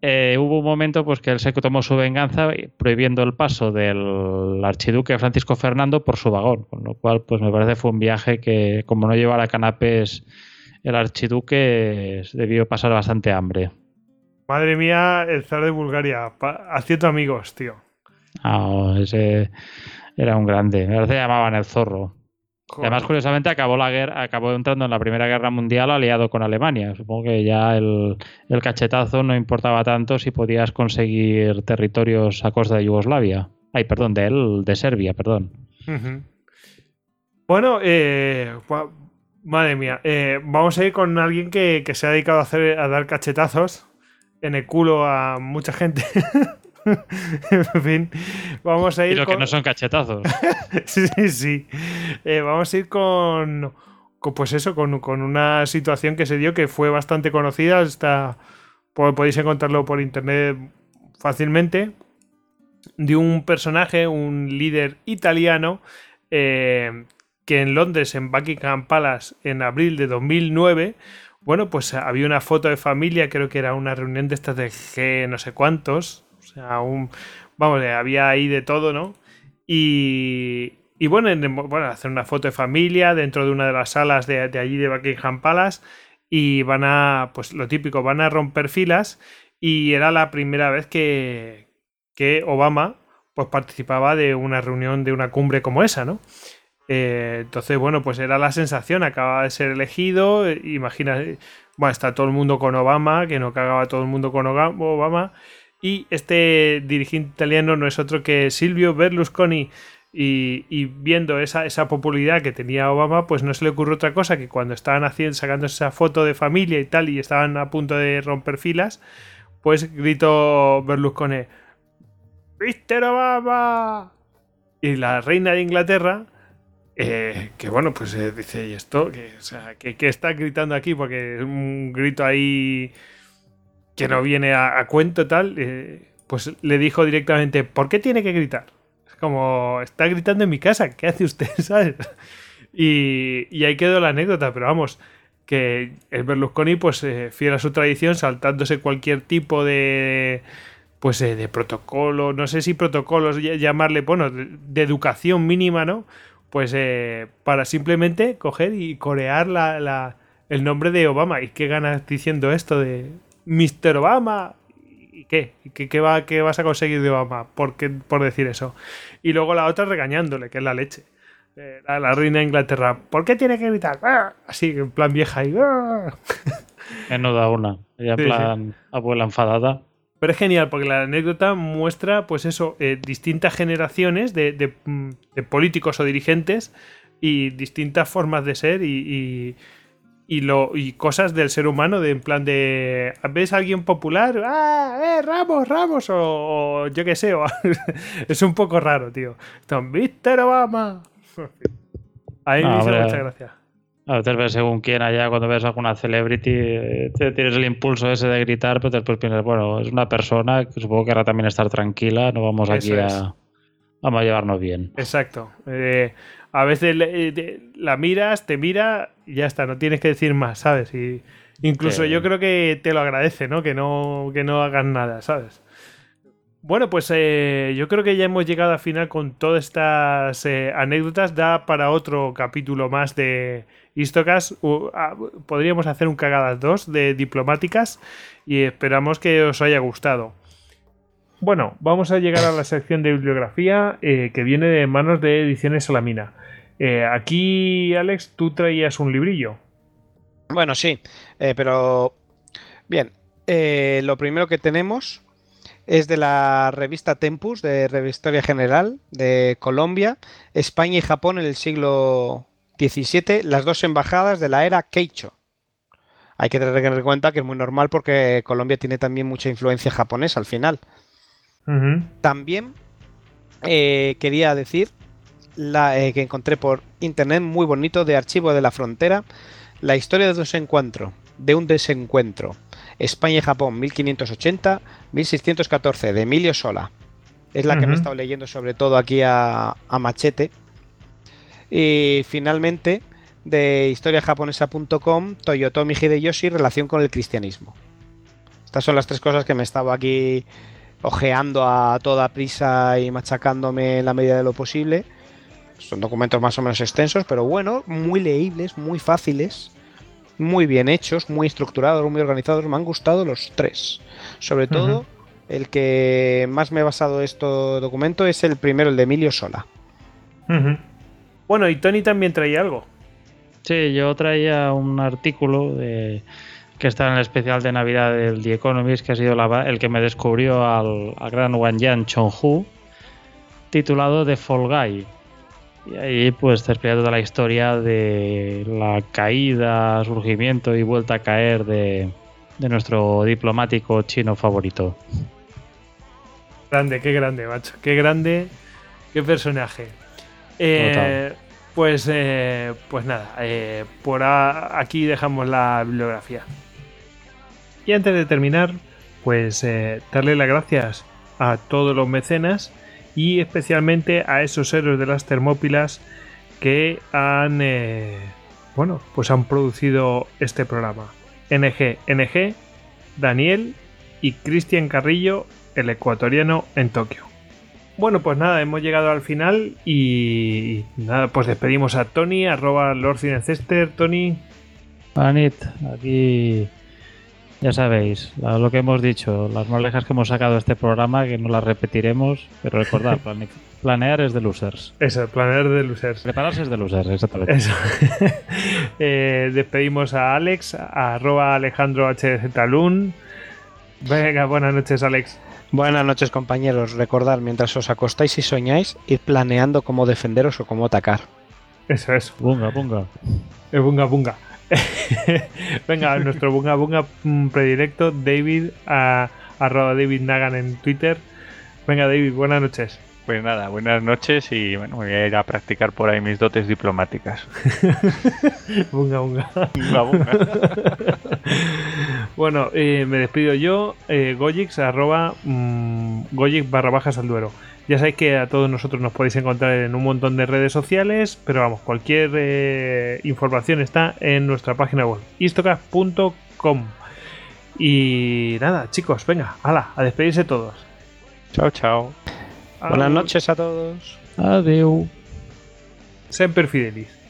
eh, hubo un momento pues que él se tomó su venganza prohibiendo el paso del archiduque Francisco Fernando por su vagón, con lo cual pues me parece fue un viaje que como no llevara canapés el archiduque debió pasar bastante hambre. Madre mía, el zar de Bulgaria, haciendo amigos, tío. Ah, ese era un grande, me parece que llamaban el zorro. Además, curiosamente, acabó la guerra, acabó entrando en la Primera Guerra Mundial aliado con Alemania. Supongo que ya el, cachetazo no importaba tanto si podías conseguir territorios a costa de Yugoslavia. Ay, perdón, de él, de Serbia, perdón. Bueno, eh, madre mía, eh, vamos a ir con alguien que, se ha dedicado a, hacer, a dar cachetazos en el culo a mucha gente. en fin, vamos a ir. Y que no son cachetazos. sí, sí. Eh, vamos a ir con, Pues eso, con, una situación que se dio que fue bastante conocida. Está, podéis encontrarlo por internet fácilmente. De un personaje, un líder italiano. Eh, que en Londres, en Buckingham Palace, en abril de 2009, bueno, pues había una foto de familia, creo que era una reunión de estas de G no sé cuántos, o sea, un, vamos, había ahí de todo, ¿no? Y, y bueno, bueno, hacer una foto de familia dentro de una de las salas de, allí de Buckingham Palace y van a, pues lo típico, van a romper filas y era la primera vez que, que Obama pues participaba de una reunión, de una cumbre como esa, ¿no? Eh, entonces, bueno, pues era la sensación, acaba de ser elegido, imagina, bueno, está todo el mundo con Obama, que no cagaba todo el mundo con Obama, y este dirigente italiano no es otro que Silvio Berlusconi. Y, viendo esa, popularidad que tenía Obama, pues no se le ocurrió otra cosa que cuando estaban haciendo, sacando esa foto de familia y tal, y estaban a punto de romper filas, pues gritó Berlusconi: ¡Mr. Obama! Y la reina de Inglaterra, eh, que bueno, pues eh, dice, ¿y esto? que ¿qué, está gritando aquí? Porque es un grito ahí que no viene a, cuento tal, eh, pues le dijo directamente, ¿por qué tiene que gritar? Como, está gritando en mi casa, ¿qué hace usted? ¿Sabes? Y, y ahí quedó la anécdota, pero vamos, que el Berlusconi, pues eh, fiel a su tradición, saltándose cualquier tipo de pues de protocolo, no sé si protocolos llamarle, bueno, de, educación mínima, ¿no? Pues para simplemente coger y corear la, el nombre de Obama. ¿Y qué ganas diciendo esto de, Mr. Obama. ¿Y qué? ¿Qué, qué, va, qué vas a conseguir de Obama por, por decir eso? Y luego la otra regañándole, que es la leche. Eh, la, reina de Inglaterra. ¿Por qué tiene que gritar? ¡Ah! Así, en plan vieja y. ¡ah! no da una. Ella en plan abuela enfadada. Pero es genial porque la anécdota muestra, pues eso, eh, distintas generaciones de, políticos o dirigentes y distintas formas de ser y, y, lo, y cosas del ser humano, de en plan de. ¿Ves a alguien popular? ¡Ah! ¡Eh! ¡Ramos! ¡Ramos! O, yo qué sé. es un poco raro, tío. ¡Mr. Obama! A mí me hizo mucha gracia. A veces según quién allá, cuando ves a alguna celebrity, eh, tienes el impulso ese de gritar, pero después piensas, bueno, es una persona que supongo que querrá también estar tranquila, no vamos aquí a. Vamos a llevarnos bien. Exacto. Eh, a veces la miras, te mira y ya está, no tienes que decir más, ¿sabes? Y incluso yo creo que te lo agradece, ¿no? Que no, que no hagas nada, ¿sabes? Bueno, pues eh, yo creo que ya hemos llegado al final con todas estas eh, anécdotas. Da para otro capítulo más de Histocas. Ah, podríamos hacer un cagadas 2 de diplomáticas y esperamos que os haya gustado. Bueno, vamos a llegar a la sección de bibliografía eh, que viene de manos de Ediciones Salamina. Aquí, Alex, tú traías un librillo. Bueno, sí, pero bien, lo primero que tenemos es de la revista Tempus, de Historia General, de Colombia, España y Japón en el siglo XVII, las dos embajadas de la era Keicho. Hay que tener en cuenta que es muy normal porque Colombia tiene también mucha influencia japonesa al final. También eh, quería decir la, eh, que encontré por internet muy bonito de Archivo de la Frontera, La historia de un desencuentro, de un desencuentro. España y Japón, 1580-1614, de Emilio Sola. Es la que me he estado leyendo sobre todo aquí a, a machete. Y finalmente, de historiajaponesa.com, Toyotomi Hideyoshi, relación con el cristianismo. Estas son las tres cosas que me estaba aquí ojeando a toda prisa y machacándome en la medida de lo posible. Son documentos más o menos extensos, pero bueno, muy leíbles, muy fáciles, muy bien hechos, muy estructurados, muy organizados. Me han gustado los tres. Sobre todo, el que más me he basado este documento es el primero, el de Emilio Sola. Bueno, y Tony también traía algo. Sí, yo traía un artículo de- que está en el especial de Navidad del The Economist, que ha sido la el que me descubrió al, al gran Wanyan Chonghu, titulado The Fall Guy. Y ahí pues te explica toda la historia de la caída, surgimiento y vuelta a caer de, de nuestro diplomático chino favorito. Grande, qué grande, macho. Qué grande, qué personaje. Eh, pues, eh, pues nada, eh, por a- aquí dejamos la bibliografía. Y antes de terminar, pues eh, darle las gracias a todos los mecenas y especialmente a esos héroes de las Termópilas que han, eh, bueno, pues han producido este programa. NG, NG, Daniel y Cristian Carrillo, el ecuatoriano en Tokio. Bueno, pues nada, hemos llegado al final y nada, pues despedimos a Tony, arroba Lord Cinecester, Tony. Anit, aquí ya sabéis lo que hemos dicho, las moralejas que hemos sacado de este programa, que no las repetiremos, pero recordad, plane- planear es de losers. Eso, planear de losers. Prepararse es de losers, exactamente. Eso. Eh, despedimos a Alex, a arroba Alejandro HZLun. Venga, buenas noches, Alex. Buenas noches compañeros, recordad, mientras os acostáis y soñáis, id planeando cómo defenderos o cómo atacar. Eso es. Bunga, bunga. El bunga bunga. Venga, nuestro bunga bunga mm, predilecto, David, a, arroba David Nagan en Twitter. Venga, David, buenas noches. Pues nada, buenas noches y bueno, voy a ir a practicar por ahí mis dotes diplomáticas. bunga bunga. Bunga, bunga. bueno, eh, me despido yo, eh, Gojix, arroba mm, Gojix barra bajas al duero. Ya sabéis que a todos nosotros nos podéis encontrar en un montón de redes sociales, pero vamos, cualquier eh, información está en nuestra página web, istocast.com. Y nada, chicos, venga, hala, a despedirse todos. chao, chao. Buenas noches a todos. Adiós. Semper Fidelis.